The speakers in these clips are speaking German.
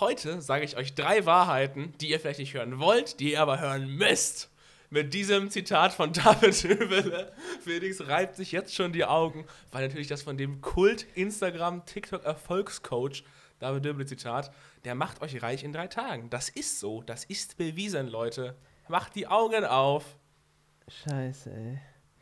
Heute sage ich euch drei Wahrheiten, die ihr vielleicht nicht hören wollt, die ihr aber hören müsst. Mit diesem Zitat von David Höbele. Felix reibt sich jetzt schon die Augen, weil natürlich das von dem Kult Instagram TikTok Erfolgscoach David Höbele Zitat, der macht euch reich in drei Tagen. Das ist so, das ist bewiesen, Leute. Macht die Augen auf. Scheiße, ey.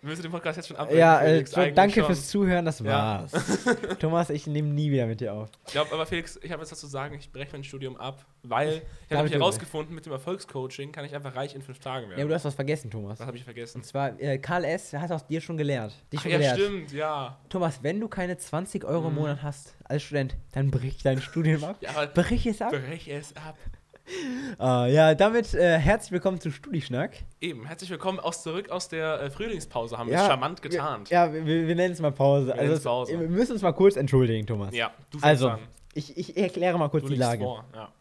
Willst du den Podcast jetzt schon abbrechen? Ja, äh, Felix? Eigentlich danke schon. fürs Zuhören, das Ja. war's. Thomas, ich nehme nie wieder mit dir auf. Ich glaube, aber Felix, ich habe jetzt was zu sagen, ich breche mein Studium ab, weil ich habe herausgefunden, mit dem Erfolgscoaching kann ich einfach reich in fünf Tagen Ja, werden. aber du hast was vergessen, Thomas. was habe ich vergessen? Und zwar, äh, Karl S. hat auch dir schon gelehrt. Dich Ach, schon ja, gelehrt. stimmt, ja. Thomas, wenn du keine 20 Euro im Mhm. Monat hast als Student, dann brich dein Studium ab. Ja, Brich es ab. brech es ab. Ah, ja, damit äh, herzlich willkommen zu Studischnack. Eben, herzlich willkommen aus zurück aus der äh, Frühlingspause, haben wir Ja, es charmant getarnt. Ja, wir, wir nennen es mal Pause. Wir also, Pause. wir müssen uns mal kurz entschuldigen, Thomas. Ja, du Also, an. ich, ich erkläre mal kurz Du die Lage. vor. Ja.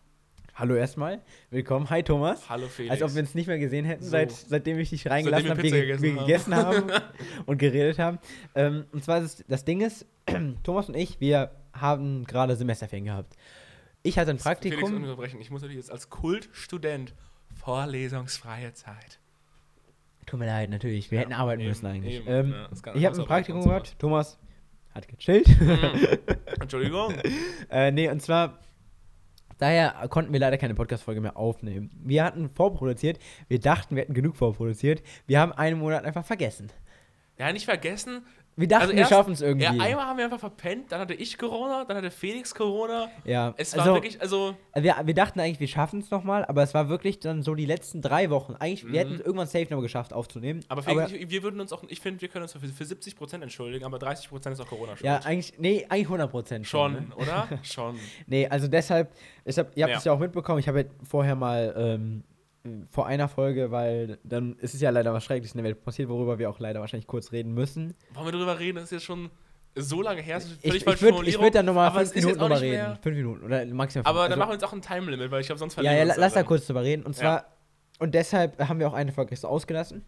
Hallo erstmal, willkommen. Hi Thomas. Hallo Felix. Als ob wir uns nicht mehr gesehen hätten, So. seit, seitdem ich dich reingelassen habe, wir wir, Pizza wir gegessen gegessen haben und geredet haben. Ähm, und zwar ist das Ding ist, Thomas und ich, wir haben gerade Semesterferien gehabt. Ich hatte ein Felix, Praktikum. unterbrechen. Ich muss natürlich jetzt als Kultstudent vorlesungsfreie Zeit. Tut mir leid, natürlich. Wir Ja, hätten arbeiten eben, müssen eigentlich. eben, ähm, ja, ich habe ein Praktikum gehabt. Thomas hat gechillt. Entschuldigung. äh, nee, und zwar, daher konnten wir leider keine Podcast-Folge mehr aufnehmen. Wir hatten vorproduziert. Wir dachten, wir hätten genug vorproduziert. Wir haben einen Monat einfach vergessen. Ja, nicht vergessen. Wir dachten, Also wir schaffen es irgendwie. Ja, einmal haben wir einfach verpennt, dann hatte ich Corona, dann hatte Felix Corona. Ja, Es war also, wirklich, also, wir, wir dachten eigentlich, wir schaffen es nochmal, aber es war wirklich dann so die letzten drei Wochen. Eigentlich, Mhm. wir hätten es irgendwann safe noch geschafft aufzunehmen. aber, Felix, ich, wir würden uns auch, ich finde, wir können uns für, für 70% entschuldigen, aber 30% ist auch Corona schuld. ja, eigentlich, nee, eigentlich 100 Prozent Schon, Ne? oder? Schon. Nee, also deshalb, ich hab, ihr habt Ja. es ja auch mitbekommen, ich habe ja vorher mal ähm, vor einer Folge, weil dann ist es ja leider was Schreckliches in der Welt passiert, worüber wir auch leider wahrscheinlich kurz reden müssen. Wollen wir darüber reden? Das ist jetzt schon so lange her. Das ist Ich, völlig ich falsche würde würd dann nochmal fünf Minuten drüber reden. Fünf Minuten oder maximal fünf. Aber dann also, machen wir jetzt auch ein Time-Limit, weil ich glaube, sonst Ja, ja, uns lass da kurz drüber reden. Und zwar, und deshalb haben wir auch eine Folge extra ausgelassen.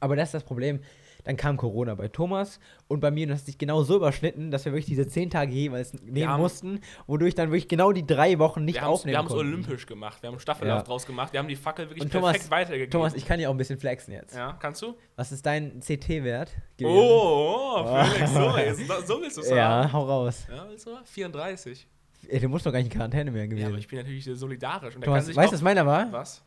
Aber das ist das Problem. Dann kam Corona bei Thomas und bei mir und das hat sich genau so überschnitten, dass wir wirklich diese zehn Tage jeweils nehmen haben- mussten, wodurch dann wirklich genau die drei Wochen nicht Wir aufnehmen wir haben es olympisch gemacht. Wir haben Staffellauf Ja. draus gemacht. Wir haben die Fackel wirklich Und perfekt Thomas- weitergegeben. Thomas, ich kann ja auch ein bisschen flexen jetzt. Ja, kannst du? Was ist dein CT-Wert? Oh, oh, Felix, so, jetzt, so willst du es Ja, hau raus. Ja, willst du? 34. Ey, du musst doch gar nicht in Quarantäne mehr Ja, gewesen. aber ich bin natürlich solidarisch. Und Thomas, kann sich weißt du, was meiner war? Was?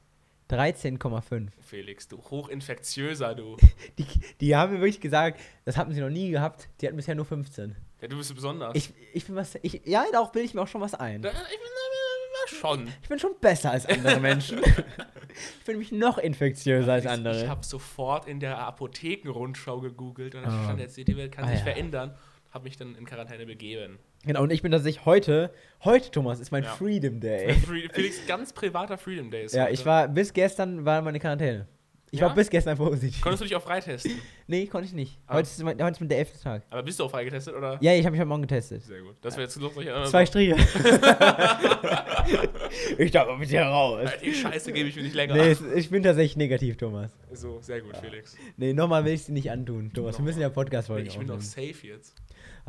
13,5. Felix, du hochinfektiöser, du. Die, die haben mir wirklich gesagt, das hatten sie noch nie gehabt. Die hatten bisher nur 15. Ja, du bist besonders. Ich, ich bin was. Ich, ja, darauf bilde ich mir auch schon was ein. Da- ich bin äh, schon. Ich bin schon besser als andere Menschen. ich bin nämlich noch infektiöser als andere. Ich habe sofort in der Apothekenrundschau gegegoogelt und da Ah. stand jetzt, die Welt kann Ah, sich ja. verändern. Habe mich dann in Quarantäne begeben. Genau, und ich bin tatsächlich heute, heute, Thomas, ist mein Ja. Freedom Day. Felix, ganz privater Freedom Day ist ja, heute. ich war, bis gestern war meine Quarantäne. Ich Ja? war bis gestern positiv. Konntest du dich auch freitesten? nee, konnte ich nicht. Ah. Heute ist, mein, heute ist mein der elfte Tag. Aber bist du auch freigetestet, oder? Ja, ich habe mich heute Morgen getestet. Sehr gut. Das wäre jetzt äh, Zwei Striche. ich darf mal mit dir raus. Die Scheiße gebe ich mir nicht länger. Nee, es- ich bin tatsächlich negativ, Thomas. So, sehr gut, Felix. Nee, nochmal will ich sie nicht antun, Thomas. Wir Noch. müssen ja Podcast-Folgen Ich bin doch safe jetzt.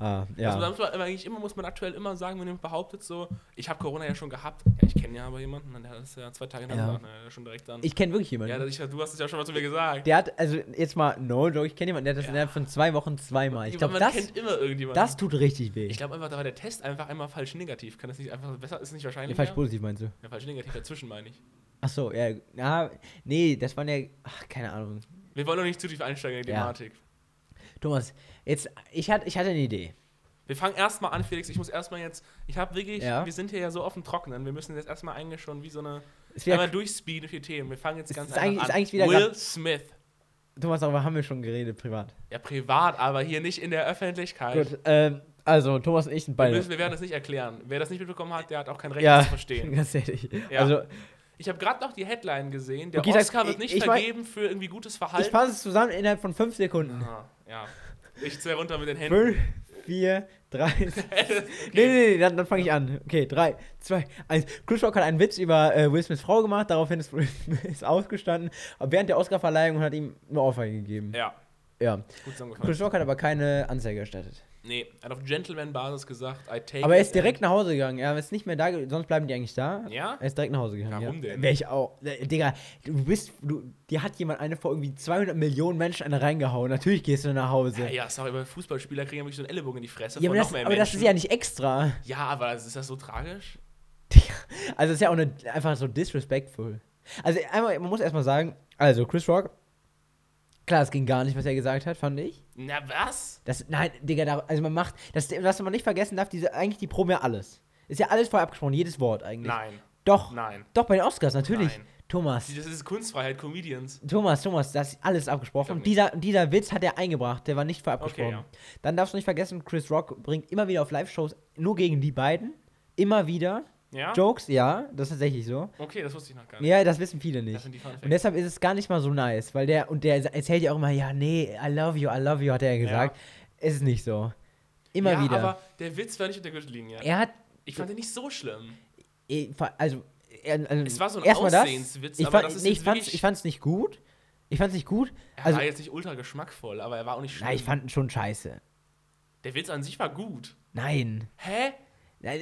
Ah, Also, ja. da muss man, eigentlich immer, muss man aktuell immer sagen, wenn jemand behauptet so, ich habe Corona ja schon gehabt. Ja, ich kenne ja aber jemanden, und der hat es ja zwei Tage Ja. danach, ne, schon direkt dann. Ich kenne wirklich jemanden. ja, das, ich, du hast es ja schon mal zu mir gesagt. der hat, also jetzt mal, no joke, ich kenne jemanden, der hat das Ja. innerhalb von zwei Wochen zweimal. Ich glaube, man das, kennt immer irgendjemanden. das tut richtig weh. ich glaube einfach, da war der Test einfach einmal falsch negativ. Kann das nicht einfach besser? Ist nicht wahrscheinlich? falsch positiv meinst du? Ja, falsch negativ dazwischen, meine ich. Ach so, ja, ja, nee, das waren ja, ach, keine Ahnung. Wir wollen doch nicht zu tief einsteigen in die Ja. Thematik. Thomas, jetzt, ich hatte, ich hatte eine Idee. Wir fangen erstmal an, Felix. Ich muss erstmal jetzt. Ich habe wirklich. Ja. Wir sind hier ja so auf dem Trockenen. Wir müssen jetzt erstmal eigentlich schon wie so eine. Wär, einmal durchspeeden durch die Themen. Wir fangen jetzt ganz ist einfach an. ist eigentlich wieder Will Smith. Thomas, darüber haben wir schon geredet, privat. Ja, privat, aber hier nicht in der Öffentlichkeit. Gut, ähm, also, Thomas und ich sind Wir, beide. müssen, wir werden das nicht erklären. Wer das nicht mitbekommen hat, der hat auch kein Recht, ja, das zu verstehen. ganz ehrlich. Ja. Also, Ich habe gerade noch die Headline gesehen. Der Okay, Oscar wird ich- nicht ich mein- vergeben für irgendwie gutes ich Verhalten. fasse es zusammen innerhalb von fünf Sekunden. Aha, ja. Ich zähle runter mit den Händen. Fünf, vier, drei. Nee, nee, nee, dann, dann fange ich an. Okay, drei, zwei, eins. Chris Rock hat einen Witz über äh, Will Smiths Frau gemacht, daraufhin ist Will Smith ausgestanden während der Oscarverleihung und hat ihm eine Ohrfeige gegeben. Ja, Ja. gut Chris. Rock hat aber keine Anzeige erstattet. Nee, er hat auf Gentleman-Basis gesagt, I take Aber er ist direkt nach Hause gegangen. Er ist nicht mehr da, sonst bleiben die eigentlich da. Ja? Er ist direkt nach Hause gegangen. Warum ja. denn? Wäre ich auch. Äh, Digga, du bist. Du, dir hat jemand eine vor irgendwie 200 Millionen Menschen eine reingehauen. Natürlich gehst du nach Hause. Ja, ja, sorry, aber Fußballspieler kriegen ja wirklich so einen Ellenbogen in die Fresse Ja, aber, das, aber das ist ja nicht extra. Ja, aber ist das so tragisch? Also, es ist ja auch eine, einfach so disrespectful. Also, einmal, man muss erstmal sagen, also, Chris Rock, klar, es ging gar nicht, was er gesagt hat, fand ich. Na, was? Das, nein, Digga, da, also man macht, das, was man nicht vergessen darf, diese, eigentlich die Proben ja alles. Ist ja alles vorher abgesprochen, jedes Wort eigentlich. Nein, Doch, nein. doch, bei den Oscars, natürlich. Nein. Thomas, Das ist Kunstfreiheit, Comedians. Thomas, Thomas, das ist alles abgesprochen. Und dieser, dieser Witz hat er eingebracht, der war nicht Okay, abgesprochen. ja. Dann darfst du nicht vergessen, Chris Rock bringt immer wieder auf Live-Shows nur gegen die beiden. Immer wieder. Ja? Jokes, ja, das ist tatsächlich so. Okay, das wusste ich noch gar nicht. Ja, das wissen viele Das nicht. sind die Fun Und deshalb ist es gar nicht mal so nice, weil der, und der erzählt ja auch immer, ja, nee, I love you, I love you, hat er ja gesagt. Es ist nicht so. Immer ja, wieder. aber der Witz war nicht unter der Gürtellinie. er hat, Ich fand den nicht so schlimm. ver- also, also Es war so ein erstmal das. Aussehenswitz, Ich, aber fand, das ist nee, ich, fand's, ich fand's nicht gut. Ich fand's nicht gut. Er Also, war jetzt nicht ultra geschmackvoll, aber er war auch nicht schlimm. nein, ich fand ihn schon scheiße. der Witz an sich war gut. Nein. Hä?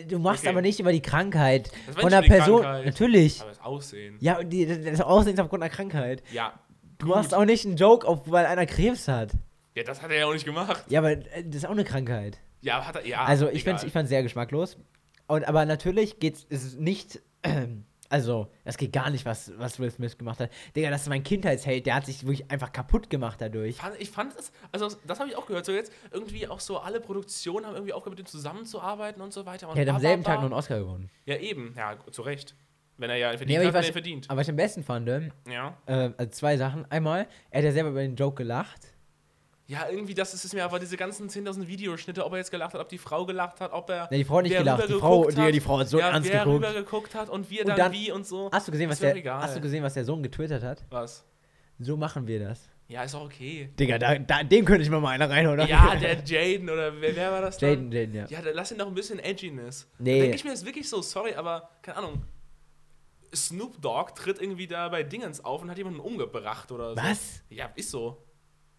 Du machst Okay. aber nicht über die Krankheit von einer Person. Krankheit. Natürlich. Aber das Aussehen. Ja, die, das Aussehen ist aufgrund einer Krankheit. Ja. Du gut. machst auch nicht einen Joke, auf, weil einer Krebs hat. Ja, das hat er ja auch nicht gemacht. Ja, aber äh, das ist auch eine Krankheit. Ja, hat er. Ja. also ich ich fand's sehr geschmacklos. Und, aber natürlich geht's, ist es nicht, also das geht gar nicht, was, was Will Smith gemacht hat. Digga, das ist mein Kindheitsheld, der hat sich wirklich einfach kaputt gemacht dadurch. Ich fand es, also das habe ich auch gehört, so jetzt irgendwie auch so alle Produktionen haben irgendwie aufgehört, mit ihm zusammenzuarbeiten und so weiter. Und Er hat am selben Tag noch einen Oscar gewonnen. Ja, eben, ja, zu Recht. Wenn er ja verdient Nee, aber hat, ihn verdient. Aber was ich am besten fand, äh, Ja. also zwei Sachen. Einmal, er hat ja selber über den Joke gelacht. Ja, irgendwie, das ist es mir aber diese ganzen 10.000 Videoschnitte, ob er jetzt gelacht hat, ob die Frau gelacht hat, ob er. Nee, die Frau hat nicht gelacht. Die Frau, geguckt die, hat. die Frau hat so ja, ernst wer geguckt. geguckt hat und wir Und dann, dann- wie und so. Hast du gesehen, was mir der, egal. hast du gesehen, was der Sohn getwittert hat? Was? So machen wir das. Ja, ist auch okay. Digga, da, da, dem könnte ich mal mal einer rein, oder? Ja, der Jaden oder wer, wer war das dann? Jaden, Jaden, ja. Ja, dann lass ihn doch ein bisschen Edginess. Nee. Denke ich mir, das wirklich so, sorry, aber keine Ahnung. Snoop Dogg tritt irgendwie da bei Dingens auf und hat jemanden umgebracht oder so. Was? Ja, ist so.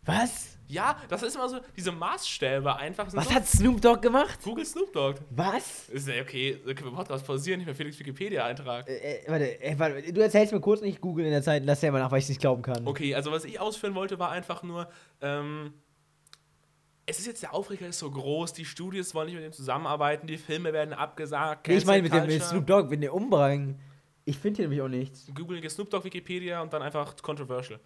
Was? Ja, das ist immer so, diese Maßstäbe einfach. Was so, hat Snoop Dogg gemacht? Google Snoop Dogg. Was? Ist ja okay, können wir Podcast pausieren, nicht mehr Felix Wikipedia-Eintrag. Äh, äh, warte, äh, warte, du erzählst mir kurz nicht Google in der Zeit, lass ja mal nach, weil ich nicht glauben kann. Okay, also was ich ausführen wollte, war einfach nur, ähm, es ist jetzt der Aufreger ist so groß, die Studios wollen nicht mit ihm zusammenarbeiten, die Filme werden abgesagt. Ich meine mit dem mit. Snoop Dogg, wenn der umbringen. Ich finde hier nämlich auch nichts. Google Snoop Dogg Wikipedia und dann einfach controversial.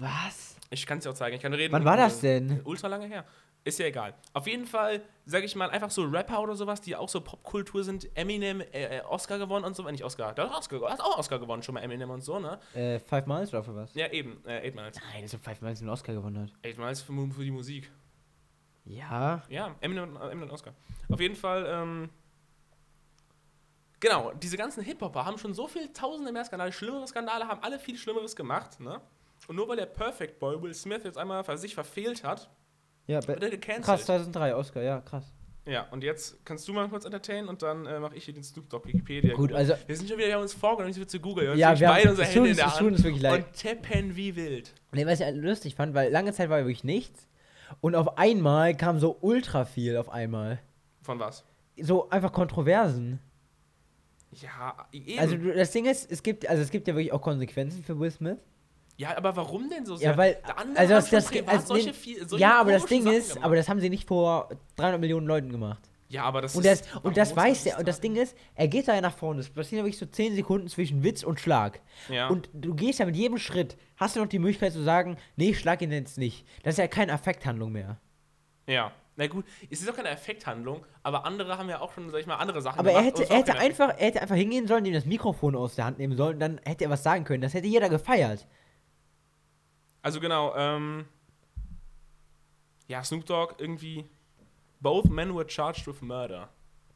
Was? Ich kann es dir auch zeigen, ich kann reden. Wann war das denn? Ultra lange her. Ist ja egal. Auf jeden Fall, sag ich mal, einfach so Rapper oder sowas, die auch so Popkultur sind. Eminem, äh, äh, Oscar gewonnen und so. Äh, nicht Oscar, der hat, Oscar, hat auch Oscar gewonnen, schon mal Eminem und so, ne? Äh, Five Miles oder für was? Ja, eben, äh, Eight Miles. Nein, das ist Five Miles einen Oscar gewonnen hat. Eight Miles für, für die Musik. Ja. Ja, Eminem, Eminem und Oscar. Auf jeden Fall, ähm, genau, diese ganzen Hip-Hopper haben schon so viel tausende mehr Skandale, schlimmere Skandale, haben alle viel Schlimmeres gemacht, ne? Und nur weil der Perfect Boy Will Smith jetzt einmal für sich verfehlt hat, Ja, wird er gecancelt. krass, 2003, Oscar, ja, krass. Ja, und jetzt kannst du mal kurz entertainen und dann äh, mache ich hier den Snoop Dogg Wikipedia. Gut, also, wir sind schon wieder, wir haben uns vorgenommen, so viel zu googeln. Ja, wir haben- beide Hände in uns- der Hand uns wirklich leid. und tippen wie wild. nee, was ich halt lustig fand, weil lange Zeit war wirklich nichts. Und auf einmal kam so ultra viel auf einmal. Von was? So einfach Kontroversen. Ja, eben. Also das Ding ist, es gibt, also es gibt ja wirklich auch Konsequenzen für Will Smith. Ja, aber warum denn so Ja, weil, also das, das, also, solche solche ja, aber das Ding Sachen ist, gemacht. aber das haben sie nicht vor 300 Millionen Leuten gemacht. Ja, aber das Und ist. das, warum und das weiß er. Und das Ding ist, er geht da ja nach vorne. Es passieren wirklich so 10 Sekunden zwischen Witz und Schlag. Ja. Und du gehst ja mit jedem Schritt, hast du noch die Möglichkeit zu sagen, nee, ich schlag ihn jetzt nicht. Das ist ja keine Affekthandlung mehr. Ja. Na gut, es ist auch keine Effekthandlung, aber andere haben ja auch schon, sag ich mal, andere Sachen Aber er gemacht. hätte, es er hätte auch keine einfach, er hätte einfach hingehen sollen, ihm das Mikrofon aus der Hand nehmen sollen, dann hätte er was sagen können. Das hätte jeder gefeiert. Also genau, ähm. Ja, Snoop Dogg irgendwie. Both men were charged with murder.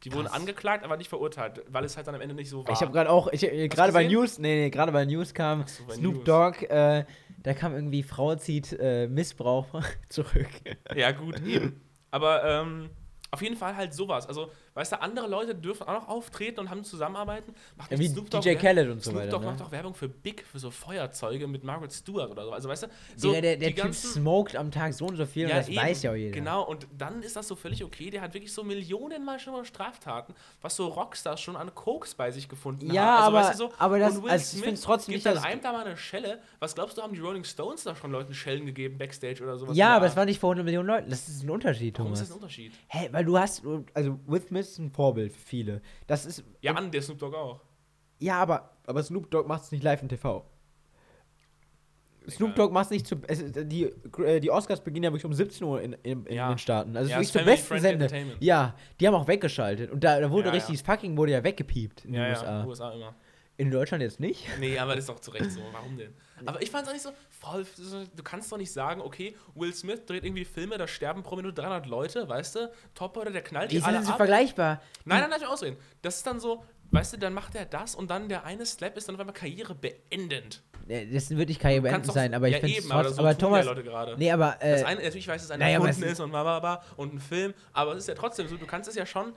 Die wurden Krass. angeklagt, aber nicht verurteilt, weil es halt dann am Ende nicht so war. Ich habe gerade auch, ich, gerade bei? News, nee, nee, gerade bei News kam so, bei Snoop News. Dogg, äh, da kam irgendwie, Frau zieht äh, Missbrauch zurück. Ja, gut, eben. Aber ähm, auf jeden Fall halt sowas. Also, weißt du, andere Leute dürfen auch noch auftreten und haben zusammenarbeiten. Macht Ja, wie Snoop Dogg DJ Khaled und so Snoop weiter, Dogg ne? macht auch Werbung für Big, für so Feuerzeuge mit Margaret Stewart oder so. Also, weißt du, so der der, der Typ smoked am Tag so und so viel und das eben, weiß ja auch jeder. Genau, und dann ist das so völlig okay. Der hat wirklich so Millionen mal schon mal Straftaten, was so Rockstars schon an Koks bei sich gefunden Ja, haben. Also, aber- weißt du, so, aber das- also ich Smith find's trotzdem nicht, dass- einem da mal eine Schelle. Was glaubst du, haben die Rolling Stones da schon Leuten Schellen gegeben, Backstage oder sowas? Ja, aber es war nicht vor 100 Millionen Leuten. Das ist ein Unterschied, Warum ist Thomas. das ein Unterschied? Hä, weil du hast, also Will Smith ist ein Vorbild für viele. Das ist, Ja, an der Snoop Dogg auch. ja, aber, aber Snoop Dogg macht es nicht live im TV. Snoop Egal. Dogg macht es nicht zu, es, die, äh, die Oscars beginnen ja wirklich um 17 Uhr in, in, in Ja. den Staaten. Also Ja, wirklich ist zur besten Sende. Ja, die haben auch weggeschaltet. Und da, da wurde Ja, richtig, das fucking wurde ja weggepiept in den Ja, USA. ja, USA immer. In Deutschland jetzt nicht. Nee, aber das ist doch zu Recht so. Warum denn? Aber ich fand es auch nicht so voll. Du kannst doch nicht sagen, okay, Will Smith dreht irgendwie Filme, da sterben pro Minute 300 Leute, weißt du? Top oder der knallt die, Die alle sind so ab. vergleichbar. Nein, nein, lass mich ausreden. Das ist dann so, weißt du, dann macht er das und dann der eine Slap ist dann auf einmal Karriere beendend. Das wird nicht keine Du kannst beenden doch- sein, aber ich ja, finde es aber trotzdem. so Aber Thomas. Leute gerade. Nee, aber. Äh, Das eine, natürlich weiß es ein naja, ist und bla bla bla und ein Film, aber es ist ja trotzdem so, du kannst es ja schon,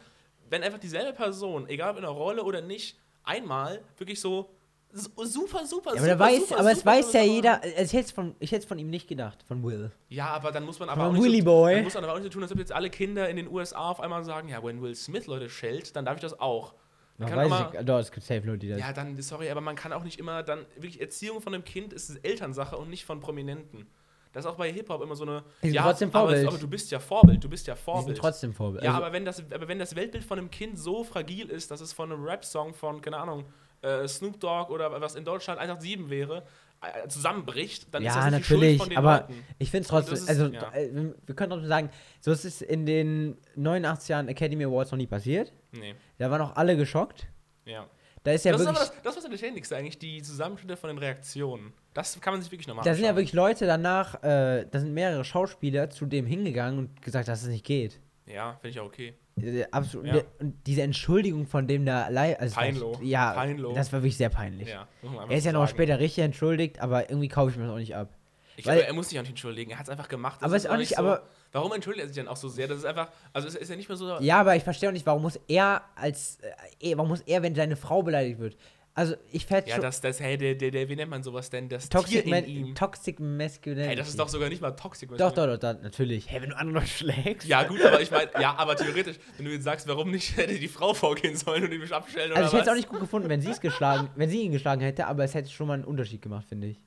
wenn einfach dieselbe Person, egal ob in einer Rolle oder nicht, einmal wirklich so super, super, ja, aber, super, weiß, super, aber es weiß ja jeder. Ich hätte es von, ich hätt's von ihm nicht gedacht, von Will. Ja, aber dann muss man aber Von auch nicht so, Boy. Dann muss man aber auch nicht so tun, als ob jetzt alle Kinder in den USA auf einmal sagen, ja, wenn Will Smith Leute schellt, dann darf ich das auch. Man Ja, kann weiß ich, doch, es gibt safe Leute, die das. ja, dann, sorry, aber man kann auch nicht immer dann, wirklich Erziehung von einem Kind ist Elternsache und nicht von Prominenten. Das ist auch bei Hip-Hop immer so eine, Die sind ja, trotzdem aber, Vorbild. aber du bist ja Vorbild, du bist ja Vorbild. sind trotzdem Vorbild. Ja, Also, aber wenn, das, aber wenn das Weltbild von einem Kind so fragil ist, dass es von einem Rap-Song von, keine Ahnung, äh, Snoop Dogg oder was in Deutschland 187 wäre, äh, zusammenbricht, dann ist das ja, nicht die Schuld natürlich, von den aber Leuten. ich finde es trotzdem, ist- also ja. äh, wir- wir können trotzdem sagen, so ist es in den 89 Jahren Academy Awards noch nie passiert. Nee, Da waren auch alle geschockt. ja. Da ist ja das ist wirklich, aber das, das was Entertainingste eigentlich, die Zusammenschnitte von den Reaktionen. Das kann man sich wirklich nochmal da sind ja anschauen. wirklich Leute danach, äh, da sind mehrere Schauspieler zu dem hingegangen und gesagt, dass es nicht geht. Ja, finde ich ja okay. Äh, Absolut. Ja. Und, der- und diese Entschuldigung von dem da live, also Peinlo. das- Ja, Peinlo. das war wirklich sehr peinlich. Ja, Er ist ja noch später richtig entschuldigt, aber irgendwie kaufe ich mir das auch nicht ab. Ich weil- glaube, er muss sich auch nicht entschuldigen. Er hat es einfach gemacht. Das Aber ist auch nicht- so, aber- Warum entschuldigt er sich denn auch so sehr? Das ist einfach. Also, es ist ja nicht mehr so. Ja, aber ich verstehe auch nicht, warum muss er als, äh, eh, warum muss er, wenn seine Frau beleidigt wird? Also ich fährt Ja, das, das, hey, der, der, der, wie nennt man sowas denn? Das Toxic, Tier in ihm. Toxic Masculinity. Hey, das ist doch sogar nicht mal toxisch. Doch, doch, doch, doch, natürlich. Hey, wenn du andere Leute schlägst. Ja, gut, aber ich meine, ja, aber theoretisch, wenn du jetzt sagst, warum nicht hätte die Frau vorgehen sollen und ihn mich abstellen oder Also ich hätte es auch nicht gut gefunden, wenn sie es geschlagen, wenn sie ihn geschlagen hätte, aber es hätte schon mal einen Unterschied gemacht, finde ich.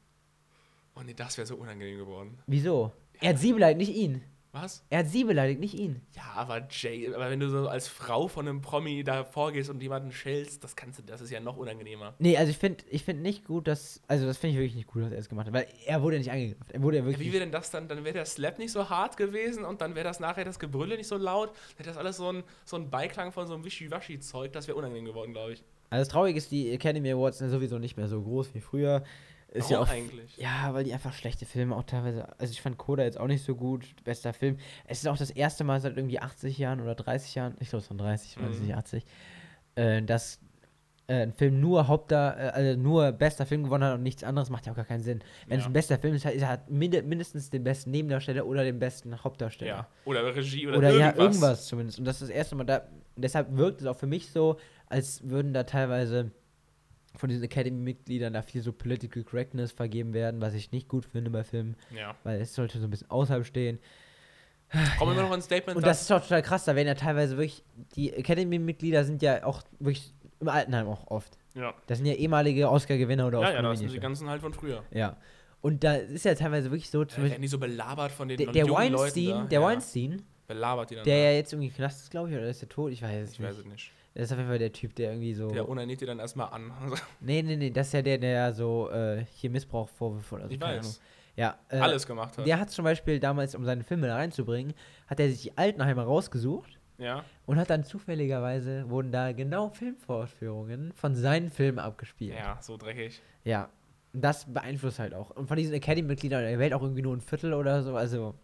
Oh nee, das wäre so unangenehm geworden. Wieso? Er hat sie beleidigt, nicht ihn. Was? Er hat sie beleidigt, nicht ihn. Ja, aber Jay, aber wenn du so als Frau von einem Promi da vorgehst und jemanden schellst, das kannst du, das ist ja noch unangenehmer. Nee, also ich finde ich find nicht gut, dass, also das finde ich wirklich nicht gut, dass er es gemacht hat, weil er wurde ja nicht angegriffen. Er wurde ja Ja, wirklich... wie wäre denn das dann? Dann wäre der Slap nicht so hart gewesen und dann wäre das nachher das Gebrülle nicht so laut. Dann hätte das alles so ein, so ein Beiklang von so einem Wischiwaschi-Zeug. Das wäre unangenehm geworden, glaube ich. also das Traurige ist, die Academy Awards sind sowieso nicht mehr so groß wie früher. Ist ja Warum auch eigentlich? Ja, weil die einfach schlechte Filme auch teilweise. Also ich fand Coda jetzt auch nicht so gut. Bester Film. Es ist auch das erste Mal seit irgendwie 80 Jahren oder 30 Jahren, ich glaube es waren 30, ich weiß es Mhm. nicht 80, äh, dass äh, ein Film nur Hauptda äh, also nur bester Film gewonnen hat und nichts anderes macht ja auch gar keinen Sinn. Wenn es Ja. ein bester Film ist, hat er hat minde, mindestens den besten Nebendarsteller oder den besten Hauptdarsteller. Ja. Oder Regie oder, Oder, irgendwas. ja, irgendwas zumindest. Und das ist das erste Mal da. Deshalb wirkt es auch für mich so, als würden da teilweise von diesen Academy-Mitgliedern da viel so Political Correctness vergeben werden, was ich nicht gut finde bei Filmen, Ja. weil es sollte so ein bisschen außerhalb stehen. Kommen wir Ja. noch ein Statement. Und das ist doch total krass, da werden ja teilweise wirklich, die Academy-Mitglieder sind ja auch wirklich im Altenheim auch oft. ja. Das sind ja ehemalige Oscar-Gewinner oder Ja, ja, das sind die ganzen halt von früher. Ja. Und da ist ja teilweise wirklich so, zum werden Beispiel, die so belabert von den der, der Weinstein, Leuten da. der ja. Weinstein, Belabert die dann. der ja jetzt irgendwie Knast ist, glaube ich, oder ist der tot? Ich weiß es ich nicht. weiß es nicht. Das ist auf jeden Fall der Typ, der irgendwie so. Der unaniert die dann erstmal an. Nee, nee, nee, das ist ja der, der so äh, hier Missbrauchvorwürfe oder so. ich weiß. Ahnung. Ja, äh, Alles gemacht hat. Der hat zum Beispiel damals, um seine Filme da reinzubringen, hat er sich die Altenheimer rausgesucht Ja. und hat dann zufälligerweise, wurden da genau Filmvorführungen von seinen Filmen abgespielt. Ja, so dreckig. Ja. Und das beeinflusst halt auch. Und von diesen Academy-Mitgliedern der Welt auch irgendwie nur ein Viertel oder so. Also,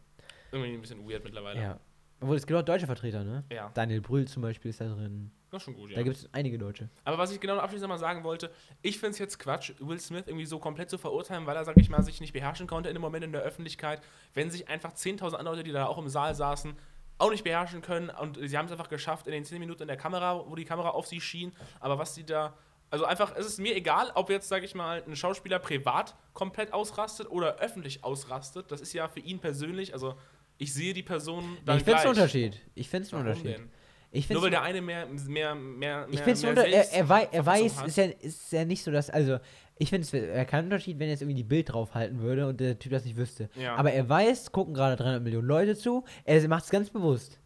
Irgendwie ein bisschen weird mittlerweile. ja. Obwohl, es gibt auch deutsche Vertreter, ne? Ja, Daniel Brühl zum Beispiel ist da drin. das ist schon gut, ja. Da gibt es einige Deutsche. Aber was ich genau abschließend mal sagen wollte, ich finde es jetzt Quatsch, Will Smith irgendwie so komplett zu verurteilen, weil er, sag ich mal, sich nicht beherrschen konnte in dem Moment in der Öffentlichkeit, wenn sich einfach 10.000 andere Leute, die da auch im Saal saßen, auch nicht beherrschen können und sie haben es einfach geschafft in den 10 Minuten in der Kamera, wo die Kamera auf sie schien, aber was sie da also einfach, es ist mir egal, ob jetzt, sage ich mal, ein Schauspieler privat komplett ausrastet oder öffentlich ausrastet. Das ist ja für ihn persönlich, also ich sehe die Person dann ich finde es einen Unterschied. Ich finde es Unterschied. denn? Ich Nur weil der eine mehr, mehr, mehr, Ich mehr, finde es mehr unter, er, er, wei, er weiß, ist ja, ist ja nicht so, dass, also, ich finde es wäre kein Unterschied, wenn jetzt irgendwie die Bild draufhalten würde und der Typ das nicht wüsste. Ja. Aber er weiß, gucken gerade 300 Millionen Leute zu, er macht es ganz bewusst.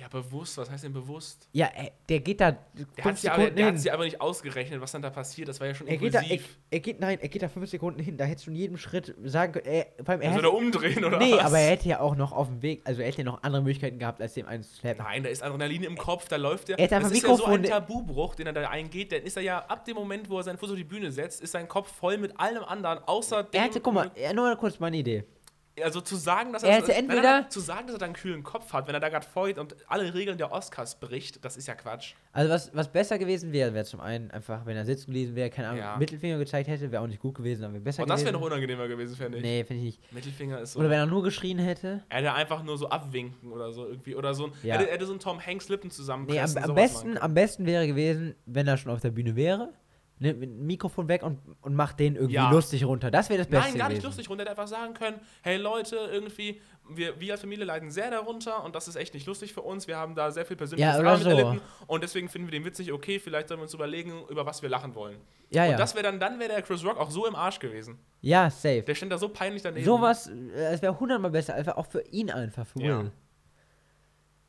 Ja, bewusst, was heißt denn bewusst? Ja, er, der geht da Der hat der hin. hat's ja aber nicht ausgerechnet, was dann da passiert. Das war ja schon Er geht, da, er, er geht, nein, er geht da fünf Sekunden hin. Da hättest du in jedem Schritt sagen können, er, allem, er Also hätte, umdrehen oder Nee, was? aber er hätte ja auch noch auf dem Weg, also er hätte ja noch andere Möglichkeiten gehabt, als dem einen zu slappen. Nein, da ist Adrenalin im Kopf, da läuft der. Er einfach das ist ja so ein Mikrofon- Tabubruch, den er da eingeht. Dann ist er ja ab dem Moment, wo er seinen Fuß auf die Bühne setzt, ist sein Kopf voll mit allem anderen, außer dem. Er hätte, guck mal, nur mal kurz meine Idee. Also zu sagen, dass Er er, entweder- er zu sagen, dass er da einen kühlen Kopf hat, wenn er da gerade feuert und alle Regeln der Oscars bricht, das ist ja Quatsch. Also was, was besser gewesen wäre, wäre zum einen einfach, wenn er sitzen gewesen wäre, keine Ahnung, Ja. Mittelfinger gezeigt hätte, wäre auch nicht gut gewesen, aber besser Und das wäre noch unangenehmer gewesen, finde ich. Nee, finde ich nicht. Mittelfinger ist so. Oder wenn er nur geschrien hätte. er hätte einfach nur so abwinken oder so irgendwie. Oder so ein. Ja. Er hätte, hätte so einen Tom Hanks Lippen Nee, am, zusammenpressen. am, besten, am besten wäre gewesen, wenn er schon auf der Bühne wäre, nimmt dem Mikrofon weg und, und macht den irgendwie Ja. lustig runter. Das wäre das Beste Nein, gar nicht gewesen. lustig runter. Er hätte einfach sagen können: Hey Leute, irgendwie, wir, wir als Familie leiden sehr darunter und das ist echt nicht lustig für uns. Wir haben da sehr viel persönliches Ja, Drama so. miterlitten und deswegen finden wir den Witz nicht okay. Vielleicht sollen wir uns überlegen, über was wir lachen wollen. Ja, Und ja. das wäre dann, dann wäre der Chris Rock auch so im Arsch gewesen. ja, safe. Der stand da so peinlich daneben. Sowas, äh, es wäre hundertmal besser, einfach auch für ihn einfach, für Ja.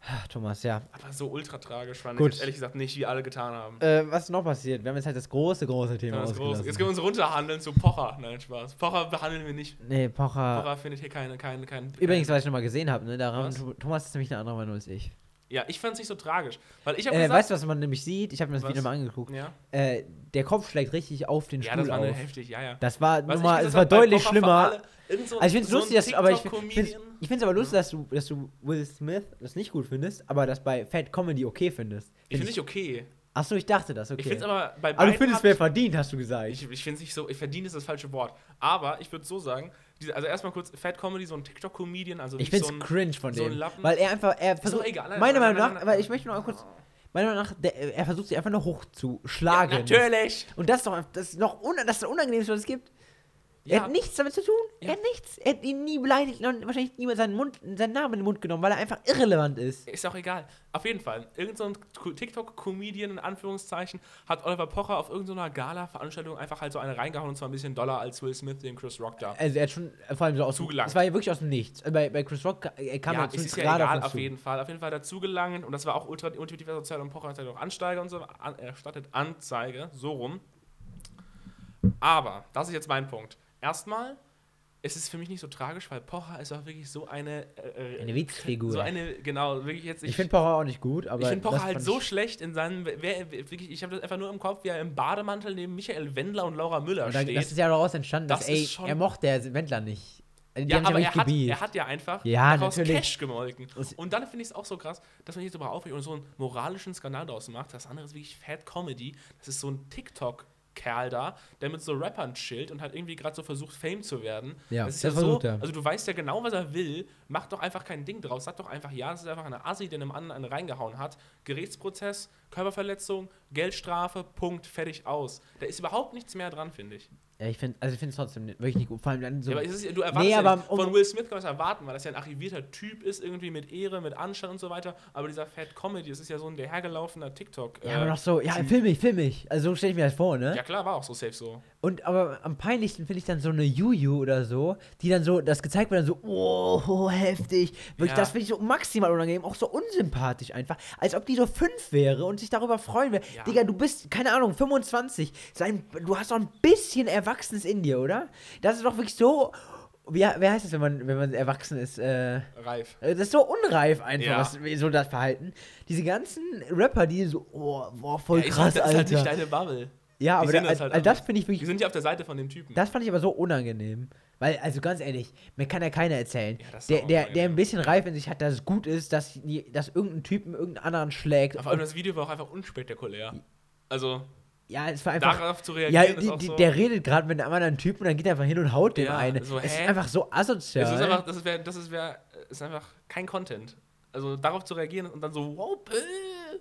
Ah, Thomas, ja. Aber so ultra tragisch fand Gut. ich ehrlich gesagt nicht, wie alle getan haben. Äh, was ist noch passiert? Wir haben jetzt halt das große, große Thema Ja, das ist groß. ausgelassen. Jetzt können wir uns runterhandeln zu Pocher. Nein, Spaß. Pocher behandeln wir nicht. Nee, Pocher. Pocher findet hier keine, keine, keine. Übrigens, was ich nochmal gesehen habe, ne, Was? Thomas ist nämlich eine andere Meinung als ich. Ja, ich fand es nicht so tragisch. Weil ich Äh, gesagt. weißt du, was man nämlich sieht? Ich habe mir das Was? Video mal angeguckt. ja, Äh, der Kopf schlägt richtig auf den ja Stuhl das war auf. heftig, ja, ja. Das war, Was mal, es war bei deutlich schlimmer. so, Also ich finde es so lustig, dass, aber ich finde find's aber lustig, dass du, dass du Will Smith das nicht gut findest, aber das bei Fat Comedy okay findest. Ich finde nicht okay. Achso, ich dachte das, okay. Ich finde es aber bei aber du findest mehr verdient, hast du gesagt. Ich, ich finde es nicht so, ich verdiene ist das falsche Wort. Aber ich würde so sagen, diese, also erstmal kurz, Fat Comedy, so ein TikTok-Comedian, also Ich es so ein, cringe von so dem. Lappen. weil er einfach, er versucht, egal, nein, meiner nein, Meinung nein, nach, nein. ich möchte mal kurz, meiner Meinung nach, der, er versucht sich einfach nur hochzuschlagen. Ja, natürlich! Und das ist doch, das ist noch un, das ist das Unangenehmste, was es gibt. Er Ja. hat nichts damit zu tun. Ja. Er hat nichts. Er hat ihn nie beleidigt und wahrscheinlich niemand seinen, Mund, seinen Namen in den Mund genommen, weil er einfach irrelevant ist. Ist auch egal. Auf jeden Fall, irgendein so ein TikTok-Comedian in Anführungszeichen hat Oliver Pocher auf irgendeiner Gala-Veranstaltung einfach halt so eine reingehauen und zwar ein bisschen doller als Will Smith den Chris Rock da. Also er hat schon äh, vor allem so aus Zugelangt. Es war ja wirklich aus dem Nichts. Äh, Bei, bei Chris Rock ka- er kam ja, es zu ist ja egal, auf jeden Fall. Auf jeden Fall dazu gelangen und das war auch ultra intuitiv sozial und Pocher hat ja noch Ansteiger und so, an, erstattet Anzeige, so rum. Aber, das ist jetzt mein Punkt. Erstmal, es ist für mich nicht so tragisch, weil Pocher ist auch wirklich so eine. Äh, Eine Witzfigur. So eine, genau, wirklich jetzt. ich finde Pocher auch nicht gut, aber ich finde Pocher halt so ich- schlecht in seinem. Wer, wirklich, ich habe das einfach nur im Kopf, wie er im Bademantel neben Michael Wendler und Laura Müller Und da, steht. das ist ja daraus entstanden, dass Das ey, ist schon- er mochte der Wendler nicht. Die ja, aber er hat, er hat ja einfach Ja, daraus natürlich. Cash gemolken. Und dann finde ich es auch so krass, dass man sich darüber aufregt und so einen moralischen Skandal daraus macht. Das andere ist wirklich Fat Comedy. Das ist so ein TikTok-Kerl da, der mit so Rappern chillt und halt irgendwie gerade so versucht, Fame zu werden. Ja, das ist das ja so, versucht er. also du weißt ja genau, was er will. Mach doch einfach kein Ding draus. Sag doch einfach, ja, das ist einfach eine Assi, der einem anderen einen reingehauen hat. Gerichtsprozess, Körperverletzung, Geldstrafe, Punkt, fertig aus. Da ist überhaupt nichts mehr dran, finde ich. Ja, ich finde also ich finde es trotzdem wirklich nicht gut. Vor allem dann so. Ja, aber ist, du erwartest Nee, ja nicht, um- von Will Smith kann man es erwarten, weil das ja ein arrivierter Typ ist, irgendwie mit Ehre, mit Anstand und so weiter. Aber dieser Fat Comedy, das ist ja so ein dahergelaufener TikTok. ja, äh, aber noch so, ja, film mich, film mich. Also so stelle ich mir das vor, ne? Ja klar, war auch so safe so. Und aber am peinlichsten finde ich dann so eine Juju oder so, die dann so, das gezeigt wird, dann so, oh, heftig. Wirklich, Ja. das finde ich so maximal unangenehm, auch so unsympathisch einfach. Als ob die so fünf wäre und sich darüber freuen würde. Ja. Digga, du bist, keine Ahnung, 25. Sein, du hast doch ein bisschen Erwachsenes in dir, oder? Das ist doch wirklich so. Wie, wer heißt das, wenn man, wenn man erwachsen ist? Äh, Reif. äh, das ist so unreif einfach, Ja. was, so das Verhalten. Diese ganzen Rapper, die so, oh, boah, voll Ja, ist krass, halt, das ist Alter. halt nicht deine Bubble. Ja, aber da, das halt also das anders. finde ich Wir wirklich sind ja auf der Seite von dem Typen. das fand ich aber so unangenehm. Weil, also ganz ehrlich, mir kann ja keiner erzählen, Ja, das der, der, der ein bisschen Reif in sich hat, dass es gut ist, dass, dass irgendein Typen irgendeinen anderen schlägt. Vor allem das Video war auch einfach unspektakulär. Also, ja, es war einfach. darauf zu Ja, reagieren ist die, so. der redet gerade mit einem anderen Typen und dann geht er einfach hin und haut den Ja, eine. so, es ist einfach so asozial. es ist einfach, das ist, das ist, wär, ist einfach kein Content. Also darauf zu reagieren und dann so, wow, Pill.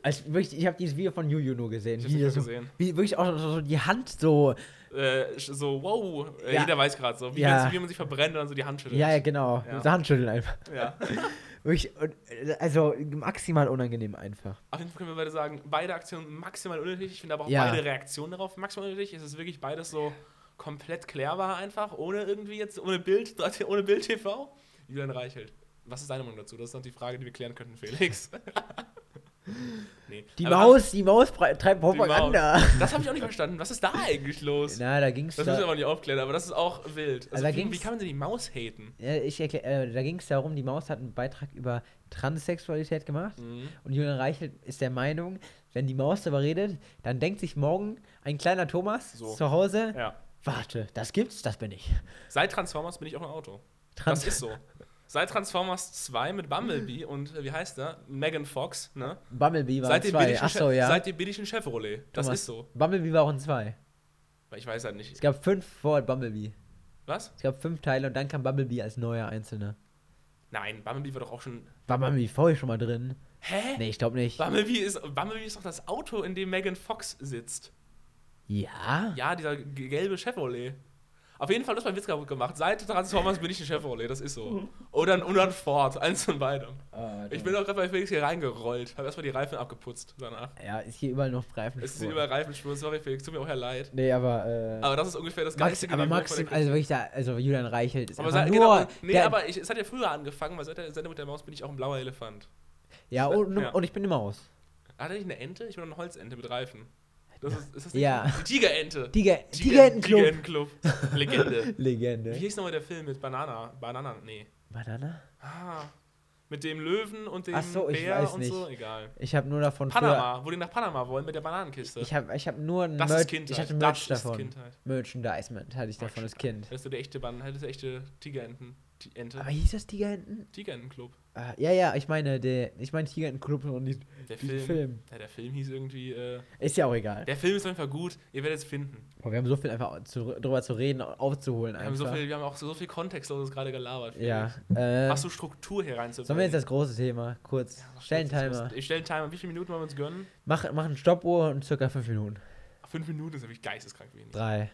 Also wirklich, ich habe dieses Video von Juju nur gesehen. Ich wie nicht so, gesehen. Wie wirklich auch so, die Hand so. Äh, so, wow, äh, Ja. jeder weiß gerade so, wie, Ja. wenn's- wie man sich verbrennt und dann so die Hand schüttelt. Ja, ja, genau. Ja. So Handschütteln einfach. Ja. Wirklich, also maximal unangenehm einfach. Auf jeden Fall können wir beide sagen, beide Aktionen maximal unnötig. Ich finde aber auch beide Reaktionen darauf maximal unnötig. Es ist wirklich beides so komplett klärbar einfach, ohne irgendwie jetzt, ohne Bild, ohne Bild TV. Julian Reichelt. Was ist deine Meinung dazu? Das ist noch die Frage, die wir klären könnten, Felix. nee. Die Aber Maus, die Maus treibt die Maus. Propaganda. Das habe ich auch nicht verstanden. Was ist da eigentlich los? Na, da ging's Das müssen wir da, aber nicht aufklären, aber das ist auch wild. Also, Also da wie, wie kann man denn die Maus haten? ich erklär, äh, da ging es darum, die Maus hat einen Beitrag über Transsexualität gemacht. Mhm. Und Julian Reichelt ist der Meinung, wenn die Maus darüber redet, dann denkt sich morgen ein kleiner Thomas So. zu Hause, Ja. warte, das gibt's, das bin ich. Seit Transformers bin ich auch ein Auto. Trans Das ist so. Seit Transformers 2 mit Bumblebee und äh, wie heißt der? Megan Fox, ne? Bumblebee war Seit in dem, bin zwei. ich ein Achso, Che- ja. Seitdem bin ich ein Chevrolet. Das Thomas, ist so. Bumblebee war auch in zwei. Ich weiß halt Es nicht. gab fünf vor Bumblebee. Was? Es gab fünf Teile und dann kam Bumblebee als neuer Einzelner. Nein, Bumblebee war doch auch schon. War Bumblebee vorher schon mal drin? Hä? Nee, ich glaube nicht. Bumblebee ist, Bumblebee ist doch das Auto, in dem Megan Fox sitzt. Ja? Ja, dieser gelbe Chevrolet. Auf jeden Fall ist mein Witz kaputt gemacht. Seit Transformers bin ich ein Chevrolet, das ist so. Oder ein, oder ein Ford, eins von beidem. Ich bin auch gerade bei Felix hier reingerollt, habe erstmal die Reifen abgeputzt danach. Ja, ist hier überall noch Reifen. Es ist überall Reifenspuren, sorry Felix, tut mir auch ja leid. Nee, aber, äh, Aber das ist ungefähr das Max, geistige aber Maxim, also wirklich da, also Julian Reichelt ist Aber seit, nur, genau, nee, der, aber ich, es hat ja früher angefangen, weil seit der Sendung mit der Maus bin ich auch ein blauer Elefant. ja, und, Ja. und ich bin eine Maus. Hatte ich eine Ente? Ich bin eine Holzente mit Reifen. Das ist, ist das Ja. die Tigerente. Tiger, Tiger- Tigerentenclub. Tigerentenclub. Legende. Legende. Wie hieß nochmal der Film mit Banana? Banana, nee. Banana? Ah, mit dem Löwen und dem Ach so, ich Bär weiß und nicht. so? Egal. Ich habe nur davon Panama, wo die nach Panama wollen mit der Bananenkiste. ich habe ich hab nur ein das Merch, ist Kindheit. ich hatte das Merch ist davon. Kindheit. Merchandisement hatte ich davon als Kind. Hättest du die echte Ban hättest du echte Tigerenten. Ti- Ente. Aber hieß das Tigerenten? Tigerentenclub. Ah, ja, ja, ich meine, der, ich meine Tigerentenclub und die, Der Film. Film. Ja, der Film hieß irgendwie. Äh, Ist ja auch egal. der Film ist Fall gut. Ihr werdet es finden. Boah, wir haben so viel einfach zu, drüber zu reden, aufzuholen Wir haben, so einfach. viel, wir haben auch so viel Kontextloses gerade gelabert. ja. Äh, Hast du Struktur hier reinzubringen? sollen wir jetzt das große Thema kurz? Ja, Stell einen das Timer. Ich stelle einen Timer. Wie viele Minuten wollen wir uns gönnen? Mach, mach eine Stoppuhr und circa fünf Minuten. Fünf Minuten ist nämlich geisteskrank wenig. Drei.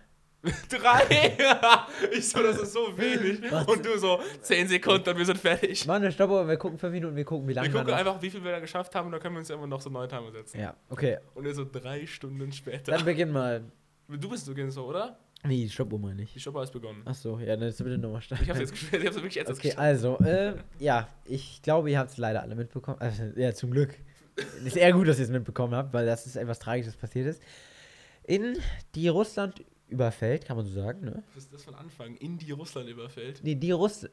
Drei! ich so, das ist so wenig. Was? Und du so, zehn Sekunden und wir sind fertig. Mach eine Stoppuhr, wir gucken fünf Minuten, wir gucken, wie lange Wir wir gucken noch. einfach, wie viel wir da geschafft haben und dann können wir uns immer noch so neuen Timer setzen. Ja, okay. Und wir so drei Stunden später. Dann beginn mal. du bist du so, oder? Nee, die Stoppuhr meine ich. Die Stopper ist begonnen. Achso, ja, dann ist bitte nochmal starten. Ich hab's jetzt gespielt, ich hab's wirklich jetzt Okay, also, äh, ja, ich glaube, ihr habt es leider alle mitbekommen. Also, ja, zum Glück. Ist eher gut, dass ihr es mitbekommen habt, weil das ist etwas Tragisches passiert ist. In die Russland überfällt, kann man so sagen, ne? Was ist das von Anfang? In die Russland überfällt. Nee, die Russ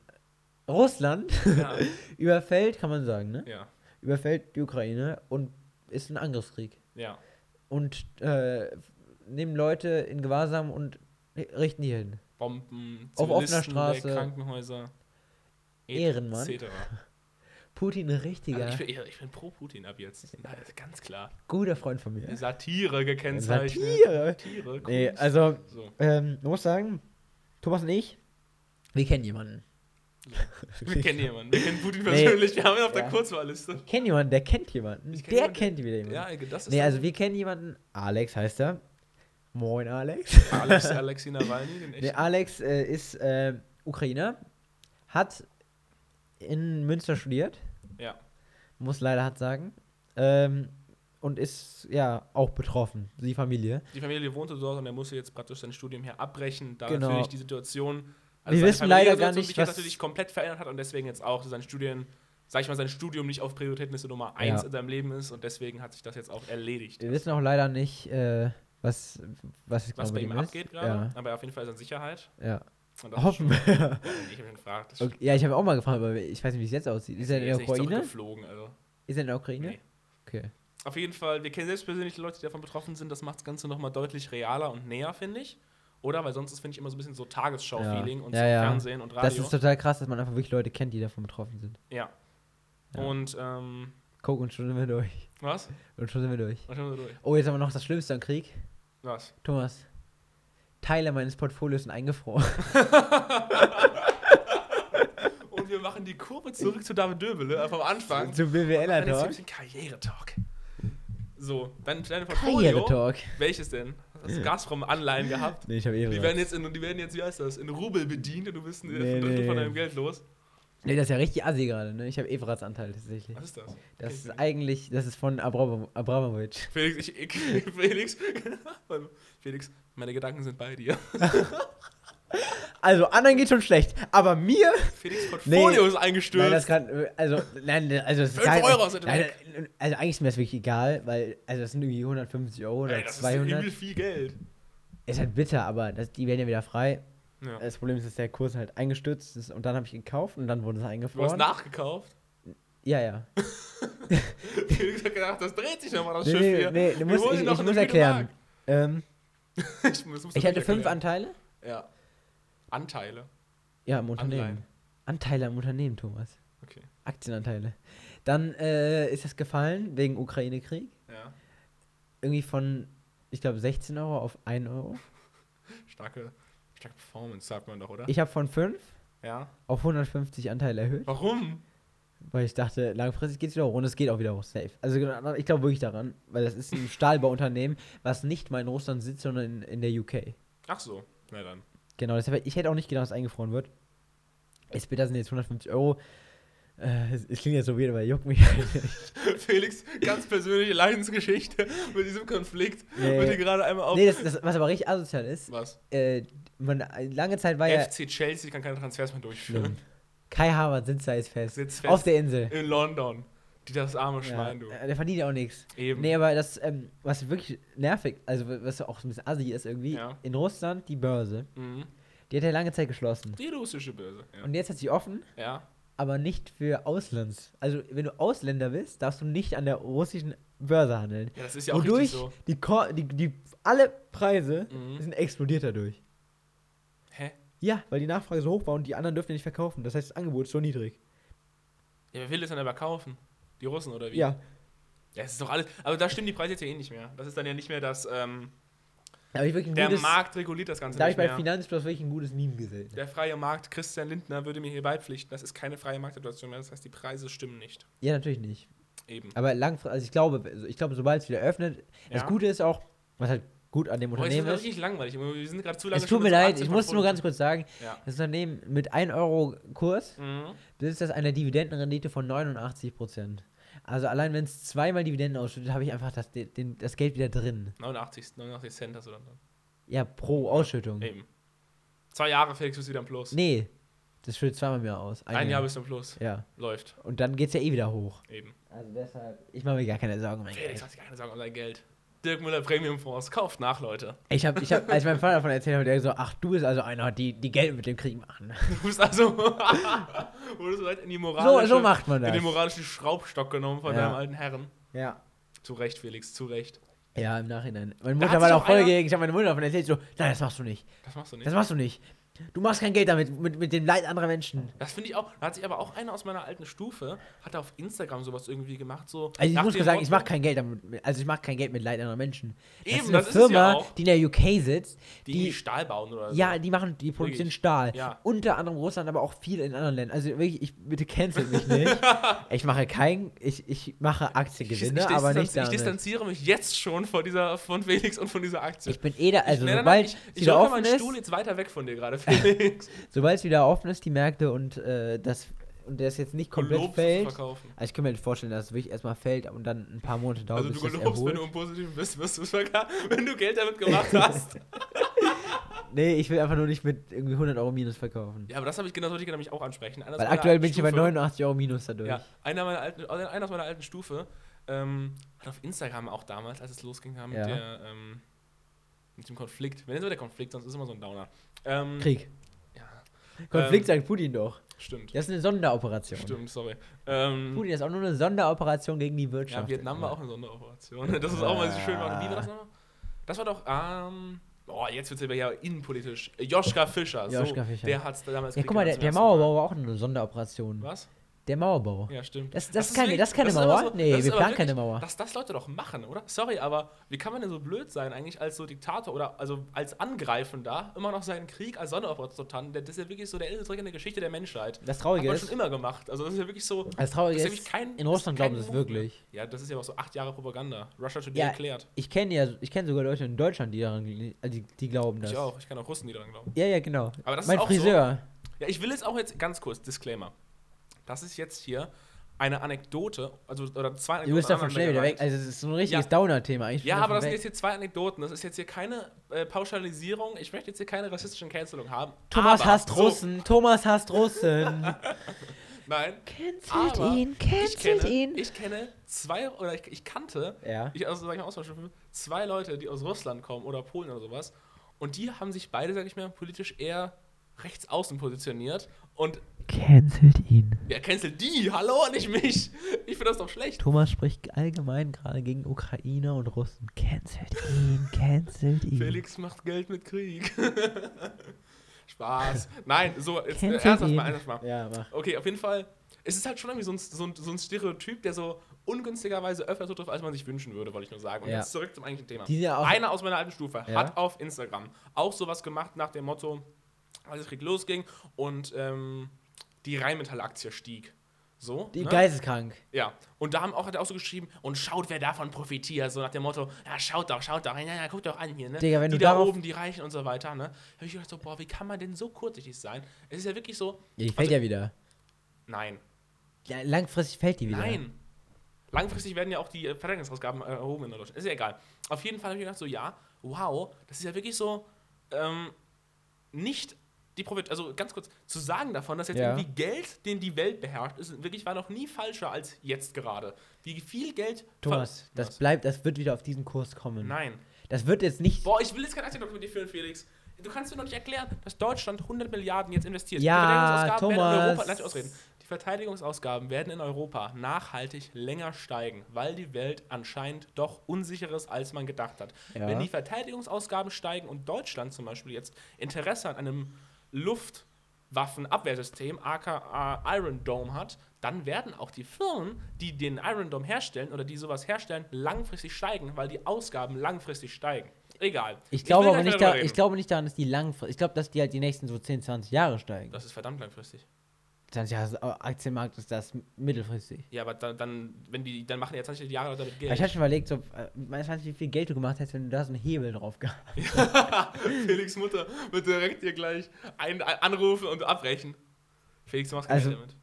Russland Ja. überfällt, kann man sagen, ne? ja. Überfällt die Ukraine und ist ein Angriffskrieg. Ja. Und äh, nehmen Leute in Gewahrsam und richten die hin. Bomben, Auf offener Zivilisten, Straße. Krankenhäuser. et Ehrenmann. cetera. Putin, ein richtiger, Also ich, bin, ich bin pro Putin ab jetzt. Ist ganz klar. guter Freund von mir. Satire gekennzeichnet. Satire. Satire. Nee, also, So. ähm, muss sagen, Thomas und ich, wir kennen jemanden. Wir kennen jemanden. Wir kennen Putin Nee. persönlich. Wir haben ihn auf der Ja. Kurzwahlliste. Ich kenne jemanden, der kennt jemanden. Kenn der jemanden, kennt wieder jemanden. Ja, das ist nee, also wir kennen jemanden, Alex heißt er. Moin, Alex. Alex, Alexei Nawalny, den Nee. Alex äh, ist äh, Ukrainer, hat in Münster studiert, Ja. muss leider hart sagen. Ähm, und ist ja auch betroffen, die Familie. Die Familie wohnte dort und er musste jetzt praktisch sein Studium hier abbrechen, da Genau. natürlich die Situation. Wir seine wissen leider gar nicht, sich was- natürlich komplett verändert hat und deswegen jetzt auch sein Studien, sag ich mal, sein Studium nicht auf Prioritätenliste Nummer 1 Ja. in seinem Leben ist und deswegen hat sich das jetzt auch erledigt. Wir wissen auch leider nicht, äh, was, was, was genau bei ihm abgeht gerade, Ja, aber auf jeden Fall ist er in Sicherheit. ja. Und Hoffen schon- wir. Ich habe ihn gefragt. Okay, ja, ich habe auch mal gefragt, aber ich weiß nicht, wie es jetzt aussieht. Ist er in der Ukraine? zurückgeflogen, also. Ist er in der Ukraine? Nee. Okay. Auf jeden Fall, wir kennen selbst persönlich die Leute, die davon betroffen sind. Das macht das Ganze nochmal deutlich realer und näher, finde ich. Oder? Weil sonst ist, finde ich, immer so ein bisschen so Tagesschau-Feeling und Ja, so ja. Fernsehen und Radio. Das ist total krass, dass man einfach wirklich Leute kennt, die davon betroffen sind. ja. Ja. Und, ähm, Guck, und schon sind wir durch. was? Und schon sind wir durch. Was haben wir durch? Oh, jetzt haben wir noch das Schlimmste am Krieg. Was? Thomas, Teile meines Portfolios sind eingefroren. Und wir machen die Kurve zurück zu David Döbele äh, vom Anfang. Zum BWLer Dann jetzt ein bisschen Karriere-Talk. So, dein, dein Portfolio. Karriere Talk. Welches denn? Hast du Gazprom-Anleihen gehabt? Nee, ich habe eh Die werden, jetzt in, die werden jetzt, wie heißt das, in Rubel bedient und du bist ein Nee, Drittel nee. von deinem Geld los. Nee, das ist ja richtig assi gerade, ne? Ich habe Everats Anteil tatsächlich. Was ist das? Das Okay, ist eigentlich, das ist von Abram Abramovic. Felix, ich, ich, Felix, Felix, meine Gedanken sind bei dir. Also, anderen geht schon schlecht, aber mir. Felix Portfolio ist eingestürzt. Nein, das kann, also, nein, also, das ist Fünf gar, Euro sind nein, weg. Also, eigentlich ist mir das wirklich egal, weil, also, das sind irgendwie 150 Euro oder Ey, das ist 200. übel viel Geld. Ist halt bitter, aber das, die werden ja wieder frei. Ja. Das Problem ist, dass der Kurs halt eingestürzt ist und dann habe ich gekauft und dann wurde es Du hast eingefroren. nachgekauft. Ja, ja. Felix hat gedacht, das dreht sich nochmal, das Nee, Schiff nee, hier. nee, du Wir musst, holen ich, noch ich muss erklären. Ähm. ich ich hatte fünf. Anteile. Ja. Anteile. Ja, im Unternehmen. Anleihen. Anteile am Unternehmen, Thomas. Okay. Aktienanteile. Dann äh, ist das gefallen wegen Ukraine-Krieg. Ja. Irgendwie von, ich glaube, 16 Euro auf 1 Euro. Starke, starke Performance, sagt man doch, oder? Ich habe von 5 ja. auf 150 Anteile erhöht, Warum? Weil ich dachte, langfristig geht es wieder hoch und es geht auch wieder hoch, safe. Also genau, ich glaube wirklich daran, weil das ist ein Stahlbauunternehmen, was nicht mal in Russland sitzt, sondern in, in der UK. Ach so, na dann. Genau, deshalb, ich hätte auch nicht gedacht, dass es eingefroren wird. Jetzt bitte sind jetzt 150 Euro. Äh, es, es klingt jetzt so weird, aber juckt mich halt nicht. Felix, ganz persönliche Leidensgeschichte mit diesem Konflikt. Nee. Bitte gerade einmal auf. Nee, das, das, was aber richtig asozial ist, Was? äh, man, lange Zeit war ja. FC Chelsea kann keine Transfers mehr durchführen. Schlimm. Kai Havertz sitzt da jetzt fest. Sitzt fest. Auf der Insel. In London. Die das arme Ja, Schwein, du. äh, der verdient ja auch nichts. Eben. Nee, aber das, ähm, was wirklich nervig, also was auch so ein bisschen assi ist irgendwie, Ja. in Russland die Börse, Mhm. die hat ja lange Zeit geschlossen. Die russische Börse. Ja. Und jetzt hat sie offen, ja. aber nicht für Auslands. Also wenn du Ausländer bist, darfst du nicht an der russischen Börse handeln. ja, das ist ja auch Wodurch so. die, die, die alle Preise Mhm. sind explodiert dadurch. Hä? Ja, weil die Nachfrage so hoch war und die anderen dürfen ja nicht verkaufen. Das heißt, das Angebot ist so niedrig. Ja, wer will das dann aber kaufen? Die Russen oder wie? Ja. Ja, es ist doch alles. Aber da stimmen die Preise jetzt ja eh nicht mehr. Das ist dann ja nicht mehr das. Ähm, der gutes, Markt reguliert das Ganze da habe nicht ich bei mehr. Finanzplus wirklich ein gutes Meme gesehen. Der freie Markt, Christian Lindner würde mir hier beipflichten. Das ist keine freie Marktsituation mehr. Das heißt, die Preise stimmen nicht. Ja, natürlich nicht. Eben. Aber langfristig, also ich glaube, also ich glaube, sobald es wieder öffnet, das Ja. Gute ist auch, was halt gut an dem Boah, Unternehmen wird ist. langweilig. Wir sind gerade zu lange Es tut mir leid, ich muss nur ganz kurz sagen, Ja. das Unternehmen mit 1 Euro Kurs Mhm. besitzt das eine Dividendenrendite von 89 Prozent. Also allein wenn es zweimal Dividenden ausschüttet, habe ich einfach das, den, das Geld wieder drin. 89, 89 Cent hast du dann. dann. Ja, pro Ausschüttung. Eben. Zwei Jahre, Felix, bist du wieder im Plus. Nee, das schüttet zweimal mehr aus. Ein Jahr bist du im Plus. Ja, Läuft. und dann geht es ja eh wieder hoch. Eben. Also deshalb, ich mache mir gar keine Sorgen um mein Felix Geld. hat sich keine Sorgen um dein Geld. Dirk Müller Premium Fonds. Kauft nach, Leute. Ich habe, ich hab, als mein Vater davon erzählt hat, der so, ach, du bist also einer, die, die Geld mit dem Krieg machen. Du bist also. wurdest du halt in die moralische, So, so macht man in den das. moralischen Schraubstock genommen von Ja. deinem alten Herren. Ja. Zu Recht, Felix, zu Recht. Ja, im Nachhinein. Meine Mutter war auch voll gegen. Ich habe meine Mutter davon erzählt, so, nein, das machst du nicht. Das machst du nicht. Das machst du nicht. Du machst kein Geld damit, mit, mit dem Leid anderer Menschen. Das finde ich auch. Da hat sich aber auch einer aus meiner alten Stufe, hat auf Instagram sowas irgendwie gemacht. So Also ich muss sagen, ich mache kein Geld damit. Also ich mache kein Geld mit Leid anderer Menschen. Das Eben, ist eine das ist es ja Firma, auch. die in der UK sitzt. Die, Die, Stahl bauen oder so. ja, die machen, die produzieren Wirklich. Stahl. Ja. Unter anderem Russland, aber auch viel in anderen Ländern. Also wirklich, ich bitte cancel mich nicht. ich mache kein, ich, ich mache ich, ich, Aktiengewinne, distanz- aber nicht ich damit. distanziere mich jetzt schon von dieser, von Felix und von dieser Aktie. Ich bin eh da, also nein, nein, sobald nein, ich, ich rücke offen meinen ist, Stuhl jetzt weiter weg von dir gerade, Felix. sobald es wieder offen ist, die Märkte und äh, das und der ist jetzt nicht komplett Gelobst fällt. verkaufen. Also ich kann mir nicht vorstellen, dass es wirklich erstmal fällt und dann ein paar Monate dauert, Also bis du das gelobst, wenn du im Positiven bist, wirst du es verkaufen, wenn du Geld damit gemacht hast. Nee, ich will einfach nur nicht mit irgendwie 100 Euro Minus verkaufen. ja, aber das habe ich genau, sollte ich nämlich auch ansprechen. Einer Weil aktuell bin ich bei Stufe- 89 Euro Minus dadurch. Ja, einer, meiner alten, also einer aus meiner alten Stufe ähm, hat auf Instagram auch damals, als es losging, mit, Ja. der, ähm, mit dem Konflikt. Wenn es der Konflikt, sonst ist immer so ein Downer. Ähm, Krieg. Ja, Konflikt Ähm, sagt Putin doch. stimmt. Das ist eine Sonderoperation. Stimmt, sorry. Ähm, Putin ist auch nur eine Sonderoperation gegen die Wirtschaft. ja, Vietnam war auch eine Sonderoperation. Das ist auch mal so schön. Wie war das nochmal? Das war doch, ähm, oh, jetzt wird es aber ja innenpolitisch. Joschka Fischer. Joschka so, Fischer. Der hat es damals Ja, guck mal, der, der. Mauerbau war auch eine Sonderoperation. Was? Der Mauerbau. Ja, stimmt. Das- das ist keine- das ist keine ist Mauer? Nee, das ist wir planen keine wirklich- Mauer. Dass das Leute doch machen, oder? Sorry, aber wie kann man denn so blöd sein, eigentlich als so Diktator oder also als Angreifender immer noch seinen Krieg als tarnen? Das ist ja wirklich so der älteste Trick in der Geschichte der Menschheit. Das Hat Traurige man ist, schon immer gemacht. Also das ist ja wirklich so. das Traurige das ist ist, kein- in das ist Russland glauben sie es Move mehr. wirklich. Ja, das ist ja auch so acht Jahre Propaganda. Russia Today Ja, erklärt. ich kenne ja, ich kenne sogar Leute in Deutschland, die daran, äh, die, die glauben das. Ich auch. Ich kann auch Russen, die daran glauben. Ja, ja, genau. Aber das ist mein auch so- Friseur. Ja, ich will jetzt auch jetzt ganz kurz, Disclaimer. Das ist jetzt hier eine Anekdote, also oder zwei Anekdoten. Du bist davon schnell wieder weg. Also, es ist so ein richtiges Ja. Downer-Thema eigentlich. Ja, aber das davon sind weg. jetzt hier zwei Anekdoten. Das ist jetzt hier keine äh, Pauschalisierung. Ich möchte jetzt hier keine rassistischen Cancelung haben. Thomas aber, hasst so, Russen. Thomas hasst Russen. Nein. cancelt Aber ihn, Ich cancelt kenne, ihn. ich kenne zwei, oder ich, ich kannte, Ja. ich, also sag ich mal zwei Leute, die aus Russland kommen oder Polen oder sowas. Und die haben sich beide, sag ich mal, politisch eher rechts außen positioniert. Und Cancelt ihn. wer cancelt die? Hallo, nicht mich. Ich finde das doch schlecht. Thomas spricht allgemein gerade gegen Ukrainer und Russen. Cancelt ihn, cancelt ihn. Felix macht Geld mit Krieg. Spaß. Nein, so, jetzt äh, Cancelt ernsthaft ihn. mal, ernsthaft mal. Ja, mach. Okay, auf jeden Fall. Es ist halt schon irgendwie so ein, so ein, so ein Stereotyp, der so ungünstigerweise öfter zutrifft, als man sich wünschen würde, wollte ich nur sagen. Und Ja. jetzt zurück zum eigentlichen Thema. Die sind ja auch- Einer aus meiner alten Stufe Ja. hat auf Instagram auch sowas gemacht nach dem Motto, als der Krieg losging und ähm, die Rheinmetall-Aktie stieg. So. Die ne? geisteskrank. Ja, und da haben auch, hat er auch so geschrieben, und schaut, wer davon profitiert, so nach dem Motto, ja, schaut doch, schaut doch, ja, ja, guckt doch an hier, ne? Digga, wenn die du da oben, die Reichen und so weiter, ne? Habe ich gedacht so, boah, wie kann man denn so kurzsichtig sein? Es ist ja wirklich so, Ja, die fällt Also- ja wieder. nein, Ja, langfristig fällt die wieder. nein. Langfristig werden ja auch die äh, Verteidigungsausgaben äh, erhoben in Deutschland. Ist ja egal. Auf jeden Fall habe ich gedacht so, ja, wow, das ist ja wirklich so, ähm, nicht die Profit, also ganz kurz, zu sagen davon, dass jetzt Ja. irgendwie Geld, den die Welt beherrscht, ist wirklich war noch nie falscher als jetzt gerade. Wie viel Geld. Thomas, das bleibt, das wird wieder auf diesen Kurs kommen. Nein. Das wird jetzt nicht. Boah, ich will jetzt kein Aktientalk mit dir führen, Felix. Du kannst mir noch nicht erklären, dass Deutschland 100 Milliarden jetzt investiert. Ja, die Verteidigungsausgaben werden in Thomas. Europa, lass mich ausreden. Die Verteidigungsausgaben werden in Europa nachhaltig länger steigen, weil die Welt anscheinend doch unsicherer ist, als man gedacht hat. Ja. Wenn die Verteidigungsausgaben steigen und Deutschland zum Beispiel jetzt Interesse an einem Luftwaffenabwehrsystem, aka Iron Dome hat, dann werden auch die Firmen, die den Iron Dome herstellen oder die sowas herstellen, langfristig steigen, weil die Ausgaben langfristig steigen. Egal. Ich glaube aber nicht, da, ich glaube nicht daran, dass die langfristig. Ich glaube, dass die halt die nächsten so 10, 20 Jahre steigen. Das ist verdammt langfristig. 20 Jahre Aktienmarkt ist das mittelfristig. Ja, aber dann, dann, wenn die, dann machen die ja 20 Jahre damit Geld. Ich hatte schon überlegt, so, äh, weißt du, wie viel Geld du gemacht hättest, wenn du da so einen Hebel drauf gehabt Felix Mutter wird direkt dir gleich ein, ein, anrufen und abbrechen. Felix, du machst kein Also- Geld damit.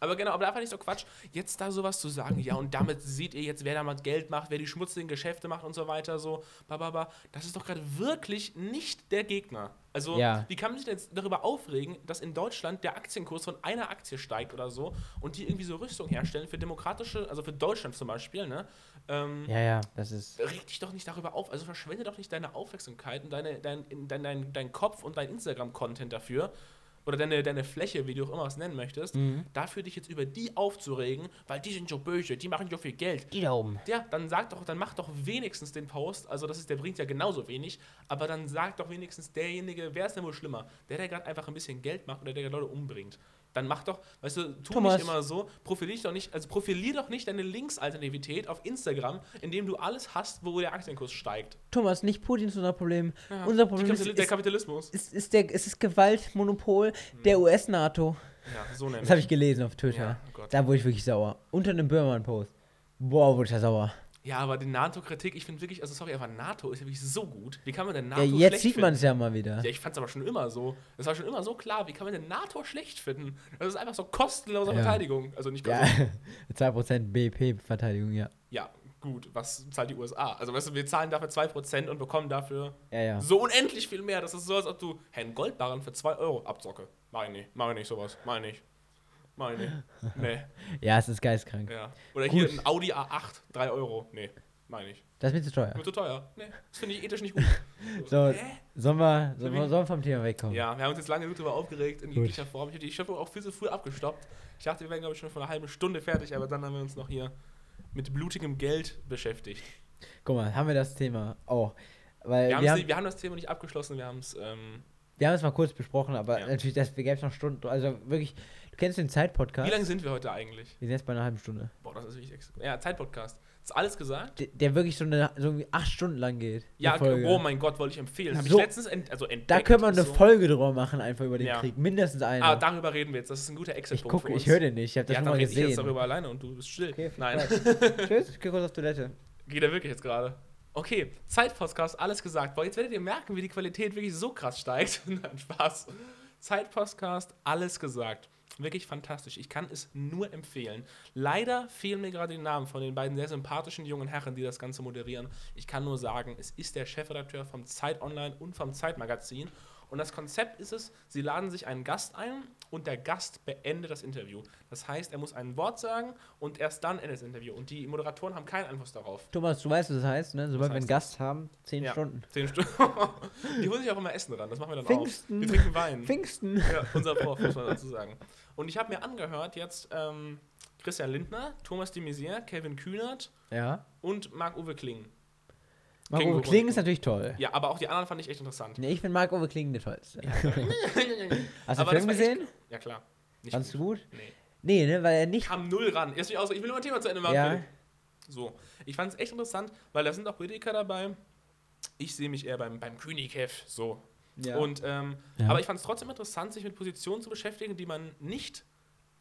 Aber genau, aber einfach nicht so Quatsch, jetzt da sowas zu sagen, ja, und damit seht ihr jetzt, wer da mal Geld macht, wer die schmutzigen Geschäfte macht und so weiter, so, bababa. Das ist doch gerade wirklich nicht der Gegner. Also, Ja. wie kann man sich denn jetzt darüber aufregen, dass in Deutschland der Aktienkurs von einer Aktie steigt oder so und die irgendwie so Rüstung herstellen für demokratische, also für Deutschland zum Beispiel, ne? Ähm, Ja, ja, das ist. reg dich doch nicht darüber auf. Also verschwende doch nicht deine Aufmerksamkeit und deine, dein, dein, dein, dein Kopf und dein Instagram-Content dafür. Oder deine, deine Fläche, wie du auch immer es nennen möchtest, Mhm. dafür dich jetzt über die aufzuregen, weil die sind so böse, die machen so viel Geld. Die da oben. Ja, dann sag doch, dann mach doch wenigstens den Post, also das ist, der bringt ja genauso wenig, aber dann sag doch wenigstens derjenige, wer ist denn wohl schlimmer? Der, der gerade einfach ein bisschen Geld macht oder der gerade Leute umbringt. Dann mach doch, weißt du, tu Thomas. nicht immer so, profilier doch nicht, also profilier doch nicht deine Linksalternativität auf Instagram, indem du alles hast, wo der Aktienkurs steigt. Thomas, nicht Putin ist unser Problem. Ja, Unser Problem ist, Kapitali der ist, Kapitalismus. ist, ist, der, ist Gewaltmonopol der US-NATO. Ja, so nämlich. Das habe ich gelesen auf Twitter. Ja, oh. Da wurde ich wirklich sauer. Unter einem Böhmermann-Post. Boah, wurde ich da sauer. Ja, aber die NATO-Kritik, ich finde wirklich, also sorry, aber NATO ist ja wirklich so gut. Wie kann man denn Ja, NATO jetzt schlecht sieht man es ja mal wieder. Ja, ich fand es aber schon immer so. Das war schon immer so klar. Wie kann man denn NATO schlecht finden? Das ist einfach so kostenlose Ja. Verteidigung. Also nicht Ja, also, 2% BIP-Verteidigung, ja. ja, gut. Was zahlt die USA? Also, weißt du, wir zahlen dafür 2% und bekommen dafür Ja, ja. so unendlich viel mehr. Das ist so, als ob du Herrn Goldbarren für 2 Euro abzocke. Mach ich nicht. Mach ich nicht sowas. Mach ich nicht. Nicht. Nee. Ja, es ist geistkrank. Ja. Oder hier Gut. ein Audi A8, 3 Euro. Nee. Mach ich. Das ist mir zu teuer. Mir zu teuer. Nee. Das finde ich ethisch nicht gut. So, Hä? sollen wir, sollen wir, sollen vom Thema wegkommen? Ja, wir haben uns jetzt lange genug darüber aufgeregt, in Gut. jeglicher Form. Ich habe die Schöpfung auch viel zu früh abgestoppt. Ich dachte, wir wären, glaube ich, schon vor einer halben Stunde fertig, aber dann haben wir uns noch hier mit blutigem Geld beschäftigt. Guck mal, haben wir das Thema auch. Weil Wir, wir, haben, wir haben das Thema nicht abgeschlossen, wir haben es. Ähm, Wir haben es mal kurz besprochen, aber Ja. natürlich, das gäbe es noch Stunden. Also wirklich, du kennst den Zeitpodcast? Wie lange sind wir heute eigentlich? Wir sind jetzt bei einer halben Stunde. Boah, das ist wirklich ex Ja, Zeitpodcast. Ist alles gesagt? Der, der wirklich so, eine, so irgendwie acht Stunden lang geht. Ja, oh mein Gott, wollte ich empfehlen. Habe So. ich letztens ent also entdeckt. Da können wir eine so. Folge drüber machen, einfach über den Ja. Krieg. Mindestens eine. Ah, darüber reden wir jetzt. Das ist ein guter ich Exit-Punkt gucke, für uns. ich höre den nicht. Ich habe das ja, schon mal rede ich jetzt gesehen. darüber alleine und du bist still. Okay, Nein. Tschüss, ich geh kurz auf Toilette. Geht er wirklich jetzt gerade? Okay, Zeitpodcast, alles gesagt. Boah, jetzt werdet ihr merken, wie die Qualität wirklich so krass steigt. Nein, Spaß. Zeitpodcast, alles gesagt. Wirklich fantastisch. Ich kann es nur empfehlen. Leider fehlen mir gerade die Namen von den beiden sehr sympathischen jungen Herren, die das Ganze moderieren. Ich kann nur sagen, es ist der Chefredakteur vom Zeit Online und vom Zeitmagazin. Und das Konzept ist es, sie laden sich einen Gast ein und der Gast beendet das Interview. Das heißt, er muss ein Wort sagen und erst dann endet das Interview. Und die Moderatoren haben keinen Einfluss darauf. Thomas, du weißt, was das heißt, ne? Sobald wir einen Gast haben, zehn Ja. Stunden. Zehn Stunden. Die holen sich auch immer Essen ran, das machen wir dann Pfingsten. auch. Wir trinken Wein. Pfingsten. Ja, unser Prof, muss man dazu sagen. Und ich habe mir angehört jetzt ähm, Christian Lindner, Thomas de Maizière, Kevin Kühnert Ja. und Marc-Uwe Kling. Marco. Kling ist natürlich toll. Ja, aber auch die anderen fand ich echt interessant. Nee, ich finde Marco Kling der tollste. Hast du Aber den das Film war echt- gesehen? Ja, klar. Nicht Fandest du gut? Nee. Nee, ne, weil er nicht. Kam null ran. Erst mich aus, ich will nur ein Thema zu Ende machen. Ja. So. Ich fand es echt interessant, weil da sind auch Politiker dabei. Ich sehe mich eher beim, beim Königkev. So. Ja. Und, ähm, Ja. Aber ich fand es trotzdem interessant, sich mit Positionen zu beschäftigen, die man nicht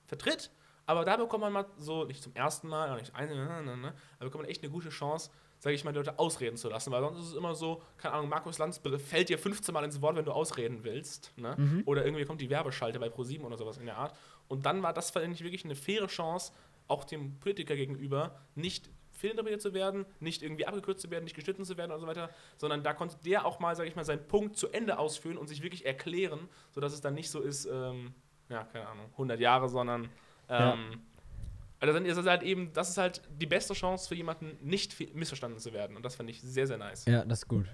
vertritt. Aber da bekommt man mal so, nicht zum ersten Mal, auch nicht ein, ne, ne, ne, da bekommt man echt eine gute Chance, sage ich mal, die Leute ausreden zu lassen. Weil sonst ist es immer so, keine Ahnung, Markus Lanz fällt dir 15 Mal ins Wort, wenn du ausreden willst. Ne? Mhm. Oder irgendwie kommt die Werbeschalte bei ProSieben oder sowas in der Art. Und dann war das, fand ich, wirklich eine faire Chance, auch dem Politiker gegenüber, nicht fehlinterpretiert zu werden, nicht irgendwie abgekürzt zu werden, nicht geschnitten zu werden und so weiter, sondern da konnte der auch mal, sage ich mal, seinen Punkt zu Ende ausführen und sich wirklich erklären, sodass es dann nicht so ist, ähm, ja, keine Ahnung, 100 Jahre, sondern Ja. Also dann ist es halt eben, das ist halt die beste Chance für jemanden, nicht missverstanden zu werden. Und das fand ich sehr, sehr nice. ja, das ist gut.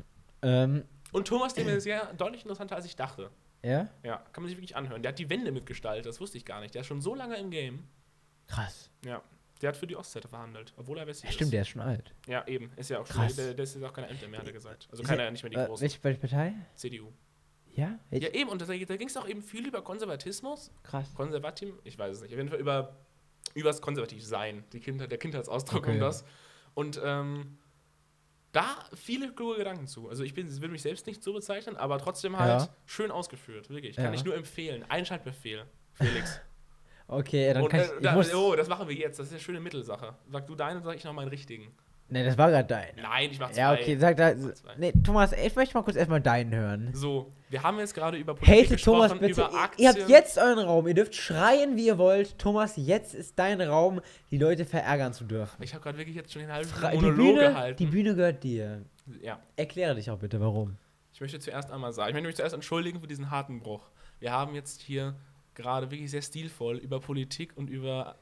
Ähm, Und Thomas, der mir sehr deutlich interessanter, als ich dachte. ja? Ja, kann man sich wirklich anhören. Der hat die Wende mitgestaltet, das wusste ich gar nicht. Der ist schon so lange im Game. Krass. Ja. Der hat für die Ostzette verhandelt, obwohl er Wessi Ja, stimmt, ist. der ist schon alt. Ja, eben. Ist ja auch schon. Krass. Der, der ist jetzt auch keine Ämter mehr, hat er gesagt. Also Ist keine, er- nicht mehr die Äh, großen. welche, welche Partei? CDU. Ja? Welche? Ja, eben. Und da, da ging es auch eben viel über Konservatismus. Krass. Konservativ? Ich weiß es nicht. Auf jeden Fall über übers Konservativsein. Die Kindheit, der Kindheitsausdruck Okay. um das. Und ähm, da viele kluge Gedanken zu. Also ich bin, würde mich selbst nicht so bezeichnen, aber trotzdem halt Ja. schön ausgeführt. Wirklich. Kann Ja. ich nur empfehlen. Einschaltbefehl, Felix. Okay, dann Und, kann äh, ich. ich da, oh, das machen wir jetzt. Das ist eine schöne Mittelsache. Sag du deinen, sag ich noch meinen richtigen. Ne, das war gerade dein. Nein, ich mach zwei. Ja, okay, sag da. Nee, Thomas, ich möchte mal kurz erstmal deinen hören. So, wir haben jetzt gerade über Politik Thomas gesprochen, bitte. über Ihr- Aktien. Ihr habt jetzt euren Raum. Ihr dürft schreien, wie ihr wollt. Thomas, jetzt ist dein Raum, die Leute verärgern zu dürfen. Ich habe gerade wirklich jetzt schon den halben Fra die, Monolog Bühne, gehalten. die Bühne gehört dir. ja. Erkläre dich auch bitte, warum. Ich möchte zuerst einmal sagen, ich möchte mich zuerst entschuldigen für diesen harten Bruch. Wir haben jetzt hier gerade wirklich sehr stilvoll über Politik und über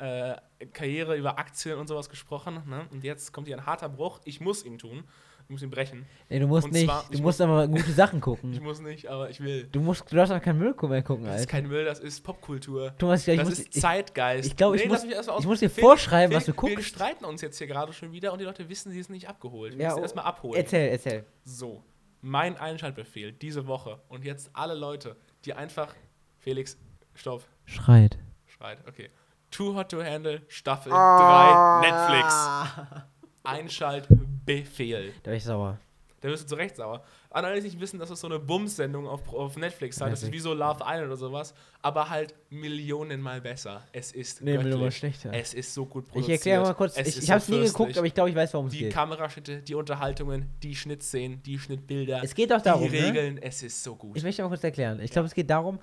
äh, Karriere, über Aktien und sowas gesprochen. Ne? Und jetzt kommt hier ein harter Bruch. Ich muss ihn tun. Ich muss ihn brechen. Nee, du musst Und nicht. zwar, du ich musst aber gute Sachen Ich gucken. muss nicht, aber ich will. Du musst, du darfst auch keinen Müll mehr gucken, Das ist Alter. kein Müll, das ist Popkultur. Thomas, ich Das muss, ist ich, Zeitgeist. ich glaube, ich Nee, muss- ich muss dir vorschreiben, was Felix, du Wir guckst. streiten uns jetzt hier gerade schon wieder und die Leute wissen, sie ist nicht abgeholt. Wir Ja, müssen oh, erstmal abholen. erzähl, erzähl. So, mein Einschaltbefehl diese Woche und jetzt alle Leute, die einfach. Felix, stopp, Schreit. schreit, okay. Too Hot to Handle, Staffel Ah. 3, Netflix. Einschaltbefehl. Da bin ich sauer. Da wirst du zu Recht sauer. An alle, die nicht wissen, dass es so eine Bums-Sendung auf, auf Netflix hat. Das ist Netflix. wie so Love Island oder sowas. Aber halt Millionenmal besser. Es ist Nee, göttlich. schlechter. Es ist so gut Ich produziert. erkläre mal kurz. Es Ich, ich habe es nie geguckt, aber ich glaube, ich weiß, worum es Die geht. Kameraschnitte, die Unterhaltungen, die Schnittszenen, die Schnittbilder, Es geht doch darum, die ne? Regeln. Es ist so gut. Ich möchte mal kurz erklären. Ich glaube, es geht darum,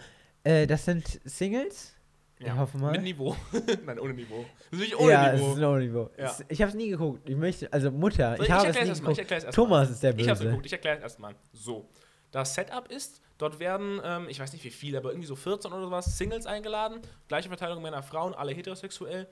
äh, das sind Singles. Ja. Ich hoffe mal. Mit Niveau. Nein, ohne Niveau. Das ist ohne ja, es Niveau. ist ein Niveau. Ja. Es- Ich habe es nie geguckt. Ich möchte, also Mutter, So, ich, habe es nie erst mal, ich geguckt. erst Thomas mal. ist der Ich hab's Böse. geguckt, ich erkläre es erstmal. So. Das Setup ist, dort werden, ähm, ich weiß nicht wie viele, aber irgendwie so 14 oder sowas Singles eingeladen. Gleiche Verteilung Männer, Frauen, alle heterosexuell.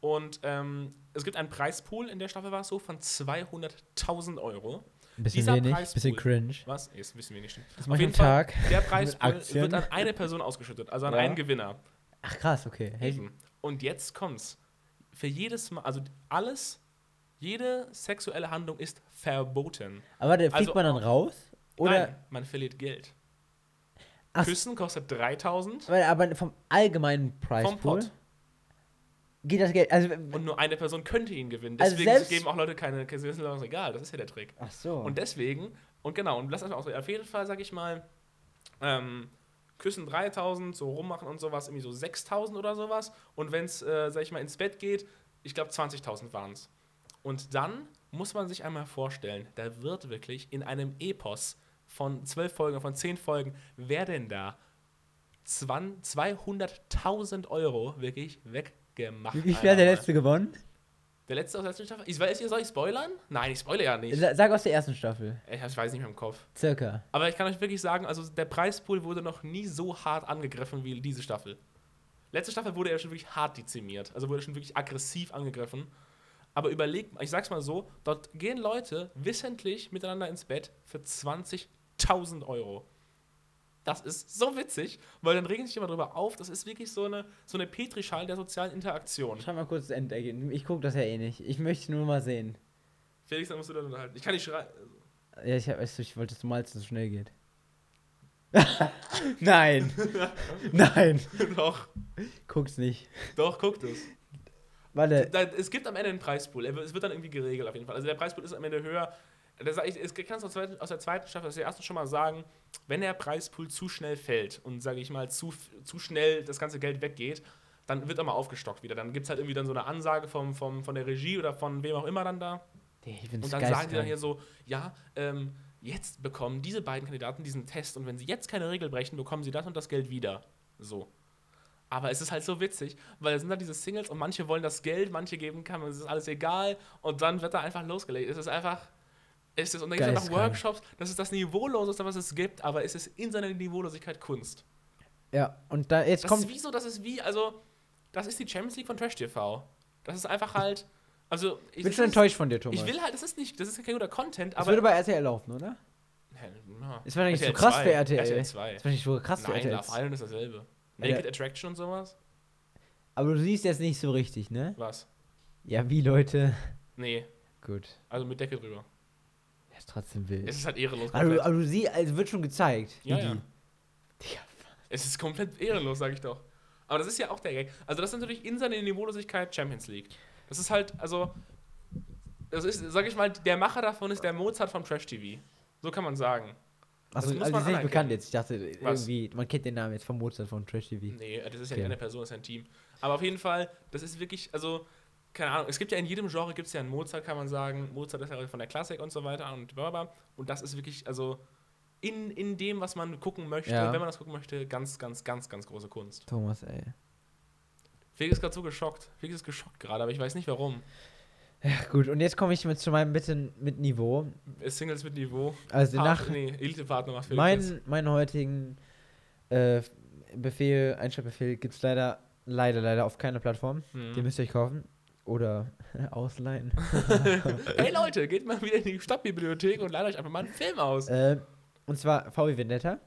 Und ähm, es gibt einen Preispool, in der Staffel war es so, von 200.000 Euro. Ein bisschen Dieser wenig, Preispool- bisschen cringe. Was? Jetzt wissen wir nicht. Das mache ich am Tag. Der Aktien. wird an eine Person ausgeschüttet, also an Ja. einen Gewinner. Ach krass, okay. Hey. Und jetzt kommt's. Für jedes Mal, also alles, jede sexuelle Handlung ist verboten. aber da fliegt also- man dann raus? Oder? Nein, man verliert Geld. Ach, Küssen kostet 3000 aber, aber vom allgemeinen Price vom Pool Pot. Geht das Geld. Also, Und nur eine Person könnte ihn gewinnen. Also Deswegen selbst- geben auch Leute keine mir egal. Das ist ja der Trick. ach so. Und deswegen, und genau, und lass einfach auch so, auf jeden Fall, sag ich mal, ähm, Küssen 3000, so rummachen und sowas, irgendwie so 6000 oder sowas. Und wenn es, äh, sag ich mal, ins Bett geht, ich glaube 20.000 waren es. Und dann muss man sich einmal vorstellen, da wird wirklich in einem Epos von 12 Folgen, von 10 Folgen, wer denn da 20 200.000 Euro wirklich weggemacht? Wie wie viel hat der letzte gewonnen? Der letzte aus der letzten Staffel? Ich weiß, soll ich spoilern? Nein, ich spoilere ja nicht. Sa- Sag aus der ersten Staffel. Ich weiß nicht mehr im Kopf. Circa. Aber ich kann euch wirklich sagen, also der Preispool wurde noch nie so hart angegriffen wie diese Staffel. Letzte Staffel wurde er schon wirklich hart dezimiert. Also wurde schon wirklich aggressiv angegriffen. Aber überlegt, ich sag's mal so, dort gehen Leute wissentlich miteinander ins Bett für 20.000 Euro. Das ist so witzig, weil dann regen sich immer drüber auf. Das ist wirklich so eine, so eine Petrischale der sozialen Interaktion. Schreib mal kurz das Endergebnis. Ich guck das ja eh nicht. Ich möchte nur mal sehen. Felix, dann musst du das unterhalten. Ich kann nicht schreien. Ja, ich, hab, ich wollte, dass du malst, dass es so schnell geht. Nein. Nein. doch, Guck's nicht. doch, guckt es. Warte. Es gibt am Ende einen Preispool. Es wird dann irgendwie geregelt auf jeden Fall. Also der Preispool ist am Ende höher. Das, ich, es kann es aus, der zweiten- aus der zweiten Staffel, aus der ersten schon mal sagen, wenn der Preispool zu schnell fällt und, sage ich mal, zu, zu schnell das ganze Geld weggeht, dann wird er mal aufgestockt wieder. Dann gibt es halt irgendwie dann so eine Ansage vom, vom, von der Regie oder von wem auch immer dann da. Ich Und dann sagen die dann hier so, ja, ähm, jetzt bekommen diese beiden Kandidaten diesen Test und wenn sie jetzt keine Regel brechen, bekommen sie das und das Geld wieder. So. Aber es ist halt so witzig, weil es sind dann diese Singles und manche wollen das Geld, manche geben kann, es ist alles egal und dann wird da einfach losgelegt. Es ist einfach, es ist, und dann gibt es noch. Workshops, das ist das Niveauloseste, was es gibt, aber es ist in seiner Niveaulosigkeit Kunst. Ja, und da jetzt Das kommt. ist wie so, das ist wie, also, das ist die Champions League von Trash TV. Das ist einfach halt, also, ich bin schon das enttäuscht von dir, Thomas. ich will halt, das ist nicht, das ist kein guter Content, das aber. würde bei RTL laufen, oder? Ja. Ist wahrscheinlich RTL so krass 2, für RTL. RTL 2. Ist wahrscheinlich so krass für Nein, RTL. Love Island ist dasselbe. Naked der- Attraction und sowas? Aber du siehst jetzt nicht so richtig, ne? Was? Ja, wie Leute. Nee, Gut. also mit Decke drüber. Ja, ist trotzdem wild. Es ist halt ehrenlos. aber du siehst, also wird schon gezeigt. ja, ja. Digga, Es ist komplett ehrenlos, sag ich doch. Aber das ist ja auch der Gag. Also das ist natürlich in seiner Niveaulosigkeit Champions League. Das ist halt, also, das ist, sag ich mal, der Macher davon ist der Mozart vom Trash TV. So kann man sagen. Achso, also sind nicht bekannt jetzt. Ich dachte, Was? irgendwie, man kennt den Namen jetzt vom Mozart von Trash TV. Nee, das ist ja Okay. nicht eine Person, das ist ein Team. Aber auf jeden Fall, das ist wirklich, also, keine Ahnung, es gibt ja in jedem Genre gibt es ja einen Mozart, kann man sagen. Mozart ist ja von der Klassik und so weiter und bla bla. bla. Und das ist wirklich, also, in, in dem, was man gucken möchte, Ja. wenn man das gucken möchte, ganz, ganz, ganz, ganz große Kunst. Thomas, ey. Felix ist gerade so geschockt. Felix ist geschockt gerade, aber ich weiß nicht warum. Ja, gut, und jetzt komme ich mit zu meinem Bitten mit Niveau. Singles mit Niveau. Also Part- nach nee, Elite-Partner macht Felix. mein, meinen heutigen äh, Befehl, Einschaltbefehl gibt es leider, leider, leider auf keiner Plattform. Hm. Den müsst ihr euch kaufen. Oder ausleihen. hey Leute, geht mal wieder in die Stadtbibliothek und leitet euch einfach mal einen Film aus. äh, und zwar VW Vendetta.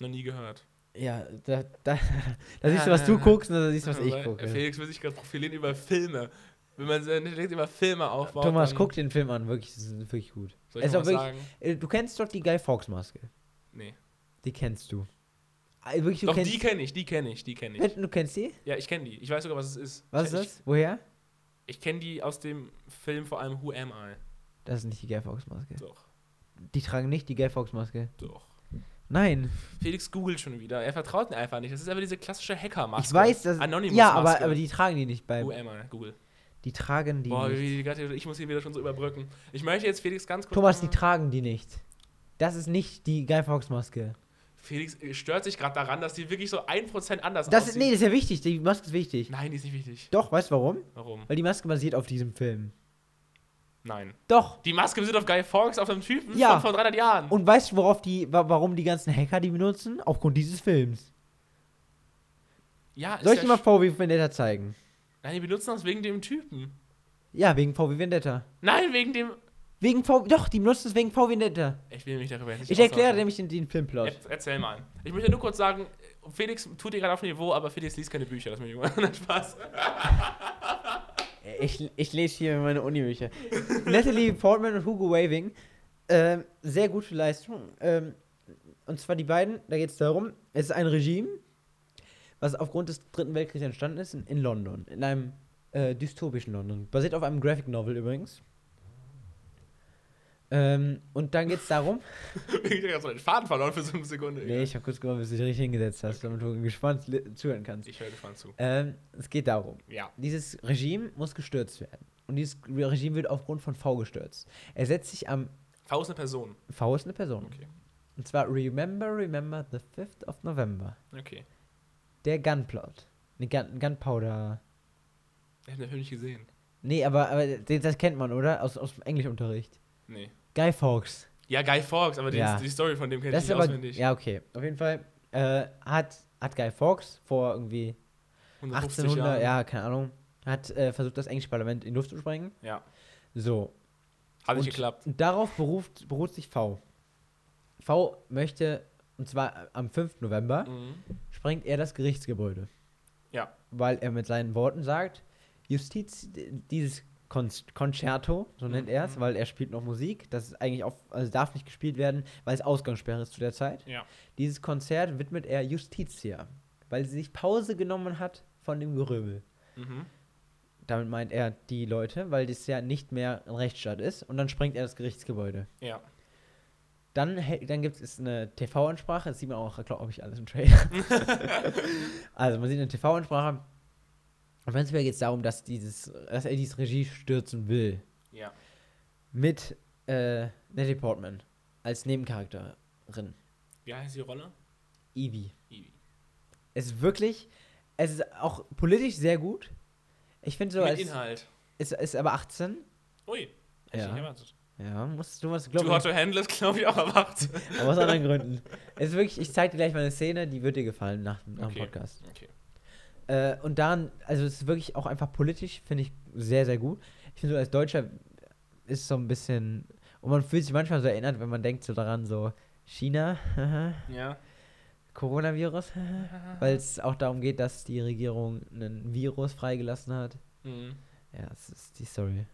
Noch nie gehört. Ja, da, da, da siehst du, was du guckst und da siehst du, was ich gucke. Felix will sich gerade profilieren über Filme. Wenn man sich direkt über Filme aufbaut. Thomas, guck den Film an, wirklich, das ist wirklich gut. Soll ich was auch sagen? Äh, Du kennst doch die Guy Fawkes Maske. Nee. Die kennst du. Äh, Wirklich, Doch, die kenne ich, die kenne ich, die kenne ich. Du kennst die? Ja, ich kenne die. Ich weiß sogar, was es ist. Was ich, ist das? Woher? Ich, kenne die aus dem Film vor allem Who Am I? Das ist nicht die Guy Fawkes Maske. Doch, Die tragen nicht die Guy Fawkes Maske. doch. Nein. Felix googelt schon wieder. Er vertraut mir einfach nicht. Das ist aber diese klassische Hackermaske. Ich weiß, dass. Anonymous ja, aber, aber die tragen die nicht Who beim. am I? Google. Die tragen die Boah, nicht. grad- ich muss hier wieder schon so überbrücken. Ich möchte jetzt Felix ganz kurz. Thomas, die tragen die nicht. Das ist nicht die Guy Fawkes Maske. Felix äh, stört sich gerade daran, dass die wirklich so 1% anders Das ist, aussieht. nee, das ist ja wichtig. Die Maske ist wichtig. Nein, die ist nicht wichtig. Doch, weißt du warum? Warum? Weil die Maske basiert auf diesem Film. Nein. Doch. Die Maske basiert auf Guy Fawkes, auf einem Typen Ja. von vor 300 Jahren. Und weißt du, worauf die, wa- warum die ganzen Hacker die benutzen? Aufgrund dieses Films. ja, ist Soll ich dir mal VW Vendetta zeigen? Nein, die benutzen das wegen dem Typen. Ja, wegen VW Vendetta. Nein, wegen dem. Wegen VW, doch, die benutzen es wegen VW Vendetta. Ich will mich darüber jetzt nicht Ich erkläre nämlich den, den Filmplot. Er, erzähl mal. Ich möchte nur kurz sagen, Felix tut dir gerade auf Niveau, aber Felix liest keine Bücher. Das ist mir Spaß. Ich, ich lese hier meine Uni-Bücher. Natalie Portman und Hugo Waving. Ähm, sehr gute Leistung. Ähm, und zwar die beiden, da geht es darum, es ist ein Regime, was aufgrund des Dritten Weltkriegs entstanden ist, in, in London, in einem äh, dystopischen London. Basiert auf einem Graphic Novel übrigens. Ähm, und dann geht es darum. ich habe so den Faden verloren für so eine Sekunde. nee, ich habe kurz gehofft, bis du dich richtig hingesetzt hast, damit du gespannt zuhören kannst. ich höre gespannt zu. Ähm, es geht darum. Ja. Dieses Regime muss gestürzt werden. Und dieses Regime wird aufgrund von V gestürzt. Er setzt sich am. V ist eine Person. V ist eine Person. Okay. Und zwar Remember, Remember the 5th of November. Okay. Der Gunplot. Ne, Gun, Gunpowder. Ich habe den Film nicht gesehen. Nee, aber, aber das kennt man, oder? Aus, aus dem Englischunterricht. Nee. Guy Fawkes. Ja, Guy Fawkes, aber die, Ja. die Story von dem kenne ich nicht aber. auswendig. Ja, okay. Auf jeden Fall äh, hat, hat Guy Fawkes vor irgendwie 150 1800, Jahren. ja, keine Ahnung, hat äh, versucht, das englische Parlament in die Luft zu sprengen. Ja. So. Hat nicht geklappt. Und darauf beruft, beruht sich V. V möchte, und zwar am 5. November, Mhm. sprengt er das Gerichtsgebäude. Ja. Weil er mit seinen Worten sagt, Justiz, dieses Concerto, so nennt er es, Mhm. weil er spielt noch Musik, das ist eigentlich auf, also darf nicht gespielt werden, weil es Ausgangssperre ist zu der Zeit. Ja. Dieses Konzert widmet er Justitia, weil sie sich Pause genommen hat von dem Geröbel. Mhm. Damit meint er die Leute, weil das ja nicht mehr ein Rechtsstaat ist. Und dann sprengt er das Gerichtsgebäude. Ja. Dann, dann gibt es eine TV-Ansprache, das sieht man auch, glaube ich, alles im Trailer. also man sieht eine TV-Ansprache. Und prinzipiell geht es darum, dass, dieses, dass er dieses Regie stürzen will. Ja. Mit äh, Natalie Portman als Nebencharakterin. Wie heißt die Rolle? Evie. Evie. Es ist wirklich, es ist auch politisch sehr gut. Ich finde so, Mit als, Inhalt. ist, ist aber 18. Ui. Hätte ich Ja. nicht erwartet. Ja, musst du was Too glauben. Hot to Handle ist, glaube ich, auch erwartet. Aber aus anderen Gründen. Es ist wirklich, ich zeige dir gleich mal eine Szene, die wird dir gefallen nach, nach Okay. dem Podcast. Okay. Äh, und daran, also es ist wirklich auch einfach politisch, finde ich sehr, sehr gut. Ich finde so als Deutscher ist so ein bisschen, und man fühlt sich manchmal so erinnert, wenn man denkt so daran, so China, Ja. Coronavirus, weil es auch darum geht, dass die Regierung einen Virus freigelassen hat. Mhm. Ja, das ist die Story.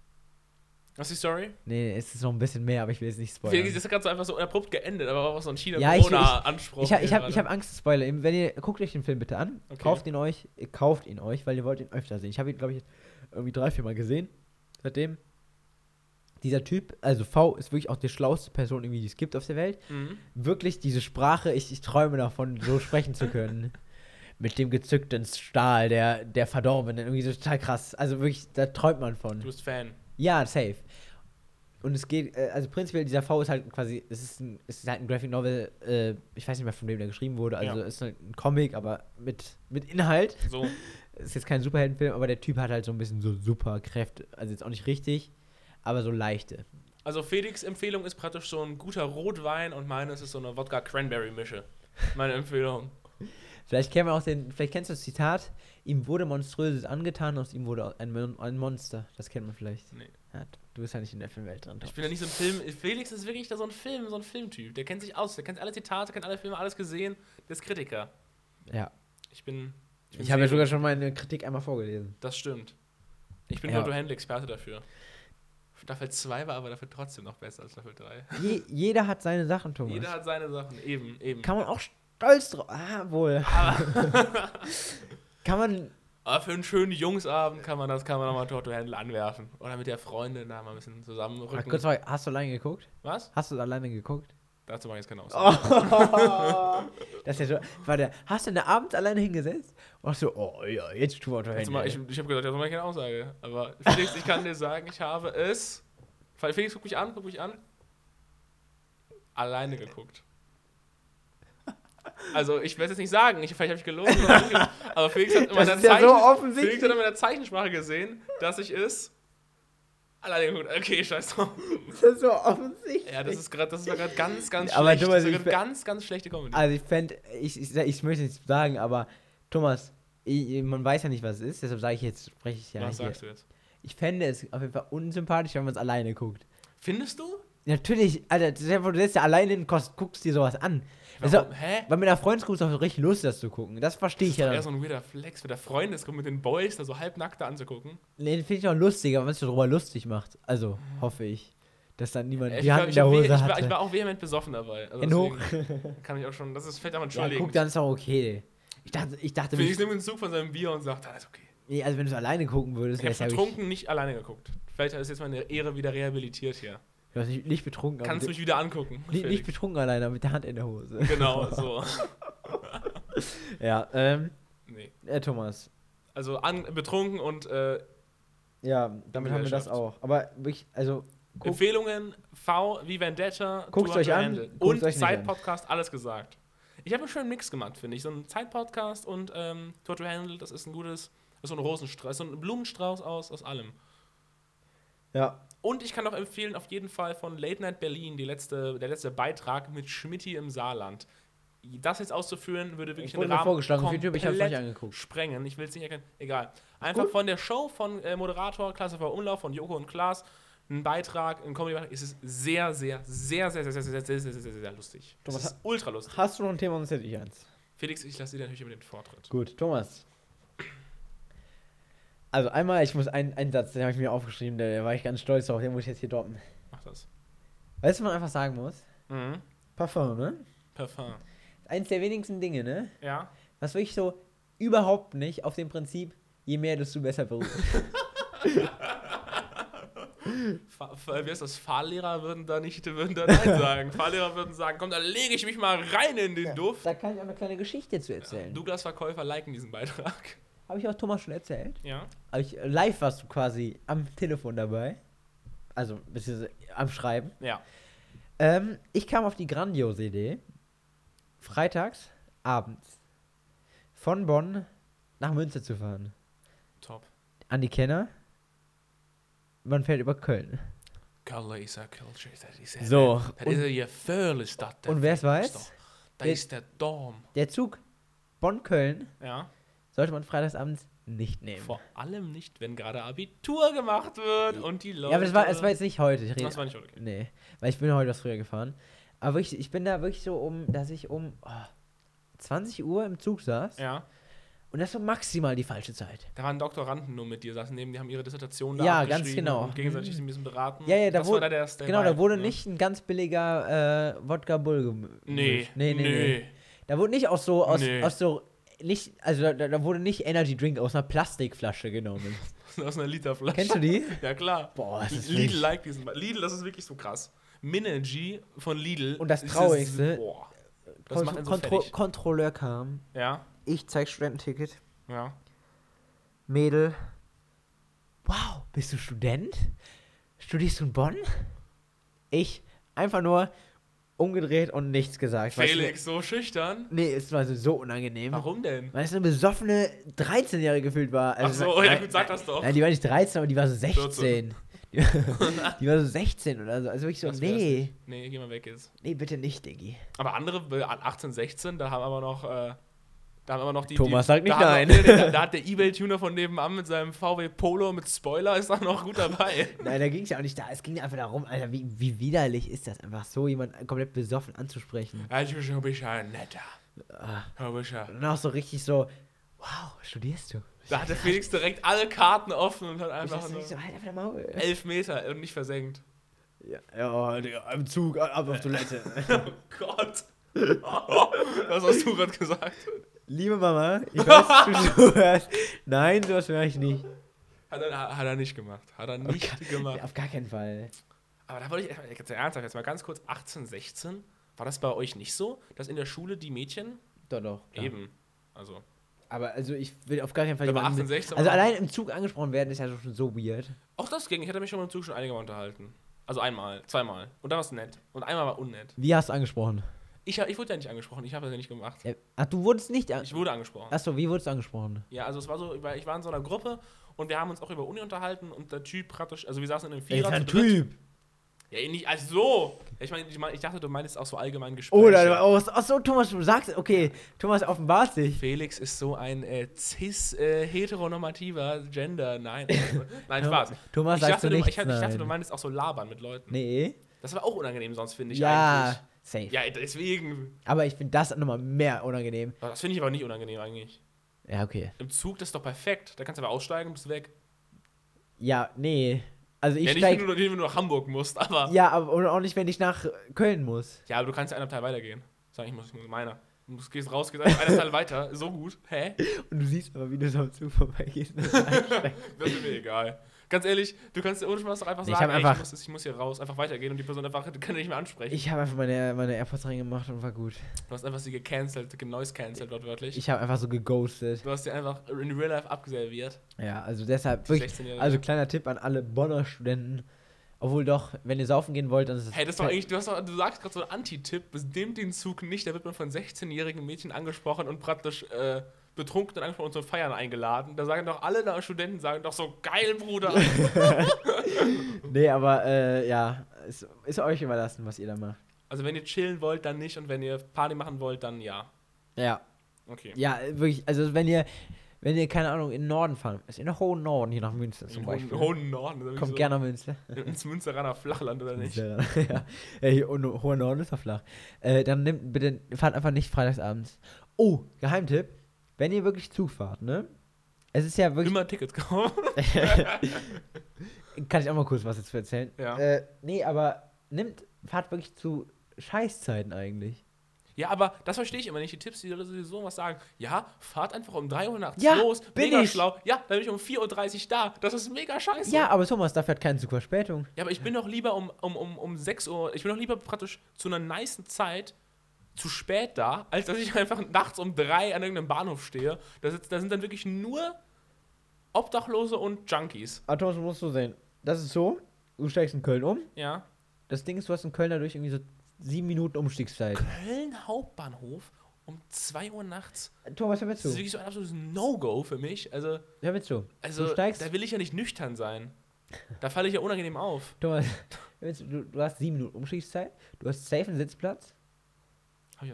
Was ist die Story? Nee, es ist noch ein bisschen mehr, aber ich will es nicht spoilern. das ist so einfach so abrupt geendet, aber war auch so ein Ja, ich- China-Corona-Anspruch. Ich, hab- ich habe ich hab Angst zu spoilern. Wenn ihr, guckt euch den Film bitte an, Okay. kauft ihn euch, ihr kauft ihn euch, weil ihr wollt ihn öfter sehen. Ich habe ihn, glaube ich, irgendwie drei, vier Mal gesehen. Seitdem. Dieser Typ, also V, ist wirklich auch die schlauste Person, irgendwie, die es gibt auf der Welt. Mhm. Wirklich diese Sprache, ich, ich träume davon, so sprechen zu können. Mit dem gezückten Stahl der, der Verdorbenen. Irgendwie so total krass. Also wirklich, da träumt man von. Du bist Fan. Ja, safe. Und es geht, äh, also prinzipiell, dieser V ist halt quasi, es ist, ein, es ist halt ein Graphic Novel, äh, ich weiß nicht mehr, von wem der geschrieben wurde, also Ja. es ist halt ein Comic, aber mit, mit Inhalt. So. Ist jetzt kein Superheldenfilm, aber der Typ hat halt so ein bisschen so Superkräfte, also jetzt auch nicht richtig, aber so leichte. Also Felix' Empfehlung ist praktisch so ein guter Rotwein und meine ist so eine Wodka-Cranberry-Mische. Meine Empfehlung. Vielleicht kennen wir auch den, vielleicht kennst du das Zitat, ihm wurde Monströses angetan, aus ihm wurde ein, Mon ein Monster. Das kennt man vielleicht. Nee. Ja, du bist ja nicht in der Filmwelt drin. Ich bin ja nicht so ein Film. Felix ist wirklich da so ein Film, so ein Filmtyp. Der kennt sich aus, der kennt alle Zitate, kennt alle Filme, alles gesehen. Der ist Kritiker. Ja. Ich bin. bin Ich habe ja sogar schon meine Kritik einmal vorgelesen. Das stimmt. Ich bin Ja. Lotto Handel-Experte dafür. Staffel 2 war aber dafür trotzdem noch besser als Staffel 3. Je, jeder hat seine Sachen, Thomas. Jeder hat seine Sachen. Eben, eben. Kann man auch stolz drauf. Ah, wohl. kann man. Aber für einen schönen Jungsabend kann man das, kann man nochmal Toto Handel anwerfen. Oder mit der Freundin da mal ein bisschen Ach, zusammenrücken. kurz mal, hast du alleine geguckt? Was? Hast du alleine geguckt? Dazu mache ich jetzt keine Aussage. das ist ja so. Warte, hast du da abends alleine hingesetzt? Und du, oh ja, jetzt tu Dazu mal, ich ich habe gesagt, dazu mache ich keine Aussage. Aber Felix, ich kann dir sagen, ich habe es. Felix, guck mich an, guck mich an. Alleine geguckt. Also, ich werde es jetzt nicht sagen, ich, vielleicht habe ich gelogen, aber Felix hat, immer in Das der ist ja so Zeichen- offensichtlich. Felix hat in der Zeichensprache gesehen, dass ich es alleine geguckt Okay, scheiß drauf. Das ist so offensichtlich. Ja, das ist gerade, das war gerade ganz, ganz Aber schlecht. Thomas, das be- ganz, ganz schlechte Comedy. Also ich fände, ich, ich, ich möchte nichts sagen, aber Thomas, ich, man weiß ja nicht, was es ist, deshalb sage ich jetzt, spreche ich ja Was hier. sagst du jetzt? Ich fände es auf jeden Fall unsympathisch, wenn man es alleine guckt. Findest du? Natürlich, Alter, ist du setzt ja alleine in Kost, guckst dir sowas an. Das ist Warum? auch- Hä? Weil mit einer Freundesgruppe ist auch richtig Lust, das zu gucken. Das verstehe ich ja. Eher dann. so ein weirder Flex mit der Freundesgruppe, mit den Boys, da so halbnackt da anzugucken. Nee, den finde ich auch lustiger, wenn man sich darüber lustig macht. Also, hoffe ich. dass dann niemand Ich, die war, Hand in ich, der Hose ich, war, hatte. ich war auch vehement besoffen dabei. Also deswegen kann ich auch schon, das ist fällt aber Ja, entschuldigen. guck, dann ist auch okay. Ich dachte, ich dachte, Felix mich, nimmt den Zug von seinem Bier und sagt, alles okay. nee, also wenn du es alleine gucken würdest, Ich wäre habe ja betrunken nicht alleine geguckt. Vielleicht ist jetzt meine Ehre wieder rehabilitiert hier. Du hast nicht, nicht betrunken, Kannst mit, mich wieder angucken. nicht, nicht betrunken alleine, aber mit der Hand in der Hose. Genau, so. Ja, ähm, Nee. äh, Thomas. Also an, betrunken und äh, Ja, damit haben wir das auch. Aber wirklich, also, guck, Empfehlungen, V wie Vendetta, Hot euch an, Handle. und. Zeitpodcast, alles gesagt. Ich habe einen schönen Mix gemacht, finde ich. So ein Zeitpodcast und ähm, Too Hot to Handle, das ist ein gutes, das ist so ein Rosenstrauß, so ein Blumenstrauß aus, aus allem. ja, Und ich kann auch empfehlen, auf jeden Fall von Late Night Berlin, die letzte, der letzte Beitrag mit Schmitti im Saarland. Das jetzt auszuführen, würde wirklich Ich mir Rahmen vorgeschlagen auf YouTube, ich komplett nicht angeguckt. sprengen. Ich will es nicht erkennen. Egal. Einfach Gut. von der Show von äh, Moderator Klassifer Umlauf von Joko und Klaas ein Beitrag, ein Comedy-Beitrag. Es ist sehr, sehr, sehr, sehr, sehr, sehr, sehr, sehr, sehr, sehr, sehr, sehr lustig. Es Thomas, ist ultra lustig. hast du noch ein Thema, sonst hätte ich eins. Felix, ich lasse dir natürlich über den Vortritt. Gut, Thomas. Also einmal, ich muss einen, einen Satz, den habe ich mir aufgeschrieben, da da war ich ganz stolz drauf, den muss ich jetzt hier droppen. Mach das. Weißt du, was man einfach sagen muss? Mhm. Parfum, ne? Parfum. Eins der wenigsten Dinge, ne? Ja. Was wirklich so überhaupt nicht auf dem Prinzip, je mehr, desto besser beruht. Wie heißt das? Fahrlehrer würden da nicht würden da Nein sagen. Fahrlehrer würden sagen, komm, dann lege ich mich mal rein in den Duft. Da kann ich auch eine kleine Geschichte zu erzählen. Douglas-Verkäufer liken diesen Beitrag. Habe ich auch Thomas schon erzählt. Ja. Ich, live warst du quasi am Telefon dabei. Also, beziehungsweise am Schreiben. Ja. Ähm, ich kam auf die grandiose Idee, freitags abends von Bonn nach Münster zu fahren. Top. An die Kenner. Man fährt über Köln. Kalle is a culture, that is a, So, Das und- ist ja völlig Stadt. und wer's weiß? Da ist der Dom. Der Zug Bonn-Köln Ja. Sollte man freitagsabends nicht nehmen. Vor allem nicht, wenn gerade Abitur gemacht wird und die Leute. Ja, aber das war, das war jetzt nicht heute. Ich rede, Das war nicht okay. Nee, weil ich bin heute was früher gefahren. Aber wirklich, ich bin da wirklich so um, dass ich um oh, 20 Uhr im Zug saß. Ja. Und das war maximal die falsche Zeit. Da waren Doktoranden nur mit dir, saßen neben, die haben ihre Dissertation da Ja, ganz genau. Und gegenseitig ein bisschen beraten. Ja, ja, da das wurde- war da der, der genau, da wurde ne? nicht ein ganz billiger äh, Wodka Bull gemischt. Nee, nee, nee, nee. Da wurde nicht aus so, aus, Nee. aus so, nicht, also da, da wurde nicht Energy Drink aus einer Plastikflasche genommen. Aus einer Literflasche. Kennst du die? Ja, klar. Boah, das ist Lidl wirklich- like diesen. Lidl, das ist wirklich so krass. Minergy von Lidl. Und das ist Traurigste, boah, das Kont macht einen so Kontro fertig. Kontrolleur kam. Ja, Ich zeig Studententicket. ja. Mädel. Wow, bist du Student? Studierst du in Bonn? Ich einfach nur umgedreht und nichts gesagt. Weißt du, Felix, so schüchtern. Nee, es war so, so unangenehm. Warum denn? Weil es eine besoffene 13-Jährige gefühlt war. Ach Also, so, ja gut, sag das doch. Nein, die war nicht 13, aber die war so 16. 14. Die, war- die war so 16 oder so. Also wirklich so, Das nee. Nee, geh mal weg jetzt. nee, bitte nicht, Diggi. Aber andere, äh, 18, 16, da haben aber noch, äh, da haben aber noch die. Thomas die, sagt nicht da nein. Noch, da, da hat der Ebay-Tuner von nebenan mit seinem VW Polo mit Spoiler ist auch noch gut dabei. Nein, da ging es ja auch nicht da. Es ging einfach darum, Alter, wie, wie widerlich ist das einfach so, jemanden komplett besoffen anzusprechen. Also, du bist ja netter. Du bist ja. Und dann auch so richtig so, wow, studierst du? Da hat der Felix direkt alle Karten offen und hat einfach nur nicht so, halt einfach der Maul. elf Meter und nicht versenkt. Ja, ja Digga, im Zug, ab auf Toilette. Oh Gott. Was hast du gerade gesagt? Liebe Mama, ich weiß, du zuhörst. Nein, sowas höre ich nicht. Hat er, hat er nicht gemacht. Hat er nicht gemacht. Auf gar keinen Fall. Aber da wollte ich jetzt ernsthaft, jetzt mal ganz kurz, 18, 16, war das bei euch nicht so, dass in der Schule die Mädchen Doch, doch. klar. eben, also, Aber also ich will auf gar keinen Fall Aber jemanden 18, 16 Also allein im Zug angesprochen werden ist ja schon so weird. auch das ging, ich hatte mich schon mal im Zug schon einige Mal unterhalten. Also einmal, zweimal. Und dann war es nett. Und einmal war unnett. Wie hast du angesprochen? Ich, ich wurde ja nicht angesprochen, ich habe das ja nicht gemacht. Ach, du wurdest nicht an Ich wurde angesprochen. Achso, wie wurdest du angesprochen? Ja, also es war so, ich war in so einer Gruppe und wir haben uns auch über Uni unterhalten und der Typ praktisch, also wir saßen in einem Vierer ist ein. Typ. Ja, nicht, also so. Ich meine, ich, mein, ich dachte, du meinst auch so allgemein Gespräche. Oder, oh, achso, Thomas, du sagst, okay, Thomas offenbart sich. Felix ist so ein äh, cis-heteronormativer Gender. Nein. also, nein, Spaß. Thomas Ich sagst dachte, du nichts, ich, ich dachte, du meinst auch so labern mit Leuten. Nee. Das war auch unangenehm sonst, finde ich Ja, eigentlich. Safe. Ja, deswegen. Aber ich finde das nochmal mehr unangenehm. Das finde ich aber nicht unangenehm eigentlich. Ja, okay. Im Zug, das ist doch perfekt. Da kannst du aber aussteigen und bist weg. Ja, nee. Also ich ja, nicht, steig, wenn du, nicht, wenn du nach Hamburg musst, aber. Ja, ja, aber auch nicht, wenn ich nach Köln muss. aber du kannst ja einen Abteil weitergehen. Sag ich, muss, ich muss meiner. Du musst- gehst raus, gehst einfach einen Teil weiter. So gut. Hä? Und du siehst aber, wie du so am Zug vorbeigehst. Das ist mir egal. Ganz ehrlich, du kannst dir ohne Spaß doch einfach Nee, ich sagen, hab ey, einfach- ich, muss, ich muss hier raus, einfach weitergehen und die Person einfach kann nicht mehr ansprechen. ich habe einfach meine, meine AirPods reingemacht und war gut. du hast einfach sie gecancelt, genoise cancelled wortwörtlich. Ich habe einfach so geghostet. du hast sie einfach in real life abgeserviert. Ja, also deshalb wirklich. 16-Jährige. Also kleiner Tipp an alle Bonner Studenten. Obwohl doch, wenn ihr saufen gehen wollt, dann ist es. Hey, das doch eigentlich, du, hast doch, du sagst gerade so einen Anti-Tipp, nehmt den Zug nicht, da wird man von 16-jährigen Mädchen angesprochen und praktisch äh, betrunken und und zum Feiern eingeladen. Da sagen doch alle da Studenten, sagen doch so, geil, Bruder. Nee, aber äh, ja, ist, ist euch überlassen, was ihr da macht. also wenn ihr chillen wollt, dann nicht und wenn ihr Party machen wollt, dann ja. Ja. Okay. Ja, wirklich, also wenn ihr, wenn ihr, keine Ahnung, in den Norden fahren, ist in den hohen Norden, hier nach Münster zum Im Beispiel. hohen, hohen Norden. Kommt so gerne nach Münster. Ins Münsteraner Flachland oder nicht? ja. Ey, und hoher Norden ist doch flach. Äh, dann nehmt bitte, fahrt einfach nicht freitagsabends. Oh, Geheimtipp, wenn ihr wirklich Zug fahrt, ne? Es ist ja wirklich. Immer Tickets kaufen. Kann ich auch mal kurz was dazu erzählen? Ja. Äh, nee, aber nimmt, fahrt wirklich zu Scheißzeiten eigentlich. Ja, aber das verstehe ich immer nicht. Die Tipps, die sowieso was sagen. Ja, fahrt einfach um 3 Uhr nachts Ja, los. bin mega ich. schlau. Ja, dann bin ich um 4.30 Uhr da. Das ist mega scheiße. Ja, aber Thomas, dafür hat keinen Zug Verspätung. Ja, aber ich bin doch lieber um, um, um, um 6 Uhr, ich bin doch lieber praktisch zu einer nicen Zeit zu spät da, als dass ich einfach nachts um 3 an irgendeinem Bahnhof stehe. Da, sitzt, da sind dann wirklich nur Obdachlose und Junkies. Aber Thomas, musst du sehen. Das ist so, du steigst in Köln um. Ja. Das Ding ist, du hast in Köln dadurch irgendwie so sieben Minuten Umstiegszeit. Köln Hauptbahnhof um 2 Uhr nachts. Thomas, hör mir Das ist zu. wirklich so ein absolutes No-Go für mich. Also, Hör mir zu. also du steigst. da will ich ja nicht nüchtern sein. Da falle ich ja unangenehm auf. Thomas, zu. Du, du hast sieben Minuten Umstiegszeit. Du hast safe einen Sitzplatz.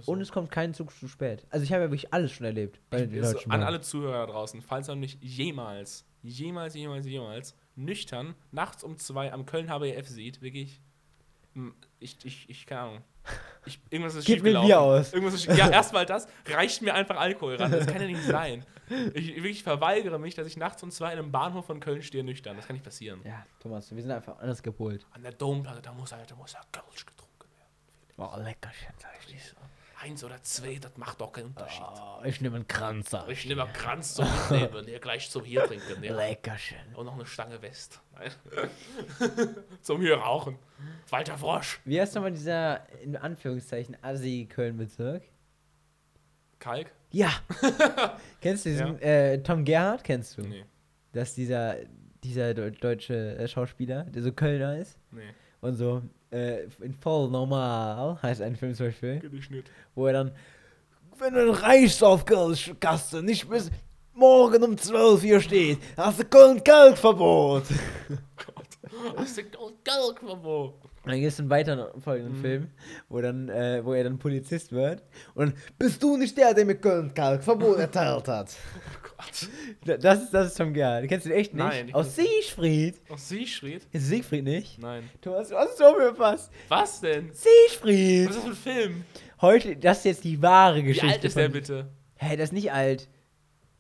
So. Und es kommt kein Zug zu spät. Also ich habe ja wirklich alles schon erlebt. Deutschen an alle Zuhörer draußen, falls noch nicht jemals, jemals, jemals, jemals nüchtern nachts um zwei am Köln HBF sieht, wirklich, ich, ich, ich, keine Ahnung. Ich, irgendwas ist Gib mir. Bier aus. Irgendwas ist, ja, erstmal das, reicht mir einfach Alkohol ran. Das kann ja nicht sein. Ich wirklich verweigere mich, dass ich nachts um zwei in einem Bahnhof von Köln stehe nüchtern. Das kann nicht passieren. Ja, Thomas, wir sind einfach anders gepolt. An der Domplatte, da muss, da muss ja Kölsch getrunken werden. Oh, lecker, sag ich dir. Eins oder zwei, das macht doch keinen Unterschied. Oh, ich nehme einen Kranz. Ich nehme einen Kranz zum Mitnehmen, der gleich zum hier trinken. Der Leckerchen. Und noch eine Stange West. Zum hier rauchen. Walter Frosch. Wie heißt nochmal dieser, in Anführungszeichen, Assi-Köln-Bezirk? Kalk? Ja. kennst du diesen, äh, Tom Gerhardt, kennst du? Nee. Das ist dieser, dieser deu- deutsche äh, Schauspieler, der so Kölner ist. Nee. Und so, äh, in voll normal heißt ein Film zum Beispiel, Kenn ich nicht. wo er dann, wenn du reichst auf Gaste, nicht bis morgen um 12 Uhr steht, hast du Köln-Kalk-Verbot. Gott. Das ist Kalk, wo? Und dann gibt es einen weiteren folgenden Mhm. Film, wo, dann, äh, wo er dann Polizist wird. Und dann, bist du nicht der, der mir Köln-Kalk-Verbot erteilt hat? Oh Gott. Da- Das ist, das ist Tom Gerhardt. Kennst du den echt nicht? Nein, Aus Siegfried. Aus Siegfried? Du Siegfried nicht? Nein. Thomas, du hast so verpasst. Was denn? Siegfried. Was ist das für ein Film? Heute, das ist jetzt die wahre Wie Geschichte. alt ist der bitte? Hä, der ist nicht alt.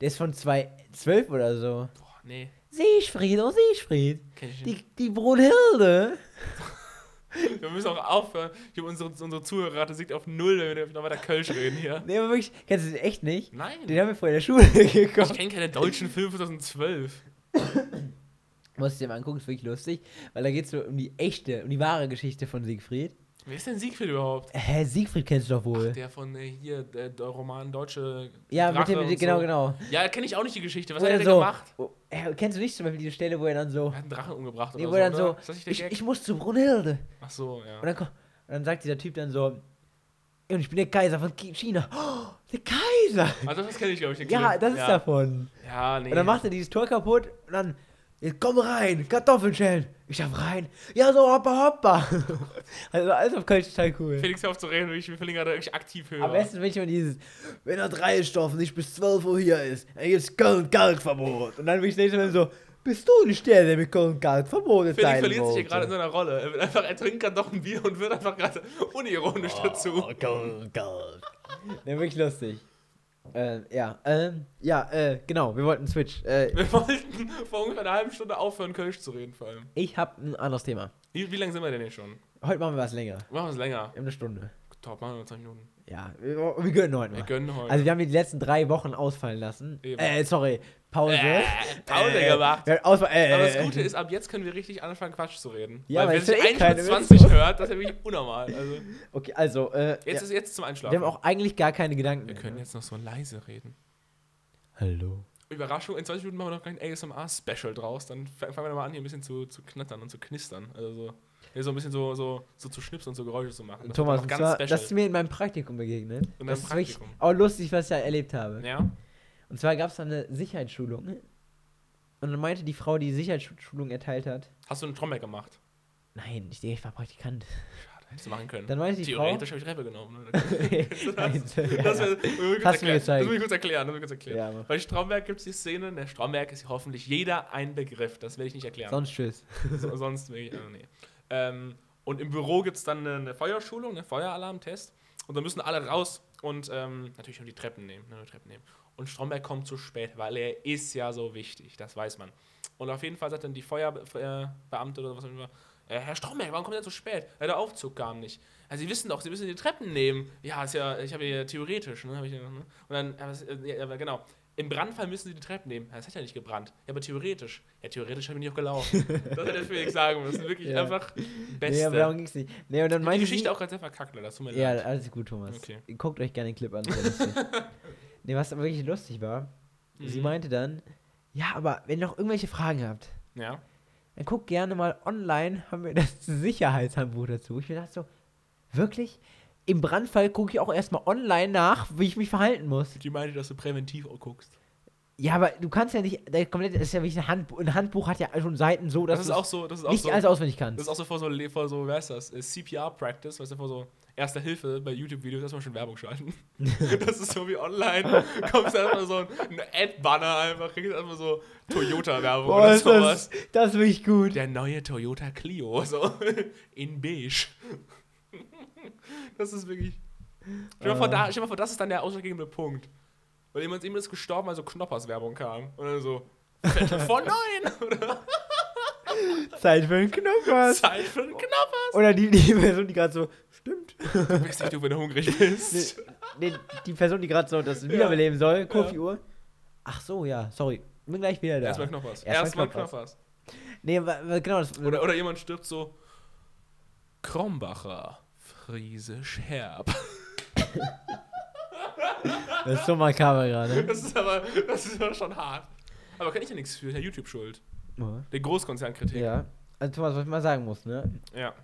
Der ist von 2012 oder so. Boah, nee. Siegfried, oh Siegfried. Kenn ich nicht. Die, die Brunhilde. Wir müssen auch aufhören. Hier unsere, unsere Zuhörerrate sinkt auf Null, wenn wir noch weiter Kölsch reden hier. Nee, aber wirklich, kennst du den echt nicht? Nein. Den haben wir vorher in der Schule Ich geguckt. kenne keine deutschen Filme 2012. Musst du dir mal angucken, ist wirklich lustig. Weil da geht es so um die echte, um die wahre Geschichte von Siegfried. Wer ist denn Siegfried überhaupt? Hä, Siegfried kennst du doch wohl. Der von äh, hier, der, der Roman Deutsche. ja, mit dem, genau, so. genau. Ja, kenne ich auch nicht die Geschichte. Was Wo hat er denn so, gemacht? Oh, kennst du nicht zum Beispiel diese Stelle, wo er dann so, Er hat einen Drachen umgebracht nee, oder wo er dann so, so, oder? Ich, ich muss zu Brunhilde. Ach so, ja. Und dann, und dann sagt dieser Typ dann so, "Ja, und ich bin der Kaiser von China. Oh, der Kaiser! Also das kenne ich, glaube ich, den Ja, Clip. das ist ja. davon. Ja, nee. Und dann macht er dieses Tor kaputt und dann, jetzt komm rein, Kartoffeln schälen. Ich darf rein. Ja, so hoppa hoppa. also alles auf Kölsch total cool. Felix, auf zu reden, ich will gerade wirklich aktiv hören. Am besten wenn ich immer dieses, wenn er drei Stoff nicht bis 12 Uhr hier ist, dann gibt's Köln-Kalk-Verbot. Und dann bin ich nächstes Mal so, bist du nicht der, der mit Köln-Kalk-Verbot Felix erteilen verliert sich hier gerade in seiner Rolle. Er, wird einfach, er trinkt gerade noch ein Bier und wird einfach gerade unironisch dazu. Oh, Köln-Kalk. Ne, wirklich lustig. Äh, ja, ähm, ja, äh, genau, wir wollten Switch. Äh, Wir wollten vor ungefähr einer halben Stunde aufhören, Kölsch zu reden, vor allem. ich habe ein anderes Thema. Wie, wie lange sind wir denn hier schon? Heute machen wir was länger. Machen wir es länger. Wir haben eine Stunde. Top, machen wir 20 Minuten. Ja, wir, wir gönnen heute Wir mal. gönnen heute. Also wir haben die letzten drei Wochen ausfallen lassen. Eben. Äh, sorry, Pause. Äh, Pause Äh, gemacht. wir Ausfall, äh, Aber das Gute ist, ab jetzt können wir richtig anfangen, Quatsch zu reden. Ja, weil weil wer es sich eh eigentlich keine mit Witze 20 macht. hört, das ist ja wirklich unnormal. Also, Okay, also, äh, jetzt ja, ist jetzt zum Einschlafen. wir haben auch eigentlich gar keine Gedanken wir mehr, können ne? jetzt noch so leise reden. Hallo. Überraschung, in 20 Minuten machen wir noch ein ASMR-Special draus. Dann fangen wir mal an, hier ein bisschen zu, zu knattern und zu knistern. Also so, hier so ein bisschen so, so, so zu schnipsen und so Geräusche zu machen. Das Thomas, noch zwar, das ist mir in meinem Praktikum begegnet. In das ist wirklich Praktikum? auch lustig, was ich da erlebt habe. Ja? Und zwar gab es da eine Sicherheitsschulung. Und dann meinte die Frau, die Sicherheitsschulung erteilt hat, Hast du einen Trommelk gemacht? nein, ich, ich war Praktikant. Schade, hättest du machen können. Dann meinte die Theoretisch habe ich Treppe genommen. Ne? Nein, Das, ja, das, ja. das, Hast du mir gezeigt. das muss ich kurz erklären. Das muss ich kurz erklären. Ja, Bei Stromberg gibt es die Szene, der Stromberg ist hoffentlich jeder ein Begriff. Das werde ich nicht erklären. sonst tschüss. So, sonst will ich, äh, nee. Ähm, und im Büro gibt es dann eine, eine Feuerschulung, einen Feueralarmtest. Und dann müssen alle raus und ähm, natürlich nur die Treppen nehmen. Ne, die Treppen nehmen. Und Stromberg kommt zu spät, weil er ist ja so wichtig, das weiß man. Und auf jeden Fall sagt dann die Feuerbeamte oder was auch immer, äh, Herr Stromberg, warum kommt er so spät? Ja, der Aufzug kam nicht. Ja, Sie wissen doch, Sie müssen die Treppen nehmen. Ja, ist ja, ich habe ja theoretisch, ne? ne? Und dann, äh, ja, aber genau. Im Brandfall müssen Sie die Treppen nehmen. Ja, das hat ja nicht gebrannt. Ja, aber theoretisch. Ja, theoretisch habe ich nicht auch gelaufen. das hätte Felix sagen müssen. Wirklich Ja. einfach Beste. aber darum ging's nicht. Nee, und dann die Geschichte sie, auch gerade sehr verkackt, leider. Das tut mir Ja, leid. alles gut, Thomas. Okay. Guckt euch gerne den Clip an. nee, was aber wirklich lustig war, sie Mhm. meinte dann, ja, aber wenn ihr noch irgendwelche Fragen habt, Ja. dann guckt gerne mal online, haben wir das Sicherheitshandbuch dazu. Ich mir dachte so, wirklich? Im Brandfall gucke ich auch erstmal online nach, wie ich mich verhalten muss. Die meinte, dass du präventiv auch guckst. Ja, aber du kannst ja nicht, das ist ja wirklich ein Handbuch, ein Handbuch hat ja schon Seiten so, dass Das ist auch so, das ist auch nicht so, alles auswendig das kannst. ist auch so vor so, vor so, wer ist das? Äh, CPR-Practice, weißt du, vor so Erster Hilfe bei YouTube-Videos erstmal schon Werbung schalten. das ist so wie online. Kommst du erstmal so ein, Ad-Banner einfach, kriegst erstmal so Toyota-Werbung oder ist sowas. das, das ist wirklich gut. Der neue Toyota Clio, so in beige. Das ist wirklich. Stell dir, mal vor, da, stell dir mal vor, das ist dann der ausschlaggebende Punkt. Weil jemand jemand ist gestorben, weil so Knoppers-Werbung kam. Und dann so, Viertel vor neun! Oder Zeit für einen Knoppers. Zeit für einen Knoppers! Oder die, die Person, die gerade so, stimmt. Du bist nicht du, wenn du hungrig bist. Nee, die Person, die gerade so das wiederbeleben soll, Kofi-Uhr. Ach so, ja, sorry. Bin gleich wieder da. Erstmal Knoppers. Erstmal Erstmal Knoppers. Knoppers. Nee, genau, das, Oder, oder jemand stirbt so, Krombacher, Friesisch Herb. das ist so makaber gerade. Das ist aber, das ist aber schon hart. Aber kann ich ja nichts für, Herr YouTube schuld. Der Großkonzernkritik. Ja. Also Thomas, was ich mal sagen muss, ne? ja.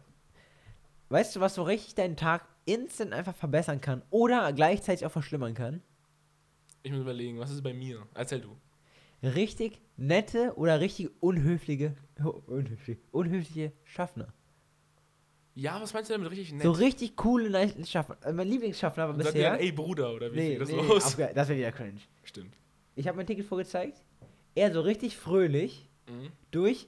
Weißt du, was so richtig deinen Tag instant einfach verbessern kann oder gleichzeitig auch verschlimmern kann? Ich muss überlegen, was ist bei mir? Erzähl du. Richtig nette oder richtig unhöfliche, unhöfliche, unhöfliche Schaffner. Ja, was meinst du damit richtig nett? So richtig coole nice Schaffner. Also mein Lieblingsschaffner war bisher. dann, ey Bruder, oder wie nee, das nee, los? auf- das wäre wieder cringe. Stimmt. Ich habe mein Ticket vorgezeigt. Er so richtig fröhlich Mhm. durch,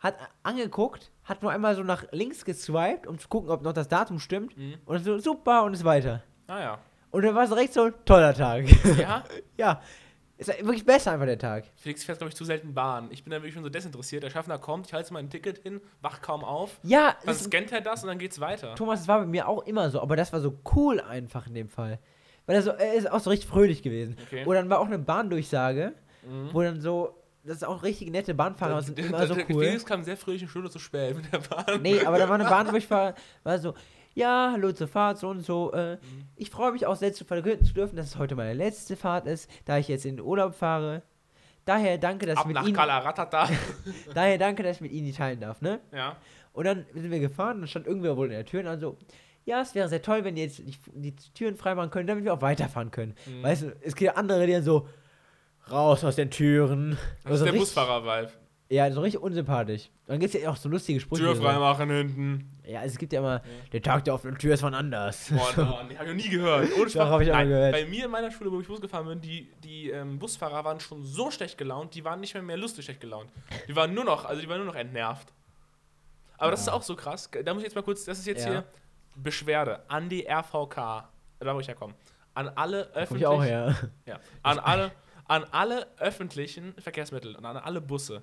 hat angeguckt, hat nur einmal so nach links geswiped, um zu gucken, ob noch das Datum stimmt. Mhm. Und so, super, und ist weiter. Ah ja. Und dann war es direkt so ein toller Tag. Ja? ja, ist wirklich besser einfach der Tag. Felix fährt, glaube ich, zu selten Bahn. Ich bin dann wirklich schon so desinteressiert. Der Schaffner kommt, ich halte mein Ticket hin, wach kaum auf. Ja, Dann das, scannt er das und dann geht's weiter. Thomas, das war bei mir auch immer so, aber das war so cool einfach in dem Fall. Weil er so, er ist auch so richtig fröhlich gewesen. Okay. Oder dann war auch eine Bahndurchsage, Mhm. wo dann so, das ist auch richtig nette Bahnfahrer, sind immer so cool. Felix kam sehr fröhlich eine Stunde zu spät mit der Bahn. Nee, aber da war eine Bahndurchfahrer, war so, ja, hallo zur Fahrt, so und so. Äh, Mhm. Ich freue mich auch sehr zu verkünden zu dürfen, dass es heute meine letzte Fahrt ist, da ich jetzt in den Urlaub fahre. Daher danke, dass Ab ich mit nach Ihnen, Kalaratata. daher danke, dass ich mit Ihnen die teilen darf, ne? ja. Und dann sind wir gefahren, dann stand irgendwer wohl in der Tür und dann so, ja, es wäre sehr toll, wenn ihr jetzt die, die Türen freimachen können, damit wir auch weiterfahren können. Mhm. Weißt du, es gibt andere, die dann so, raus aus den Türen. Das ist Also der richtig- Busfahrer-Vibe. Ja, so richtig unsympathisch. Dann gibt es ja auch so lustige Sprüche. Tür freimachen hinten. Ja, es gibt ja immer, der Tag der offenen Tür ist von anders. Boah, no, die hab ich noch nie gehört. Ohne Spaß. hab ich Nein, gehört. Bei mir in meiner Schule, wo ich Bus gefahren bin, die, die ähm, Busfahrer waren schon so schlecht gelaunt, die waren nicht mehr, mehr lustig schlecht gelaunt. Die waren nur noch, also die waren nur noch entnervt. Aber das ist Ja. auch so krass. Da muss ich jetzt mal kurz, das ist jetzt Ja. hier Beschwerde an die RVK, da wo ich herkomme. an alle Komm ich öffentlichen, auch her. ja, an alle, an alle öffentlichen Verkehrsmittel und an alle Busse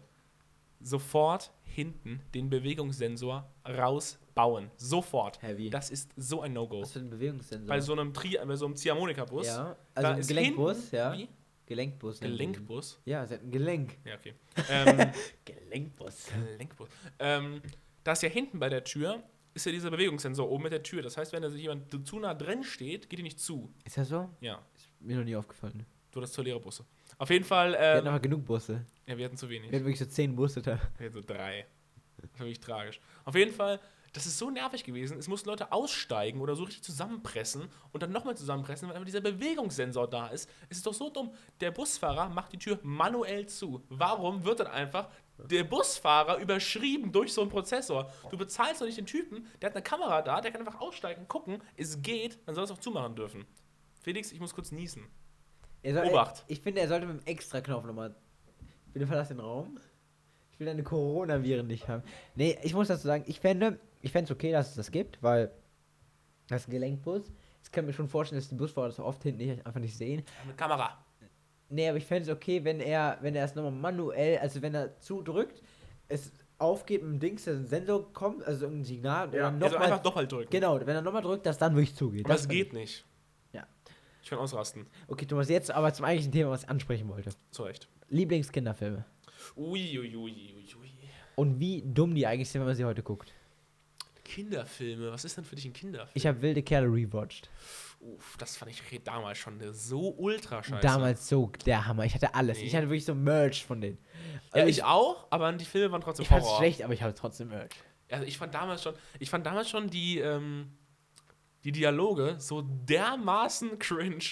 sofort hinten den Bewegungssensor rausbauen. Sofort. Heavy. Das ist so ein No-Go. Was für ein Bewegungssensor? Bei so einem Tri bei so einem Ziehharmonika-Bus. ja, also ein Gelenkbus, hinten- ja. Wie? Gelenkbus. Gelenkbus? Ja, sie hat ein Gelenk. Ja, okay. Ähm, Gelenkbus. Gelenkbus. Ähm, da ist ja hinten bei der Tür, ist ja dieser Bewegungssensor oben mit der Tür. Das heißt, wenn da sich jemand zu nah drin steht, geht die nicht zu. Ist das so? Ja, Ist mir noch nie aufgefallen. du hast zu leere Busse. Auf jeden Fall, Wir ähm, hatten aber genug Busse. ja, wir hatten zu wenig. Wir hatten wirklich so zehn Busse da. Wir hatten so drei. Das war wirklich tragisch. Auf jeden Fall, das ist so nervig gewesen. Es mussten Leute aussteigen oder so richtig zusammenpressen und dann nochmal zusammenpressen, weil einfach dieser Bewegungssensor da ist. Es ist doch so dumm. Der Busfahrer macht die Tür manuell zu. Warum wird dann einfach der Busfahrer überschrieben durch so einen Prozessor? Du bezahlst doch nicht den Typen, der hat eine Kamera da, der kann einfach aussteigen, gucken, es geht, dann soll es auch zumachen dürfen. Felix, ich muss kurz niesen. Soll, Obacht. Ich finde, er sollte mit dem Extra-Knopf nochmal. Bitte verlass den Raum. Ich will deine Coronaviren nicht haben. Nee, ich muss dazu sagen, ich fände ich fände es okay, dass es das gibt, weil das ist ein Gelenkbus. Ich kann mir schon vorstellen, dass die Busfahrer das oft hinten nicht, einfach nicht sehen. Mit Kamera. Nee, aber ich fände es okay, wenn er, wenn er es nochmal manuell, also wenn er zudrückt, es aufgeht mit dem Dings, dass ein Sensor kommt, also irgendein Signal, und Ja, dann also nochmal. einfach doppelt drücken. Genau, wenn er nochmal drückt, dass dann wirklich zugeht. Aber das fand geht nicht. Ich kann ausrasten. ich- Okay, Thomas, jetzt aber zum eigentlichen Thema, was ich ansprechen wollte. Zu Recht. Lieblingskinderfilme. Ui, ui, ui, ui. Und wie dumm die eigentlich sind, wenn man sie heute guckt. Kinderfilme, was ist denn für dich ein Kinderfilm? Ich habe Wilde Kerle rewatcht. Uff, das fand ich damals schon so ultra scheiße. Damals so der Hammer. Ich hatte alles. Nee. Ich hatte wirklich so Merch von denen. Ja, Also ich auch, aber die Filme waren trotzdem ich Horror. schlecht, aber ich hatte trotzdem Merch. Also ich fand damals schon, ich fand damals schon die, ähm, die Dialoge so dermaßen cringe,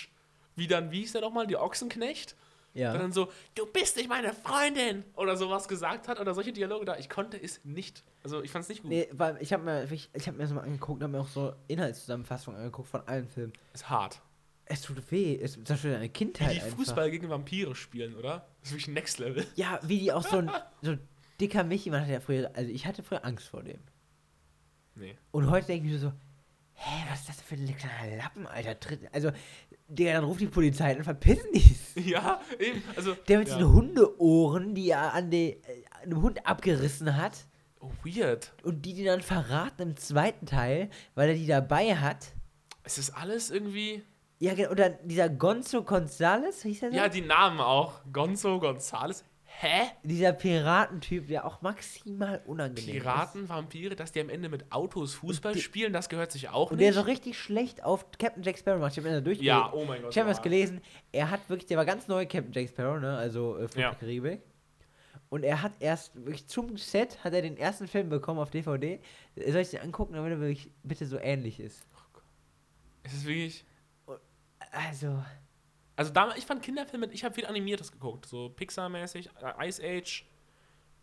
wie dann, wie hieß der nochmal, die Ochsenknecht? Der Ja. dann so, du bist nicht meine Freundin! Oder sowas gesagt hat oder solche Dialoge da. Ich konnte es nicht. Also ich fand es nicht gut. Nee, weil ich habe mir, ich, ich hab mir das mal angeguckt und habe mir auch so Inhaltszusammenfassungen angeguckt von allen Filmen. Ist hart. Es tut weh. Es zerstört eine Wie Kindheit die einfach. Fußball gegen Vampire spielen, oder? Das ist wirklich Next Level. Ja, wie die auch so ein so dicker Michi, man hatte ja früher, also ich hatte früher Angst vor dem. Nee. Und heute denke ich mir so, hä, was ist das für ein kleiner Lappen, Alter? Also, der dann ruft die Polizei und verpissen die. Ja, eben. Also, Der mit ja. diesen Hundeohren, die er an den, äh, einem Hund abgerissen hat Oh, weird. und die die dann verraten im zweiten Teil, weil er die dabei hat. Es ist alles irgendwie. Ja, genau, und dann dieser Gonzo Gonzales, hieß er so? Ja, die Namen auch. Gonzo, Gonzales. Hä? Dieser Piratentyp, der auch maximal unangenehm ist. Piraten, Vampire, dass die am Ende mit Autos Fußball die- spielen, das gehört sich auch Und nicht. der so richtig schlecht auf Captain Jack Sparrow macht. Ich habe mir da durchgelesen. ja, oh mein Gott. Ich habe ja. was gelesen. Er hat wirklich, der war ganz neu, Captain Jack Sparrow, ne? Also äh, Fluch Ja. der Karibik. Und er hat erst wirklich zum Set hat er den ersten Film bekommen auf DVD. Soll ich den angucken, damit er wirklich bitte so ähnlich ist? Es ist wirklich. Also, Also damals, ich fand Kinderfilme, ich habe viel Animiertes geguckt, so Pixar-mäßig, äh, Ice Age,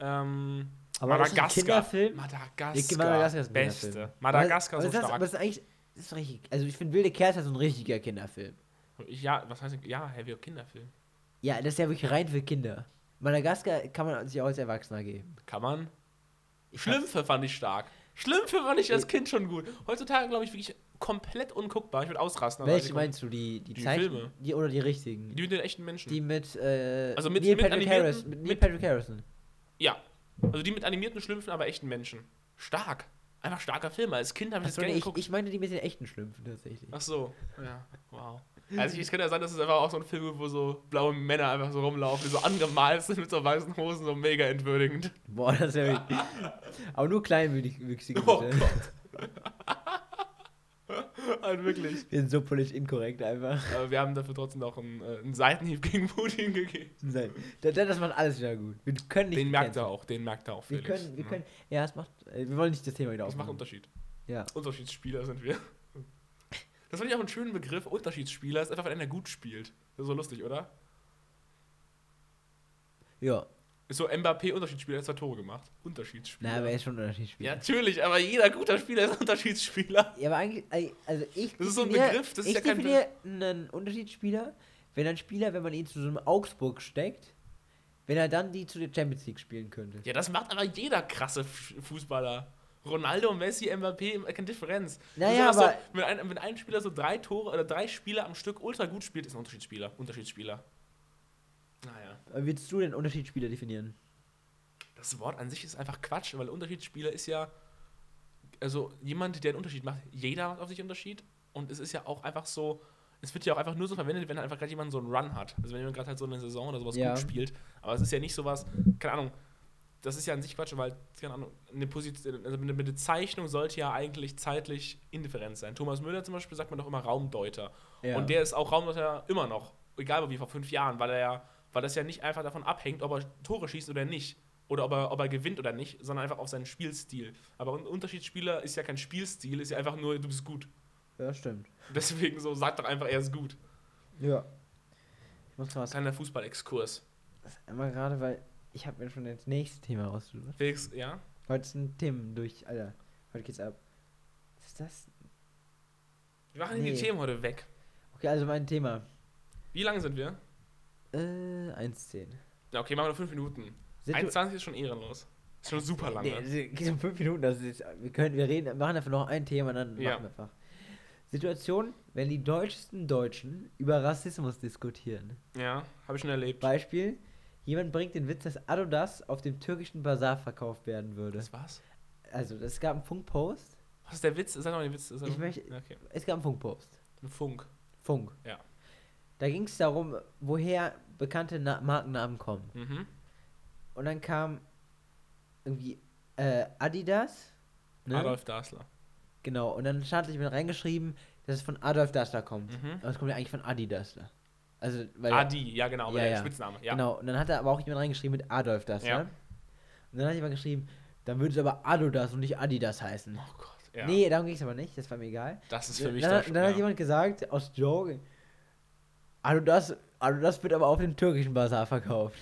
ähm, Aber das ist ein Madagaskar. Kinderfilm? Madagaskar. Madagaskar ist Beste. Madagaskar aber, so das, stark. aber das ist eigentlich das ist richtig. Also ich finde Wilde Kerze ist so ein richtiger Kinderfilm. ja, was heißt ja, heavy Kinderfilm. Ja, das ist ja wirklich rein für Kinder. Madagaskar kann man sich auch als Erwachsener geben. Kann man? Ich Schlümpfe fand ich stark. Schlümpfe fand ich als Kind schon gut. Heutzutage, glaube ich, wirklich komplett unguckbar. Ich würde ausrasten. aber Welche meinst du? Die, die, Die Zeichen? Filme. Die oder die richtigen? Die mit den echten Menschen. Die mit, äh, Also mit- Neil mit Patrick Harris. Mit Neil Patrick Harrison. ja. Also die mit animierten Schlümpfen, aber echten Menschen. Stark. Einfach starker Film. Als Kind habe ich das Achso, gerne nee, ich, geguckt. ich meine die mit den echten Schlümpfen tatsächlich. Ach so, ja, wow. Also ich, es könnte ja sein, dass es einfach auch so ein Film gibt, wo so blaue Männer einfach so rumlaufen, die so angemalt sind mit so weißen Hosen, so mega entwürdigend. Boah, das wäre wirklich. Aber nur kleinwüchsige Oh. Gott. halt wirklich. Wir sind so politisch inkorrekt einfach. Aber wir haben dafür trotzdem noch einen, äh, einen Seitenhieb gegen Putin gegeben. Das, macht alles wieder gut. Wir können nicht. Den merkt er auch, den merkt er auch, Wir Felix. können, wir Ja. können. Ja, es macht. äh, Wir wollen nicht das Thema wieder Das macht aufmachen. Unterschied. Ja. Unterschiedsspieler sind wir. Das fand ich auch einen schönen Begriff. Unterschiedsspieler ist einfach, wenn einer gut spielt. Das ist so lustig, oder? Ja. Ist so Mbappé Unterschiedsspieler, hat zwei Tore gemacht. Unterschiedsspieler. Na, aber er ist schon Unterschiedsspieler. Ja, natürlich, aber jeder guter Spieler ist Unterschiedsspieler. Ja, aber eigentlich, also ich. Das ist so ein Begriff, das ist ich ja kein definiere einen Unterschiedsspieler, wenn ein Spieler, wenn man ihn zu so einem Augsburg steckt, wenn er dann die zu der Champions League spielen könnte. Ja, das macht aber jeder krasse Fußballer. Ronaldo, Messi, Mbappé, keine Differenz. Naja, aber- So, wenn, ein, wenn ein Spieler so drei Tore oder drei Spiele am Stück ultra gut spielt, ist ein Unterschiedsspieler. Unterschiedsspieler. Naja. Wie willst du den Unterschiedsspieler definieren? Das Wort an sich ist einfach Quatsch, weil Unterschiedsspieler ist ja. Also jemand, der einen Unterschied macht. Jeder macht auf sich einen Unterschied. Und es ist ja auch einfach so. Es wird ja auch einfach nur so verwendet, wenn einfach gerade jemand so einen Run hat. Also wenn jemand gerade halt so eine Saison oder sowas Ja. gut spielt. Aber es ist ja nicht sowas, keine Ahnung, das ist ja an sich Quatsch, weil, keine Ahnung, eine Position, also eine Bezeichnung sollte ja eigentlich zeitlich indifferent sein. Thomas Müller zum Beispiel sagt man doch immer Raumdeuter. Ja. Und der ist auch Raumdeuter immer noch, egal wie vor fünf Jahren, weil er ja, weil das ja nicht einfach davon abhängt, ob er Tore schießt oder nicht. Oder ob er, ob er gewinnt oder nicht, sondern einfach auf seinen Spielstil. Aber ein Unterschiedsspieler ist ja kein Spielstil, ist ja einfach nur, du bist gut. Ja, stimmt. Deswegen so, sag doch einfach, er ist gut. Ja. Ich muss mal was Kleiner Fußball-Exkurs. einmal gerade, weil ich habe mir schon das nächste Thema rausgesucht. Felix, ja? Heute sind Themen durch, Alter. Heute geht's ab. Was ist das? Wir machen Nee. die Themen heute weg. Okay, also mein Thema. Wie lange sind wir? Äh, 1,10. Ja, okay, machen wir noch fünf Minuten. Situ 21 ist schon ehrenlos. Ist schon super lange. Nee, es geht um 5 Minuten. Ist, wir, können, wir reden, machen einfach noch ein Thema und dann Ja. machen wir einfach. Situation, wenn die deutschesten Deutschen über Rassismus diskutieren. Ja, habe ich schon erlebt. Beispiel, jemand bringt den Witz, dass Adodas auf dem türkischen Bazar verkauft werden würde. Das war's? Also, es gab einen Funkpost. Was ist der Witz? Sag mal den Witz. Ich möchte- Ja, Okay. Es gab einen Funkpost. Ein Funk. Funk. Ja. Da ging es darum, woher bekannte Na Markennamen kommen. Mhm. Und dann kam irgendwie äh, Adidas. Ne? Adolf Dassler. Genau. Und dann stand ich mit reingeschrieben, dass es von Adolf Dassler kommt. Mhm. Aber es kommt ja eigentlich von Adi Dassler. Also, weil Adi, ja genau, aber Ja, der ja. Spitzname. Ja. Genau. Und dann hat er aber auch jemand reingeschrieben mit Adolf Dassler. Ja. Und dann hat jemand geschrieben, dann würde es aber Adodas und nicht Adidas heißen. Oh Gott. Ja. Nee, darum ging es aber nicht, das war mir egal. Das ist für mich dann, dann, schon- dann hat ja. jemand gesagt, aus Joke, Adidas, Adidas wird aber auf dem türkischen Bazar verkauft.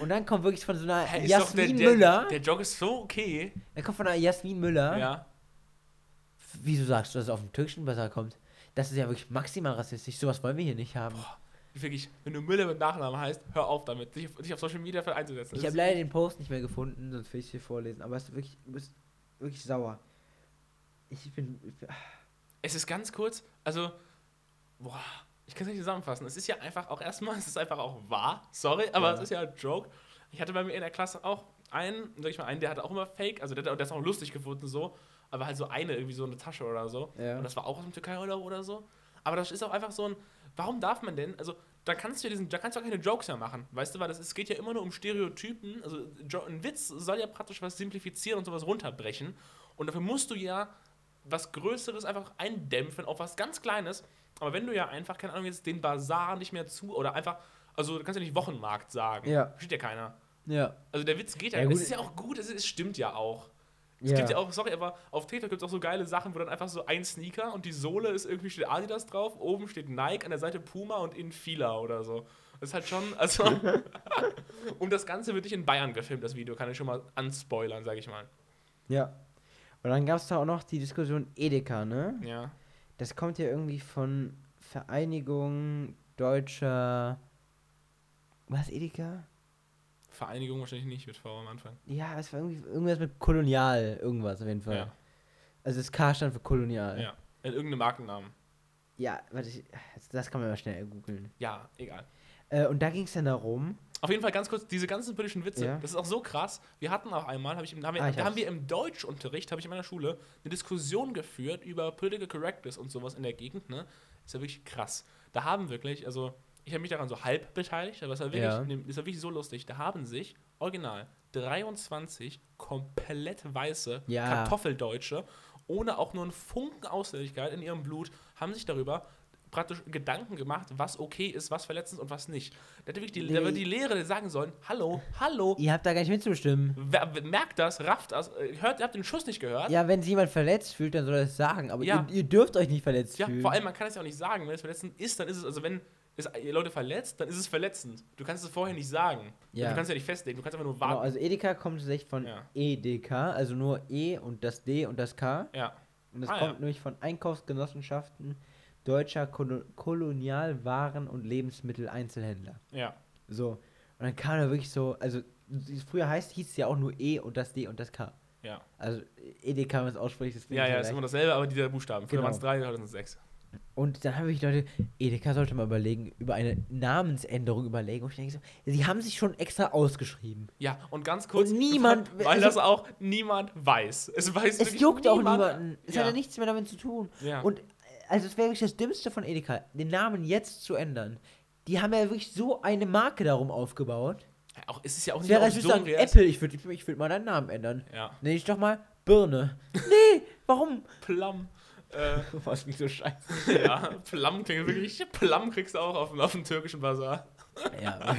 Und dann kommt wirklich von so einer ist doch Jasmin der, Müller, Der, der Jog ist so okay. dann kommt von einer Jasmin Müller, Ja. wieso sagst du, dass es auf dem türkischen Bazar kommt? Das ist ja wirklich maximal rassistisch, sowas wollen wir hier nicht haben. Wirklich, wenn du Müller mit Nachnamen heißt, hör auf damit, dich, dich auf Social Media einzusetzen. Ich Das habe leider den Post nicht mehr gefunden, sonst will ich es hier vorlesen, aber es ist wirklich, du bist wirklich sauer. Ich bin, ich bin Es ist ganz kurz, also, boah, ich kann es nicht zusammenfassen. Es ist ja einfach auch erstmal, es ist einfach auch wahr, sorry, aber Ja. es ist ja ein Joke. Ich hatte bei mir in der Klasse auch einen, sag ich mal, einen, der hatte auch immer Fake, also der, der ist auch lustig gefunden so, aber halt so eine, irgendwie so eine Tasche oder so. Ja. Und das war auch aus dem Türkei-Urlaub oder so. Aber das ist auch einfach so ein, warum darf man denn, also da kannst du ja diesen, da kannst du auch keine Jokes mehr machen, weißt du, weil das, es geht ja immer nur um Stereotypen, also ein Witz soll ja praktisch was simplifizieren und sowas runterbrechen und dafür musst du ja was Größeres einfach eindämpfen auf was ganz Kleines, aber wenn du ja einfach, keine Ahnung, jetzt den Bazar nicht mehr zu, oder einfach, also du kannst ja nicht Wochenmarkt sagen, Ja. versteht ja keiner. ja. Also der Witz geht ja, Ja, es ist ja auch gut, es, es stimmt ja auch. Es Ja. gibt ja auch, sorry, aber auf TikTok gibt es auch so geile Sachen, wo dann einfach so ein Sneaker und die Sohle ist irgendwie steht Adidas drauf, oben steht Nike, an der Seite Puma und in Fila oder so. Das ist halt schon, also. und das Ganze wird nicht in Bayern gefilmt, das Video, kann ich schon mal anspoilern, sag ich mal. Ja. Und dann gab es da auch noch die Diskussion Edeka, ne? Ja. Das kommt ja irgendwie von Vereinigung Deutscher. Was, Edeka? Vereinigung wahrscheinlich nicht mit V am Anfang. Ja, es war irgendwie irgendwas mit Kolonial, irgendwas auf jeden Fall. Ja. Also das K stand für Kolonial. Ja. In irgendeinem Markennamen. Ja, warte, ich, das kann man mal schnell googeln. Ja, egal. Äh, und da ging es dann darum, Auf jeden Fall ganz kurz, diese ganzen politischen Witze, Ja. das ist auch so krass. Wir hatten auch einmal, hab ich, im- haben wir, Ah, ich da haben wir im Deutschunterricht, habe ich in meiner Schule, eine Diskussion geführt über Political Correctness und sowas in der Gegend. Ne? Ist ja wirklich krass. Da haben wirklich, also ich habe mich daran so halb beteiligt, aber es war wirklich, Ja. ne, ist war wirklich so lustig. Da haben sich original 23 komplett weiße Ja. Kartoffeldeutsche ohne auch nur einen Funken Ausländlichkeit in ihrem Blut haben sich darüber praktisch Gedanken gemacht, was okay ist, was verletzend und was nicht. Da hätte wirklich die, Nee. wird die Lehrer sagen sollen, hallo, hallo, ihr habt da gar nicht mitzustimmen. merkt das, rafft das, äh, hört, ihr habt den Schuss nicht gehört. Ja, wenn sich jemand verletzt fühlt, dann soll er es sagen, aber Ja. ihr, ihr dürft euch nicht verletzt Ja, fühlen. vor allem, man kann es ja auch nicht sagen. Wenn es verletzend ist, dann ist es, also wenn es Leute verletzt, dann ist es verletzend. Du kannst es vorher nicht sagen. Ja. Du kannst ja nicht festlegen, du kannst einfach nur Genau, warten. also Edeka kommt tatsächlich von Ja. EDK, also nur E und das D und das K. ja. Und das Ah, kommt ja. nämlich von Einkaufsgenossenschaften deutscher Kolo Kolonialwaren- und Lebensmitteleinzelhändler. Ja. So. Und dann kam da wirklich so, also früher heißt, hieß es ja auch nur E und das D und das K. Ja. Also Edeka, wenn man es ausspricht, das klingt Ja, ja, ist immer dasselbe, aber diese Buchstaben. Früher Genau. waren es drei, heute sind es sechs. Und dann habe ich Leute, Edeka sollte mal überlegen, über eine Namensänderung überlegen. Und ich denke so, sie haben sich schon extra ausgeschrieben. Ja, und ganz kurz. Und niemand- Weil also- das auch niemand weiß. Es weiß Es juckt auch niemand. niemanden. Es hat ja nichts mehr damit zu tun. Ja. Und also es wäre wirklich das Dümmste von Edeka, den Namen jetzt zu ändern. Die haben ja wirklich so eine Marke darum aufgebaut. Auch, es ist ja auch Es nicht wäre, auf als würde so sagen, ein Apple, ich würde ich würd mal deinen Namen ändern. Ja, Nenn ich doch mal Birne. nee, warum? Plum. Äh, Was mich so scheiße. ja, Plum klingt wirklich. Plum kriegst du auch auf, dem- auf dem türkischen Bazar. Ja.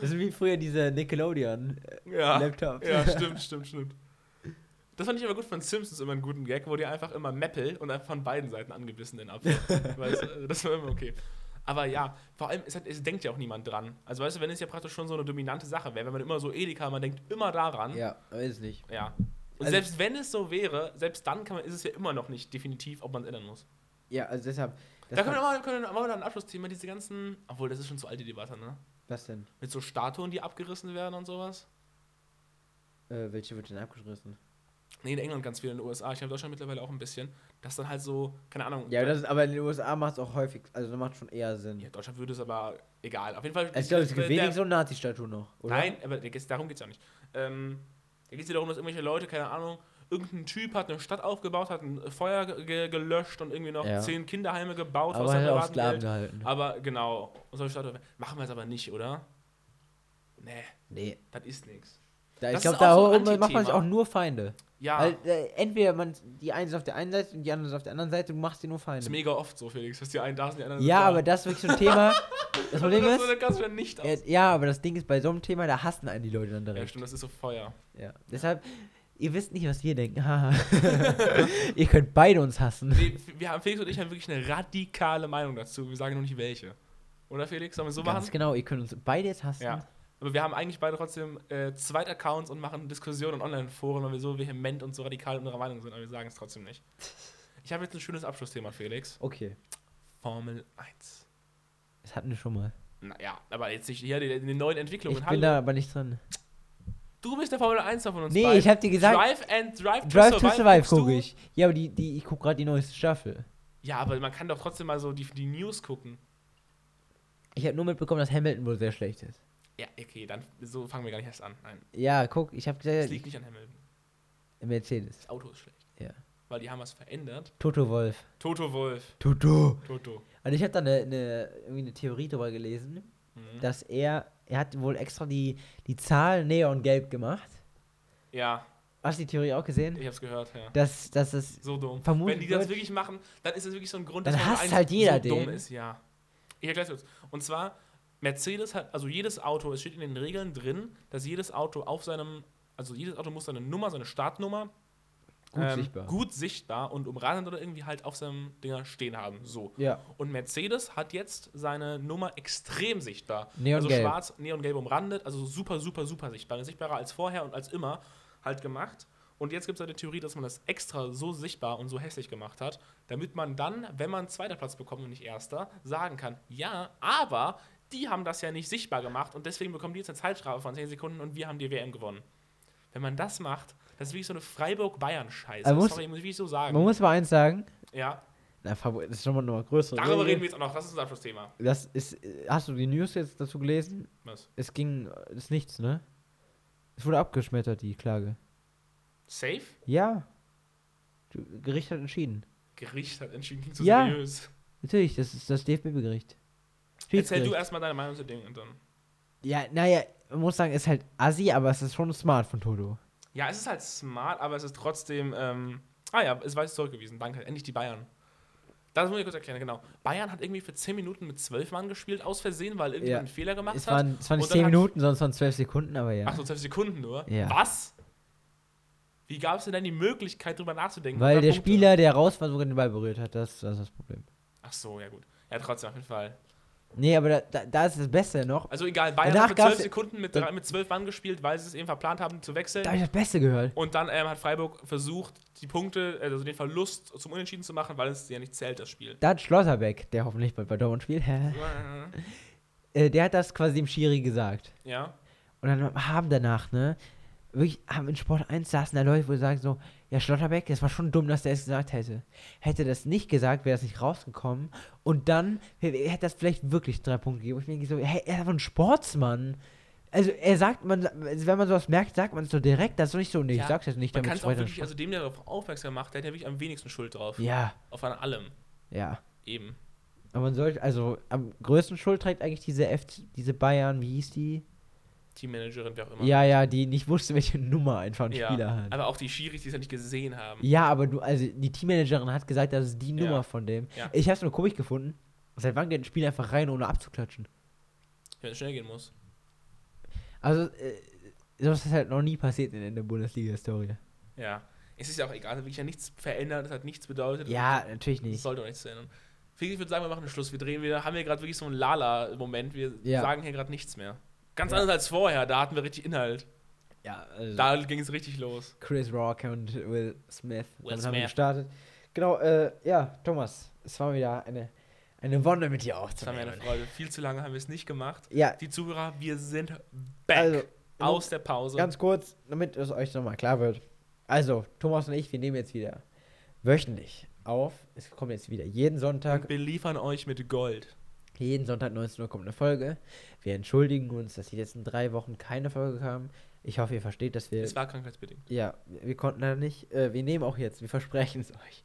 das ist wie früher diese Nickelodeon. Ja. Laptops. Ja, stimmt, stimmt, stimmt. Das fand ich aber gut von Simpsons immer einen guten Gag, wo die einfach immer Meppel und einfach von beiden Seiten angebissen den Apfel. weißt also das war immer okay. Aber ja, vor allem, es, hat, es denkt ja auch niemand dran. Also weißt du, wenn es ja praktisch schon so eine dominante Sache wäre, wenn man immer so Edeka, man denkt immer daran. Ja, weiß nicht. Ja. Und Also- selbst wenn es so wäre, selbst dann kann man, ist es ja immer noch nicht definitiv, ob man es ändern muss. Ja, also deshalb. Da können wir mal, können wir mal ein Abschlussthema, diese ganzen, obwohl das ist schon zu alte Debatte, ne? was denn? Mit so Statuen, die abgerissen werden und sowas. Äh, welche wird denn abgeschlossen? Nee, in England ganz viel, in den USA. Ich habe Deutschland mittlerweile auch ein bisschen. Das dann halt so, keine Ahnung. Ja, das ist, aber in den USA macht es auch häufig, also das macht schon eher Sinn. Ja, Deutschland würde es aber egal. Auf jeden Fall. Also ich glaube, es gibt wenig so Nazi-Statuen noch, oder? Nein, aber darum geht es ja nicht. Ähm, da geht es ja darum, dass irgendwelche Leute, keine Ahnung, irgendein Typ hat eine Stadt aufgebaut, hat ein Feuer ge gelöscht und irgendwie noch Ja. zehn Kinderheime gebaut. Aber aus halt auch Sklaven gehalten. Aber genau, solche Statuen machen wir es aber nicht, oder? Nee, Nee. das ist nichts. Da, ich Das glaube, ist auch so da macht man sich auch nur Feinde. Ja, Weil äh, entweder man die eine ist auf der einen Seite und die andere ist auf der anderen Seite, du machst dir nur ist Feinde. mega oft so, Felix, dass die einen da sind, die anderen Ja, sind da. aber das ist wirklich so ein Thema. Das Problem das ist, ganz wieder nicht aus. äh, ja, aber das Ding ist, bei so einem Thema, da hassen einen die Leute dann Ja, direkt. stimmt, das ist so Feuer. Ja. Deshalb, ihr wisst nicht, was wir denken. Ihr könnt beide uns hassen. Nee, wir haben, Felix und ich haben wirklich eine radikale Meinung dazu. Wir sagen nur nicht welche. Oder Felix? Sollen wir so Ganz machen? genau, ihr könnt uns beide jetzt hassen. Ja. Aber wir haben eigentlich beide trotzdem äh, Zweitaccounts und machen Diskussionen und Online-Foren, weil wir so vehement und so radikal unserer Meinung sind, aber wir sagen es trotzdem nicht. Ich habe jetzt ein schönes Abschlussthema, Felix. Okay, Formel 1. das hatten wir schon mal. Naja, aber jetzt nicht hier die, die neuen Entwicklungen. Ich bin da aber nicht drin. Du bist der Formel 1 von uns Nee, beiden. ich hab dir gesagt, Drive and Drive to Drive to Survive, Survive gucke ich. Ja, aber die, die, ich gucke gerade die neueste Staffel. Ja, aber man kann doch trotzdem mal so die, die News gucken. Ich habe nur mitbekommen, dass Hamilton wohl sehr schlecht ist. Ja, okay, dann so fangen wir gar nicht erst an. Nein, Ja, guck, ich habe es gesagt, liegt nicht an Hamilton. Mercedes. Das Auto ist schlecht. Ja. Weil die haben was verändert. Toto Wolf. Toto Wolf. Toto. Toto. Also ich habe da eine, eine, irgendwie eine Theorie darüber gelesen, Mhm. dass er, er hat wohl extra die, die Zahl neongelb gemacht. Ja, Hast du die Theorie auch gesehen? ich hab's gehört, ja. Dass, dass es, So dumm. Wenn die das wirklich machen, dann ist es wirklich so ein Grund, Dann Formel hasst 1 halt jeder so den. dumm ist, ja. Ich erklär's kurz. Und zwar, Mercedes hat, also jedes Auto, es steht in den Regeln drin, dass jedes Auto auf seinem, also jedes Auto muss seine Nummer, seine Startnummer gut ähm, sichtbar. gut sichtbar und umrahmt oder irgendwie halt auf seinem Dinger stehen haben. So. Ja. Und Mercedes hat jetzt seine Nummer extrem sichtbar. Neongelb. Also schwarz, neongelb umrandet, also super, super, super sichtbar. Sichtbarer als vorher und als immer halt gemacht. Und jetzt gibt es eine Theorie, dass man das extra so sichtbar und so hässlich gemacht hat, damit man dann, wenn man zweiter Platz bekommt und nicht erster, sagen kann, ja, aber die haben das ja nicht sichtbar gemacht und deswegen bekommen die jetzt eine Zeitstrafe von 10 Sekunden und wir haben die WM gewonnen. Wenn man das macht, das ist wirklich so eine Freiburg-Bayern-Scheiße. Man muss- Sorry, muss ich so sagen. Man muss aber eins sagen, ja, na, das ist schon mal noch mal größere. darüber reden wir jetzt auch noch. Das ist unser Abschlussthema. Das ist, hast du die News jetzt dazu gelesen? Was? Es ging, ist nichts, ne? Es wurde abgeschmettert, die Klage. Safe? Ja. Gericht hat entschieden. Gericht hat entschieden, klingt so Ja. seriös. Natürlich, das ist das DFB-Gericht. Erzähl du erstmal deine Meinung zu dem und dann. Ja, naja, man muss sagen, ist halt assi, aber es ist schon smart von Toto. Ja, es ist halt smart, aber es ist trotzdem. Ähm, ah ja, es war jetzt zurückgewiesen. Danke. Endlich die Bayern. Das muss ich kurz erklären, genau. Bayern hat irgendwie für 10 Minuten mit 12 Mann gespielt, aus Versehen, weil irgendjemand Ja. einen Fehler gemacht Es hat. waren, es waren nicht Und dann 10 hat- Minuten, sondern es waren 12 Sekunden, aber ja. Ach so, 12 Sekunden nur. Ja. Was? Wie gab es denn dann die Möglichkeit, drüber nachzudenken? Weil der Punkte. Spieler, der raus war, sogar den Ball berührt hat. Das, das ist das Problem. Ach so, ja gut. Ja, trotzdem auf jeden Fall. Nee, aber da, da, da ist das Beste noch. Also egal, Bayern Danach hat gab's- 12 Sekunden mit, drei, mit 12 Mann gespielt, weil sie es eben verplant haben zu wechseln. Da habe ich das Beste gehört. Und dann ähm, hat Freiburg versucht, die Punkte, also den Verlust zum Unentschieden zu machen, weil es ja nicht zählt, das Spiel. Da hat Schlotterbeck, der hoffentlich bald bei Dortmund spielt, äh, der hat das quasi dem Schiri gesagt. Ja. Und dann haben danach, ne, wirklich haben in Sport 1 saßen da Leute, wo sie sagen so, ja, Schlotterbeck, das war schon dumm, dass der es gesagt hätte. Hätte das nicht gesagt, wäre das nicht rausgekommen. Und dann hätte das vielleicht wirklich drei Punkte gegeben. Ich denke so, hey, er war ein Sportsmann. Also er sagt, man, wenn man sowas merkt, sagt man es so direkt. Das ist doch nicht so, nee, ich Ja, sag's jetzt nicht, Man damit ich es weiter wirklich, also dem, der darauf aufmerksam macht, der hat ja wirklich am wenigsten Schuld drauf. Ja, Auf an allem. ja. Eben. Aber man sollte, also am größten Schuld trägt eigentlich diese F, diese Bayern, wie hieß die? Teammanagerin, wer auch immer. Ja, ja, die nicht wusste, welche Nummer einfach ein Ja, Spieler hat. Aber auch die Schiris, die es ja nicht gesehen haben. Ja, aber du, also die Teammanagerin hat gesagt, das ist die Ja. Nummer von dem. Ja. Ich hab's nur komisch gefunden. Seit wann geht ein Spiel einfach rein, ohne abzuklatschen? Wenn es schnell gehen muss. Also, äh, sowas ist halt noch nie passiert in, der Bundesliga-Historie. Ja. Es ist ja auch egal, es hat wirklich ja nichts verändert, es hat nichts bedeutet. Ja, natürlich Es nicht. sollte auch nichts ändern. Felix, ich würde sagen, wir machen einen Schluss. Wir drehen, wir haben hier gerade wirklich so einen Lala-Moment. Wir Ja. sagen hier gerade nichts mehr. Ganz Ja. anders als vorher, da hatten wir richtig Inhalt. Ja, also Da ging es richtig los. Chris Rock und Will Smith. Will Damit haben wir Smith. gestartet. Genau, äh, ja, Thomas, es war wieder eine, eine Wonne mit dir Das war aufzunehmen. mir eine Freude. Viel zu lange haben wir es nicht gemacht. Ja, Die Zuhörer, wir sind back also, aus der Pause. Ganz kurz, damit es euch nochmal klar wird. Also, Thomas und ich, wir nehmen jetzt wieder wöchentlich auf. Es kommt jetzt wieder jeden Sonntag. und beliefern euch mit Gold. Jeden Sonntag 19 Uhr kommt eine Folge. Wir entschuldigen uns, dass die letzten drei Wochen keine Folge kam. Ich hoffe, ihr versteht, dass wir. Es war krankheitsbedingt. Ja, wir konnten da nicht. Äh, wir nehmen auch jetzt, wir versprechen es euch.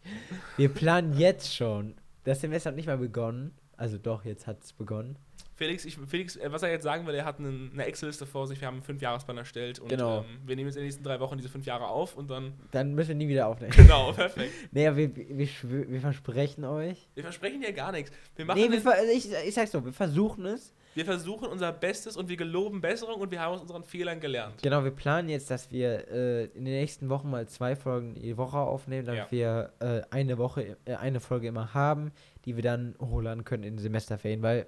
Wir planen jetzt schon. Das Semester hat nicht mal begonnen. Also doch, jetzt hat es begonnen. Felix, ich, Felix äh, was er jetzt sagen will, er hat einen- eine Excel-Liste vor sich. Wir haben einen Fünfjahresplan erstellt. Und Genau. ähm, wir nehmen jetzt in den nächsten drei Wochen diese fünf Jahre auf und dann. Dann müssen wir nie wieder aufnehmen. Genau, perfekt. naja, wir, wir, wir versprechen euch. Wir versprechen dir gar nichts. Wir, machen Nee, wir, ver ich, ich sag's so, wir versuchen es. Wir versuchen unser Bestes und wir geloben Besserung und wir haben aus unseren Fehlern gelernt. Genau, wir planen jetzt, dass wir äh, in den nächsten Wochen mal zwei Folgen die Woche aufnehmen, damit Ja. wir äh, eine Woche, äh, eine Folge immer haben, die wir dann hochladen können in den Semesterferien, weil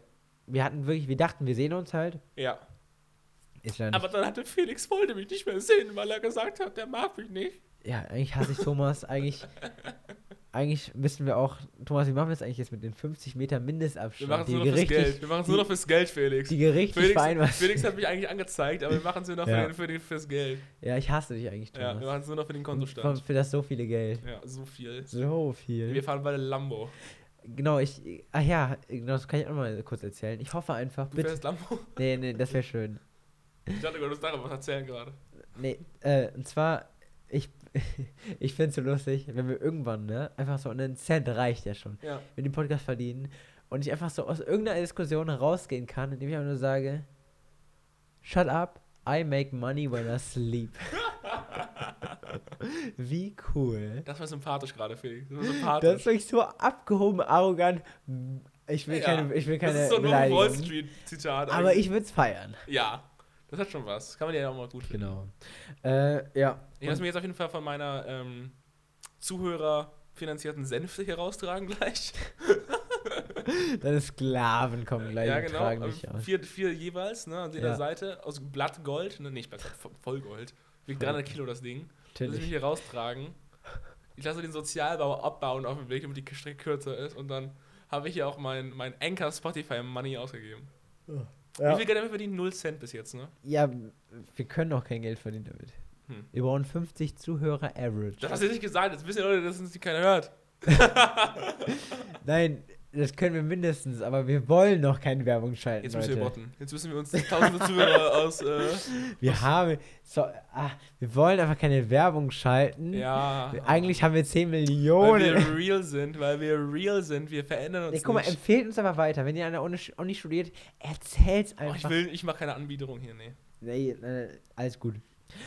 wir hatten wirklich, wir dachten, wir sehen uns halt. Ja. Ist leider Aber dann hatte Felix wollte mich nicht mehr sehen, weil er gesagt hat, der mag mich nicht. Ja, eigentlich hasse ich Thomas. eigentlich, eigentlich müssen wir auch, Thomas, wie machen wir es eigentlich jetzt mit den 50 Meter Wir Mindestabstand? machen es nur noch fürs Geld. Wir machen es nur noch fürs Geld, Felix. Die gerichtlich Felix, vereinbart. Felix hat mich eigentlich angezeigt, aber wir machen es nur noch Ja. für, den, für den, fürs Geld. Ja, ich hasse dich eigentlich, Ja, wir Thomas. machen es nur noch für den Kontostand. für das so viele Geld. Ja, so viel. So viel. Wir fahren beide Lambo. Genau, ich. Ach ja, genau, das kann ich auch mal kurz erzählen. Ich hoffe einfach, Du bitte. fährst Lambo? Nee, nee, das wäre schön. Ich dachte, du darüber was erzählen gerade. Nee, äh, und zwar, ich, ich finde es so lustig, wenn wir irgendwann, ne, einfach so einen Cent reicht ja schon, Ja. mit dem Podcast verdienen und ich einfach so aus irgendeiner Diskussion rausgehen kann, indem ich einfach nur sage, shut up, I make money when I sleep. Wie cool. Das war sympathisch gerade, Felix. Das war sympathisch. Das ist wirklich so abgehoben, arrogant. Ich will Ja, keine, ich will keine das ist so ein Wall Beleidigung. Street-Zitat. Aber eigentlich. ich würde es feiern. Ja, das hat schon was. Kann man ja auch mal gut finden. Genau. Äh, ja. Ich lasse mir jetzt auf jeden Fall von meiner ähm, Zuhörer finanzierten Sänfte hier raustragen gleich. Deine Sklaven kommen gleich ja, und genau. tragen Ähm, dich aus. Vier, vier jeweils, ne, an jeder Ja. Seite, aus Blattgold. Ne, nicht Blattgold, Vo- Vollgold. Wiegt 300 Kilo das Ding. Lass ich mich Natürlich. hier raustragen. Ich lasse den Sozialbau abbauen auf dem Weg, damit die Strecke kürzer ist. Und dann habe ich hier auch mein, mein Anchor Spotify Money ausgegeben. Wie Ja. viel Geld haben wir verdient? 0 Cent bis jetzt, ne? ja, wir können auch kein Geld verdienen damit. Hm. Wir brauchen 50 Zuhörer average. Das hast du nicht gesagt. Jetzt wissen die Leute, dass uns die keiner hört. Nein, das können wir mindestens, aber wir wollen noch keine Werbung schalten. Jetzt müssen Leute. wir botten. Jetzt müssen wir uns tausende Zuhörer aus. Äh, Wir haben. So, ah, wir wollen einfach keine Werbung schalten. ja. Eigentlich haben wir 10 Weil Millionen. wir real sind, weil wir real sind. Wir verändern uns Nee, guck mal, nicht. empfehlt uns aber weiter. Wenn ihr an der Uni, studiert, erzählt's Oh, ich einfach. will, ich mache keine Anbiederung hier, nee. nee, äh, alles gut.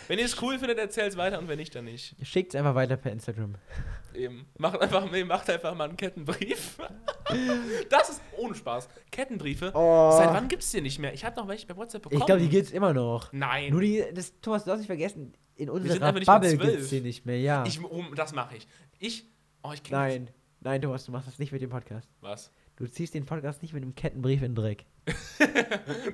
Wenn ihr es cool findet, erzählt es weiter und wenn nicht, dann nicht. Schickt's einfach weiter per Instagram. Eben. Macht einfach, macht einfach mal einen Kettenbrief. das ist ohne Spaß. Kettenbriefe. Oh. Seit wann gibt's die nicht mehr? Ich habe noch welche bei WhatsApp bekommen. Ich glaube, die gibt's immer noch. Nein. Nur die, das, Thomas, du hast nicht vergessen, in unserer Bubble zwölf. gibt's die nicht mehr, ja. ich, oh, das mache ich. Ich. Oh, ich Nein, nein, Thomas, du machst das nicht mit dem Podcast. Was? Du ziehst den Podcast nicht mit einem Kettenbrief in den Dreck.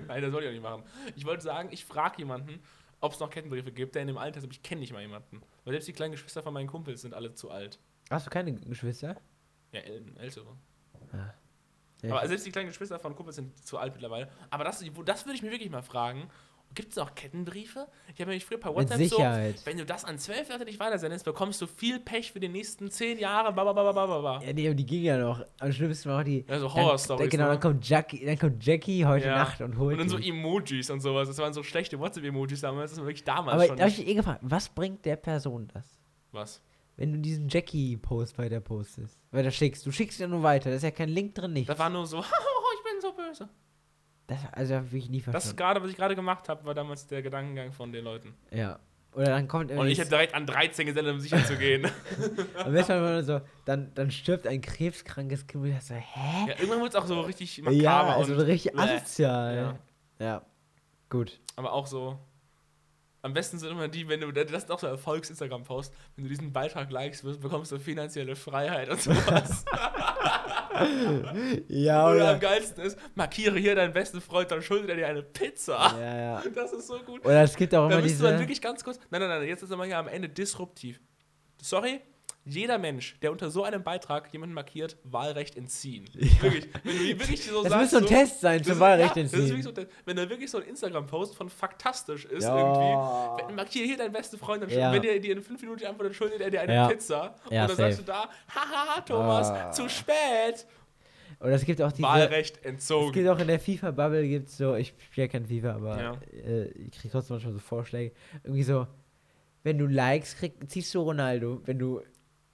Nein, das wollte ich auch nicht machen. Ich wollte sagen, ich frage jemanden, ob es noch Kettenbriefe gibt, der in dem Alter ist, aber ich kenne nicht mal jemanden. Weil selbst die kleinen Geschwister von meinen Kumpels sind alle zu alt. Hast du keine Geschwister? Ja, äl ältere. Ja, Aber selbst die kleinen Geschwister von Kumpels sind zu alt mittlerweile. Aber das, das würde ich mir wirklich mal fragen, Gibt es noch Kettenbriefe? Ich habe mich früher per Mit WhatsApp so, Sicherheit. wenn du das an zwölf Leute nicht weitersendest, bekommst du viel Pech für die nächsten zehn Jahre. Bababababa. Ja, nee, aber die ging ja noch. Am schlimmsten war auch die. Ja, so dann- Horror-Stories, Genau, ne? dann kommt, Jackie, dann kommt Jackie heute Ja. Nacht und holt Und dann so. Emojis und sowas. Das waren so schlechte WhatsApp-Emojis damals. Das war wirklich damals Aber schon. da habe ich eh gefragt, was bringt der Person das? Was? Wenn du diesen Jackie-Post weiter postest, weiter schickst. Du schickst ja nur weiter, da ist ja kein Link drin, nicht. Das war nur so, ich bin so böse. Das, also habe ich nie Das ist verstanden. gerade, was ich gerade gemacht habe, war damals der Gedankengang von den Leuten. ja. Oder dann kommt Und ich hätte direkt an 13 gesendet, um sicher zu gehen. am besten war so, dann, dann stirbt ein krebskrankes Kind und ich so, hä? ja, irgendwann wird es auch so richtig makaber. Ja, also richtig Bäh. asozial. Ja. Ja. Gut. aber auch so. Am besten sind immer die, wenn du, das ist auch so ein Erfolgs-Instagram-Post, wenn du diesen Beitrag likest, bekommst du finanzielle Freiheit und sowas. Ja, Oder am oder? geilsten ist, markiere hier deinen besten Freund, dann schuldet er dir eine Pizza. Ja, ja. Das ist so gut. Oder es gibt auch Da immer müsste man diese. wirklich ganz kurz. Nein, nein, nein, jetzt ist er mal hier am Ende disruptiv. Sorry, jeder Mensch, der unter so einem Beitrag jemanden markiert, Wahlrecht entziehen. Wirklich. Wenn du wirklich so Das sagst. muss so ein Test sein zum Wahlrecht ja, entziehen. so, wenn da wirklich so ein Instagram-Post von faktastisch ist, Ja. irgendwie. Markiere hier deinen besten Freund, dann Ja. wenn der dir in fünf Minuten antwortet, schuldet er dir eine Ja. Pizza. Ja, und dann sagst du safe. da, haha, Thomas, Ah. zu spät. Oder es gibt auch diese. Wahlrecht Es entzogen. gibt auch in der FIFA-Bubble gibt so, ich spiele ja kein FIFA, aber Ja. äh, ich kriege trotzdem manchmal so Vorschläge. Irgendwie so, wenn du Likes kriegst, ziehst du Ronaldo. Wenn du,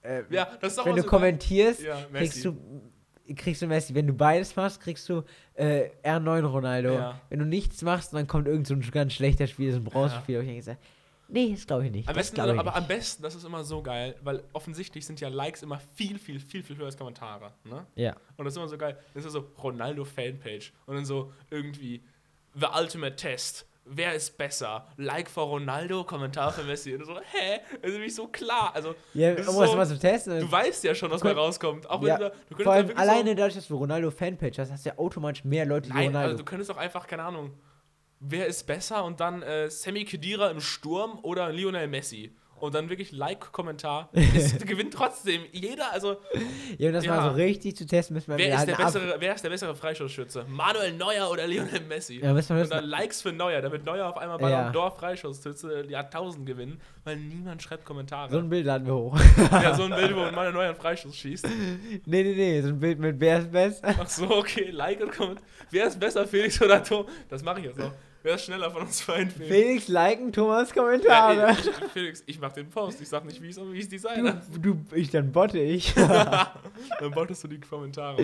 äh, Ja, das ist auch wenn du so kommentierst, Ja, kriegst du kriegst du Messi. Wenn du beides machst, kriegst du äh, R9 Ronaldo. Ja. Wenn du nichts machst, dann kommt irgend so ein ganz schlechter Spiel, so ein Bronzespiel. Und ich so, nee, das glaube ich nicht. Am besten, ich aber am nicht. besten, das ist immer so geil, weil offensichtlich sind ja Likes immer viel, viel, viel, viel höher als Kommentare. Ne? Ja. Und das ist immer so geil. Das ist so Ronaldo Fanpage. Und dann so irgendwie The Ultimate Test. Wer ist besser? Like for Ronaldo, Kommentar für Messi. Und so, hä? Das ist nämlich so klar. Also, Ja, um so- mal zu testen. du weißt ja schon, was könnt- rauskommt. Auch ja, da, du vor allem alleine so, dadurch, dass du Ronaldo Fanpage hast, hast du ja automatisch mehr Leute, die Nein, Ronaldo. also du könntest auch einfach, keine Ahnung, wer ist besser und dann äh, Sammy Khedira im Sturm oder Lionel Messi. Und dann wirklich Like-Kommentar. Es gewinnt trotzdem jeder, also ja, um das ja. mal so richtig zu testen, müssen wir wer ist, halt der bessere, wer ist der bessere Freistoßschütze? Manuel Neuer oder Lionel Messi? Ja, müssen wir und dann Likes für Neuer, damit Neuer auf einmal bei Ja. einem Dorf Freistoßschütze die Jahrtausend gewinnen, weil niemand schreibt Kommentare. so ein Bild laden wir hoch. ja, so ein Bild, wo Manuel Neuer einen Freistoß schießt. nee, nee, nee, so ein Bild mit wer ist besser. Ach so, okay, Like und Kommentar. Wer ist besser, Felix oder Tom? Das mache ich jetzt noch. Wer ist schneller von uns beiden? Felix? Felix liken Thomas Ja, Kommentare. ich, ich, Felix, ich mach den Post. Ich sag nicht, wie ich es designe. du, du, ich, dann botte ich. Dann bottest du die Kommentare.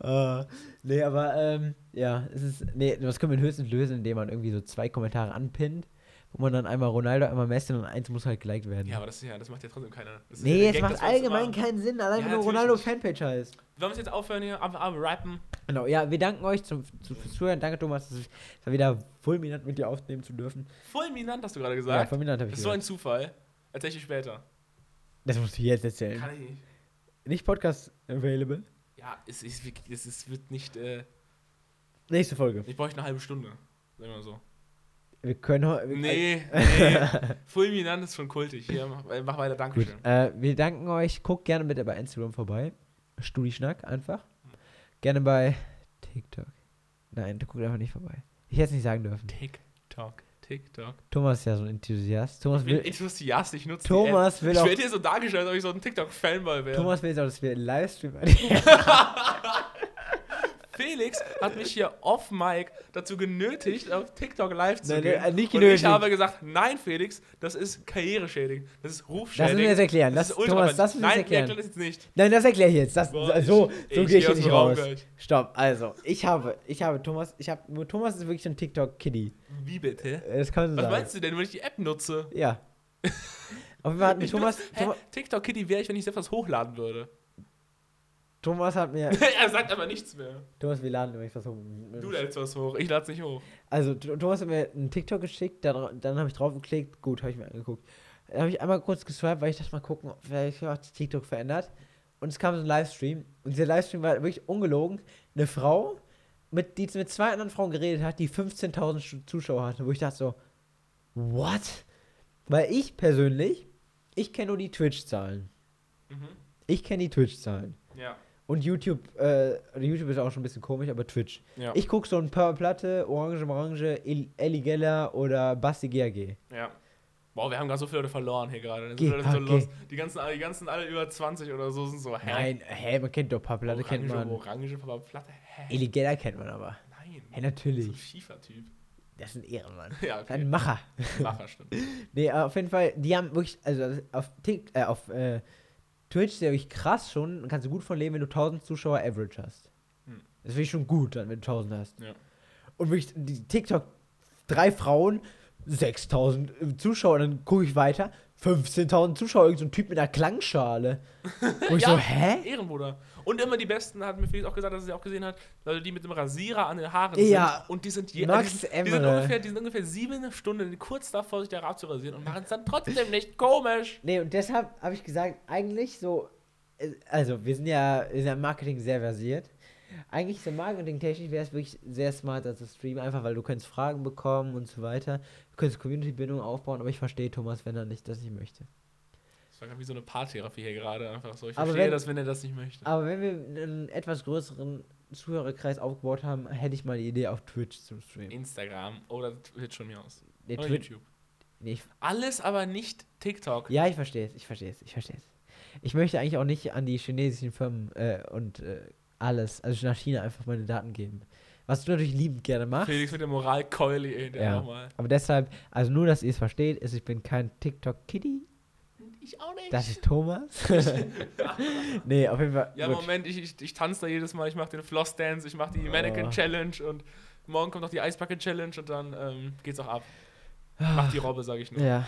Äh, nee, aber ähm, ja, es ist. Nee, das können wir höchstens lösen, indem man irgendwie so zwei Kommentare anpinnt, wo man dann einmal Ronaldo, einmal Messi und eins muss halt geliked werden. Ja, aber das, ja, das macht ja trotzdem keiner. Ja nee, es macht dass allgemein keinen Sinn, allein Ja, wenn du Ronaldo nicht. Fanpage heißt. Wollen wir uns jetzt aufhören hier? Aber, aber rappen. Genau, ja, wir danken euch zum, zum, fürs Zuhören. Danke, Thomas, es war wieder fulminant mit dir aufnehmen zu dürfen. Fulminant hast du gerade Ja, gesagt. fulminant habe ich das ist so ein. Zufall. Erzähl ich später. Das musst du jetzt erzählen. Kann ich nicht. Nicht Podcast available. Ja, es, ist, es ist, wird nicht. Äh, Nächste Folge. ich bräuchte eine halbe Stunde. Sagen wir mal so. Wir können heute. Nee, nee. Fulminant ist schon kultig. Hier, mach, mach weiter. Gut. Dankeschön. Äh, wir danken euch. Guckt gerne bitte bei Instagram vorbei. Studischnack einfach. Gerne bei TikTok. Nein, du guckt einfach nicht vorbei. Ich hätte es nicht sagen dürfen. TikTok, TikTok. Thomas ist ja so ein Enthusiast. Thomas Ich bin will, Enthusiast, ich nutze Thomas die will App. Ich auch. werde hier so dargestellt, als ob ich so ein TikTok-Fanboy wäre. Thomas will jetzt auch, dass wir einen Livestream Felix hat mich hier off Mic dazu genötigt, auf TikTok live zu Nein, gehen. äh, nicht Und genötigt. ich habe gesagt, nein, Felix, das ist karriereschädigend. Das ist Das müssen rufschädigend. wir jetzt erklären. Das, ist ultra- Thomas, das müssen wir Nein, erklären. erklären das jetzt nicht. Nein, das erkläre ich jetzt. Das, Boah, so ich- so gehe ich hier nicht raus. gleich. Stopp. Also, ich habe, ich habe Thomas, ich habe, nur Thomas ist wirklich ein TikTok-Kiddie. Wie bitte? Das kann so Was sagen. meinst du denn, wenn ich die App nutze? Ja. Auf jeden Fall hat Thomas? Thomas, TikTok Kitty wäre ich, wenn ich selbst was hochladen würde. Thomas hat mir, er sagt aber nichts mehr. Thomas, wir laden übrigens was hoch. Du lädst was hoch, ich lade es nicht hoch. Also, Th- Thomas hat mir einen TikTok geschickt, dann, dann habe ich drauf geklickt, gut, habe ich mir angeguckt. Dann habe ich einmal kurz geswiped, weil ich dachte mal gucken, vielleicht hat sich TikTok verändert. Und es kam so ein Livestream. Und dieser Livestream war wirklich ungelogen. Eine Frau, mit, die mit zwei anderen Frauen geredet hat, die 15.000 Stu- Zuschauer hatte, wo ich dachte so, what? Weil ich persönlich, ich kenne nur die Twitch-Zahlen. Mhm. Ich kenne die Twitch-Zahlen. Ja. Und YouTube, äh, YouTube ist auch schon ein bisschen komisch, aber Twitch. Ja. Ich gucke so ein Purple Platte, Orange Orange, El- Ellie Geller oder Basti GAG. ja. Boah, wir haben gerade so viele Leute verloren hier gerade. Leute so. Die ganzen, die ganzen alle über 20 oder so sind so, hä? Nein, hä, man kennt doch Purple Platte, kennt Orange, man. Orange, Papa, Platte, hä? Ellie Geller kennt man aber. Nein. Hä, So ein natürlich. Schiefertyp. Das ist ein Ehrenmann. Ja, ist Ein okay. Macher. Macher, stimmt. Nee, auf jeden Fall, die haben wirklich, also auf, Tik, äh, auf äh, Twitch ist ja wirklich krass schon, kannst du gut von leben, wenn du 1000 Zuschauer Average hast. Hm. Das ist wirklich schon gut, dann, wenn du 1000 hast. Ja. Und wirklich, die TikTok, drei Frauen, 6000 Zuschauer, dann gucke ich weiter, 15.000 Zuschauer, irgend so ein Typ mit einer Klangschale. Wo ich Ja. so, hä? Ehrenbruder. Und immer die Besten, hat mir Felix auch gesagt, dass er sie auch gesehen hat, Leute, die mit dem Rasierer an den Haaren Ja. sind. Und die sind, je, Max die, sind, die, sind ungefähr, die sind ungefähr sieben Stunden kurz davor, sich der Rad zu rasieren und machen es dann trotzdem nicht komisch. Nee, und deshalb habe ich gesagt, eigentlich so, äh, also wir sind ja, wir sind ja im Marketing sehr versiert. Eigentlich so marketingtechnisch wäre es wirklich sehr smart, das zu streamen, einfach weil du könntest Fragen bekommen und so weiter. Du könntest Community-Bindung aufbauen, aber ich verstehe Thomas, wenn er nicht das nicht möchte. Das war wie so eine Paartherapie hier gerade, einfach so. Ich Aber verstehe wenn- das, wenn er das nicht möchte. Aber wenn wir einen etwas größeren Zuhörerkreis aufgebaut haben, hätte ich mal die Idee auf Twitch zu streamen. Instagram oder Twitch von mir aus. Nee, Oder Twitch, YouTube. nee, Alles aber nicht TikTok. ja, ich verstehe es, ich verstehe es, ich verstehe es. Ich möchte eigentlich auch nicht an die chinesischen Firmen äh, und äh, alles, also nach China einfach meine Daten geben. Was du natürlich liebend gerne machst. Felix mit der Moralkeule, ey, der Ja. nochmal. Aber deshalb, also nur, dass ihr es versteht, ist, ich bin kein TikTok-Kitty. Ich auch nicht. Das ist Thomas. nee, auf jeden Fall. Ja, gut. Moment, ich, ich, ich tanze da jedes Mal, ich mache den Floss Dance, ich mache die Oh. Mannequin Challenge und morgen kommt noch die Eisbucket Challenge und dann ähm, geht's auch ab. Mach die Robbe, sage ich nur. Ja.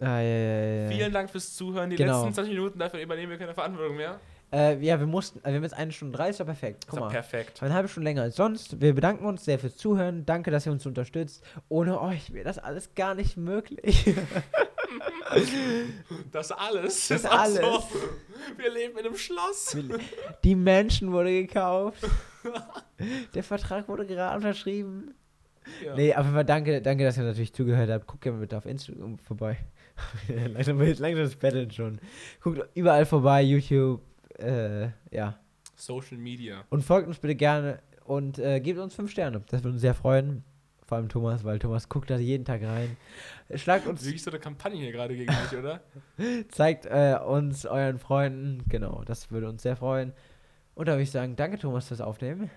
Ah, ja, ja, ja. Vielen Dank fürs Zuhören. Die Genau. letzten 20 Minuten, dafür übernehmen wir keine Verantwortung mehr. Äh, ja, wir mussten, also wir haben jetzt eine Stunde 30, ist doch perfekt. Guck mal. perfekt. Eine halbe Stunde länger als sonst. Wir bedanken uns sehr fürs Zuhören. Danke, dass ihr uns unterstützt. Ohne euch wäre das alles gar nicht möglich. Das alles. Das ist alles. So. Wir leben in einem Schloss. Die Menschen wurde gekauft. Der Vertrag wurde gerade unterschrieben. Ja. Nee, auf jeden Fall danke, danke, dass ihr natürlich zugehört habt. Guckt gerne bitte auf Instagram vorbei. langsam, langsam das Battle schon. Guckt überall vorbei, YouTube, äh, ja. Social Media. Und folgt uns bitte gerne und äh, gebt uns fünf Sterne. Das würde uns sehr freuen. Vor allem Thomas, weil Thomas guckt da jeden Tag rein. Schlagt uns, Wirklich so eine Kampagne hier gerade gegen mich, oder? zeigt äh, uns euren Freunden. Genau, das würde uns sehr freuen. Und da würde ich sagen, danke Thomas fürs Aufnehmen.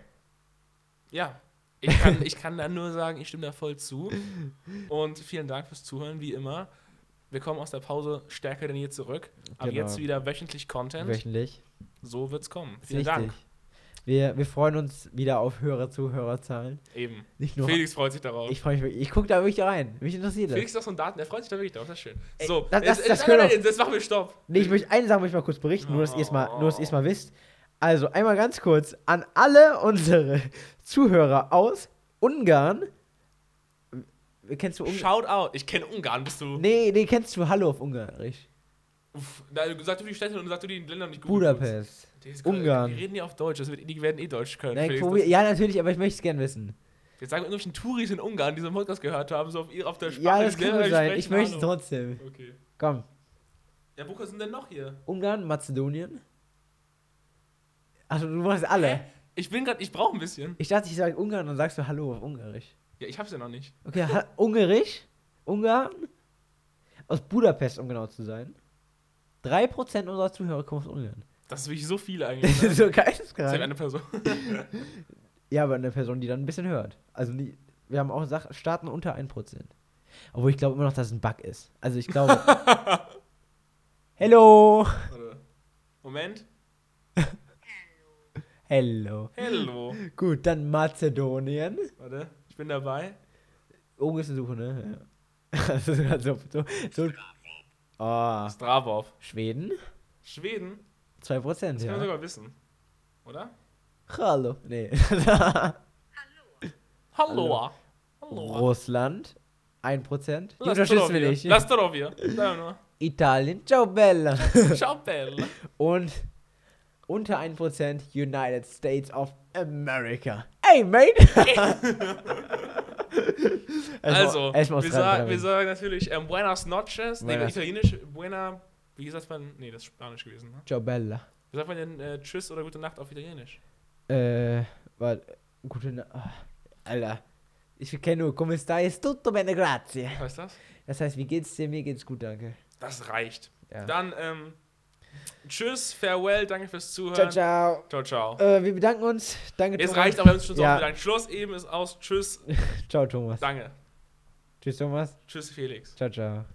Ja. Ich kann, ich kann dann nur sagen, ich stimme da voll zu. Und vielen Dank fürs Zuhören, wie immer. Wir kommen aus der Pause stärker denn je zurück. Ab Genau. jetzt wieder wöchentlich Content. Wöchentlich. So wird's kommen. Vielen wichtig. Dank. Wir, wir freuen uns wieder auf höhere Zuhörerzahlen. Eben. Nicht nur. Felix freut sich darauf. Ich freue mich wirklich. Ich gucke da wirklich rein. Mich interessiert das. Felix ist auch so ein Daten, der freut sich da wirklich drauf, das ist schön. Ey, So, das- jetzt- das- das nein, nein, nein, jetzt machen wir Stopp. Nee, ich möchte eine Sache möchte ich mal kurz berichten, nur dass ihr es mal, nur dass ihr es mal wisst. Also einmal ganz kurz an alle unsere Zuhörer aus Ungarn. Kennst du Ungarn? Shout out. Ich kenne Ungarn, bist du. Nee, nee, kennst du Hallo auf Ungarisch. Uff, da, sag du die Städte und sag du die Länder nicht gut. Budapest. Ungarn. Die reden ja auf Deutsch, das wird, die werden eh Deutsch können. Nein, Felix, ja, natürlich, aber ich möchte es gerne wissen. Jetzt sagen irgendwelchen Touris in Ungarn, die so einen Podcast gehört haben, so auf, auf der Sprache. Ja, das kann sein. sprechen, Ich möchte es trotzdem. Okay. Komm. Ja, wo sind denn noch hier? Ungarn, Mazedonien. Achso, du machst alle. Hä? Ich bin gerade, ich brauche ein bisschen. Ich dachte, ich sage Ungarn und sagst du Hallo auf Ungarisch. Ja, ich hab's ja noch nicht. Okay, Ungarisch, Ungarn, aus Budapest, um genau zu sein. 3% unserer Zuhörer kommen aus Ungarn. Das ist wirklich so viel eigentlich. Das Ne? ist so Das ist ja geisteskrank. eine Person. Ja, aber eine Person, die dann ein bisschen hört. Also nie, wir haben auch Sach Staaten unter 1%. Obwohl ich glaube immer noch, dass es ein Bug ist. Also ich glaube. Hello! Warte. Moment. Hello. Hello. Gut, dann Mazedonien. Warte, ich bin dabei. Oben ist eine Suche, ne? Ja. Das ist gerade so, so, so. Oh, Stravov. Schweden? Schweden. 2%, Das können wir ja. sogar wissen. Oder? Hallo. Nee. Hallo. Hallo. Russland. 1%. Die unterstützen wir nicht. Nur. Italien. Ciao, Bella. Ciao, Bella. Und unter 1% United States of America. Hey, mate! Also, erstmal wir, sagen, wir sagen natürlich ähm, Buenas noches. Nee, Buenas. italienisch, Buena, wie gesagt, man, nee, das ist Spanisch gewesen. Ne? Ciao, Bella. Wie sagt man denn äh, Tschüss oder Gute Nacht auf Italienisch? Äh, warte. Gute Nacht. Alter. Ich kenne nur, come stai? Tutto bene, grazie. Was ist das? Das heißt, wie geht's dir? Mir geht's gut, danke. Das reicht. Ja. Dann, ähm, Tschüss, Farewell, danke fürs Ciao, Zuhören. ciao. ciao. ciao. Äh, wir bedanken uns. Danke, Thomas. reicht aber, wir haben uns schon so Ja. bedankt. Schluss eben ist aus. Tschüss, Ciao, Thomas. danke. Tschüss, Thomas. Tschüss, Felix. Ciao, ciao.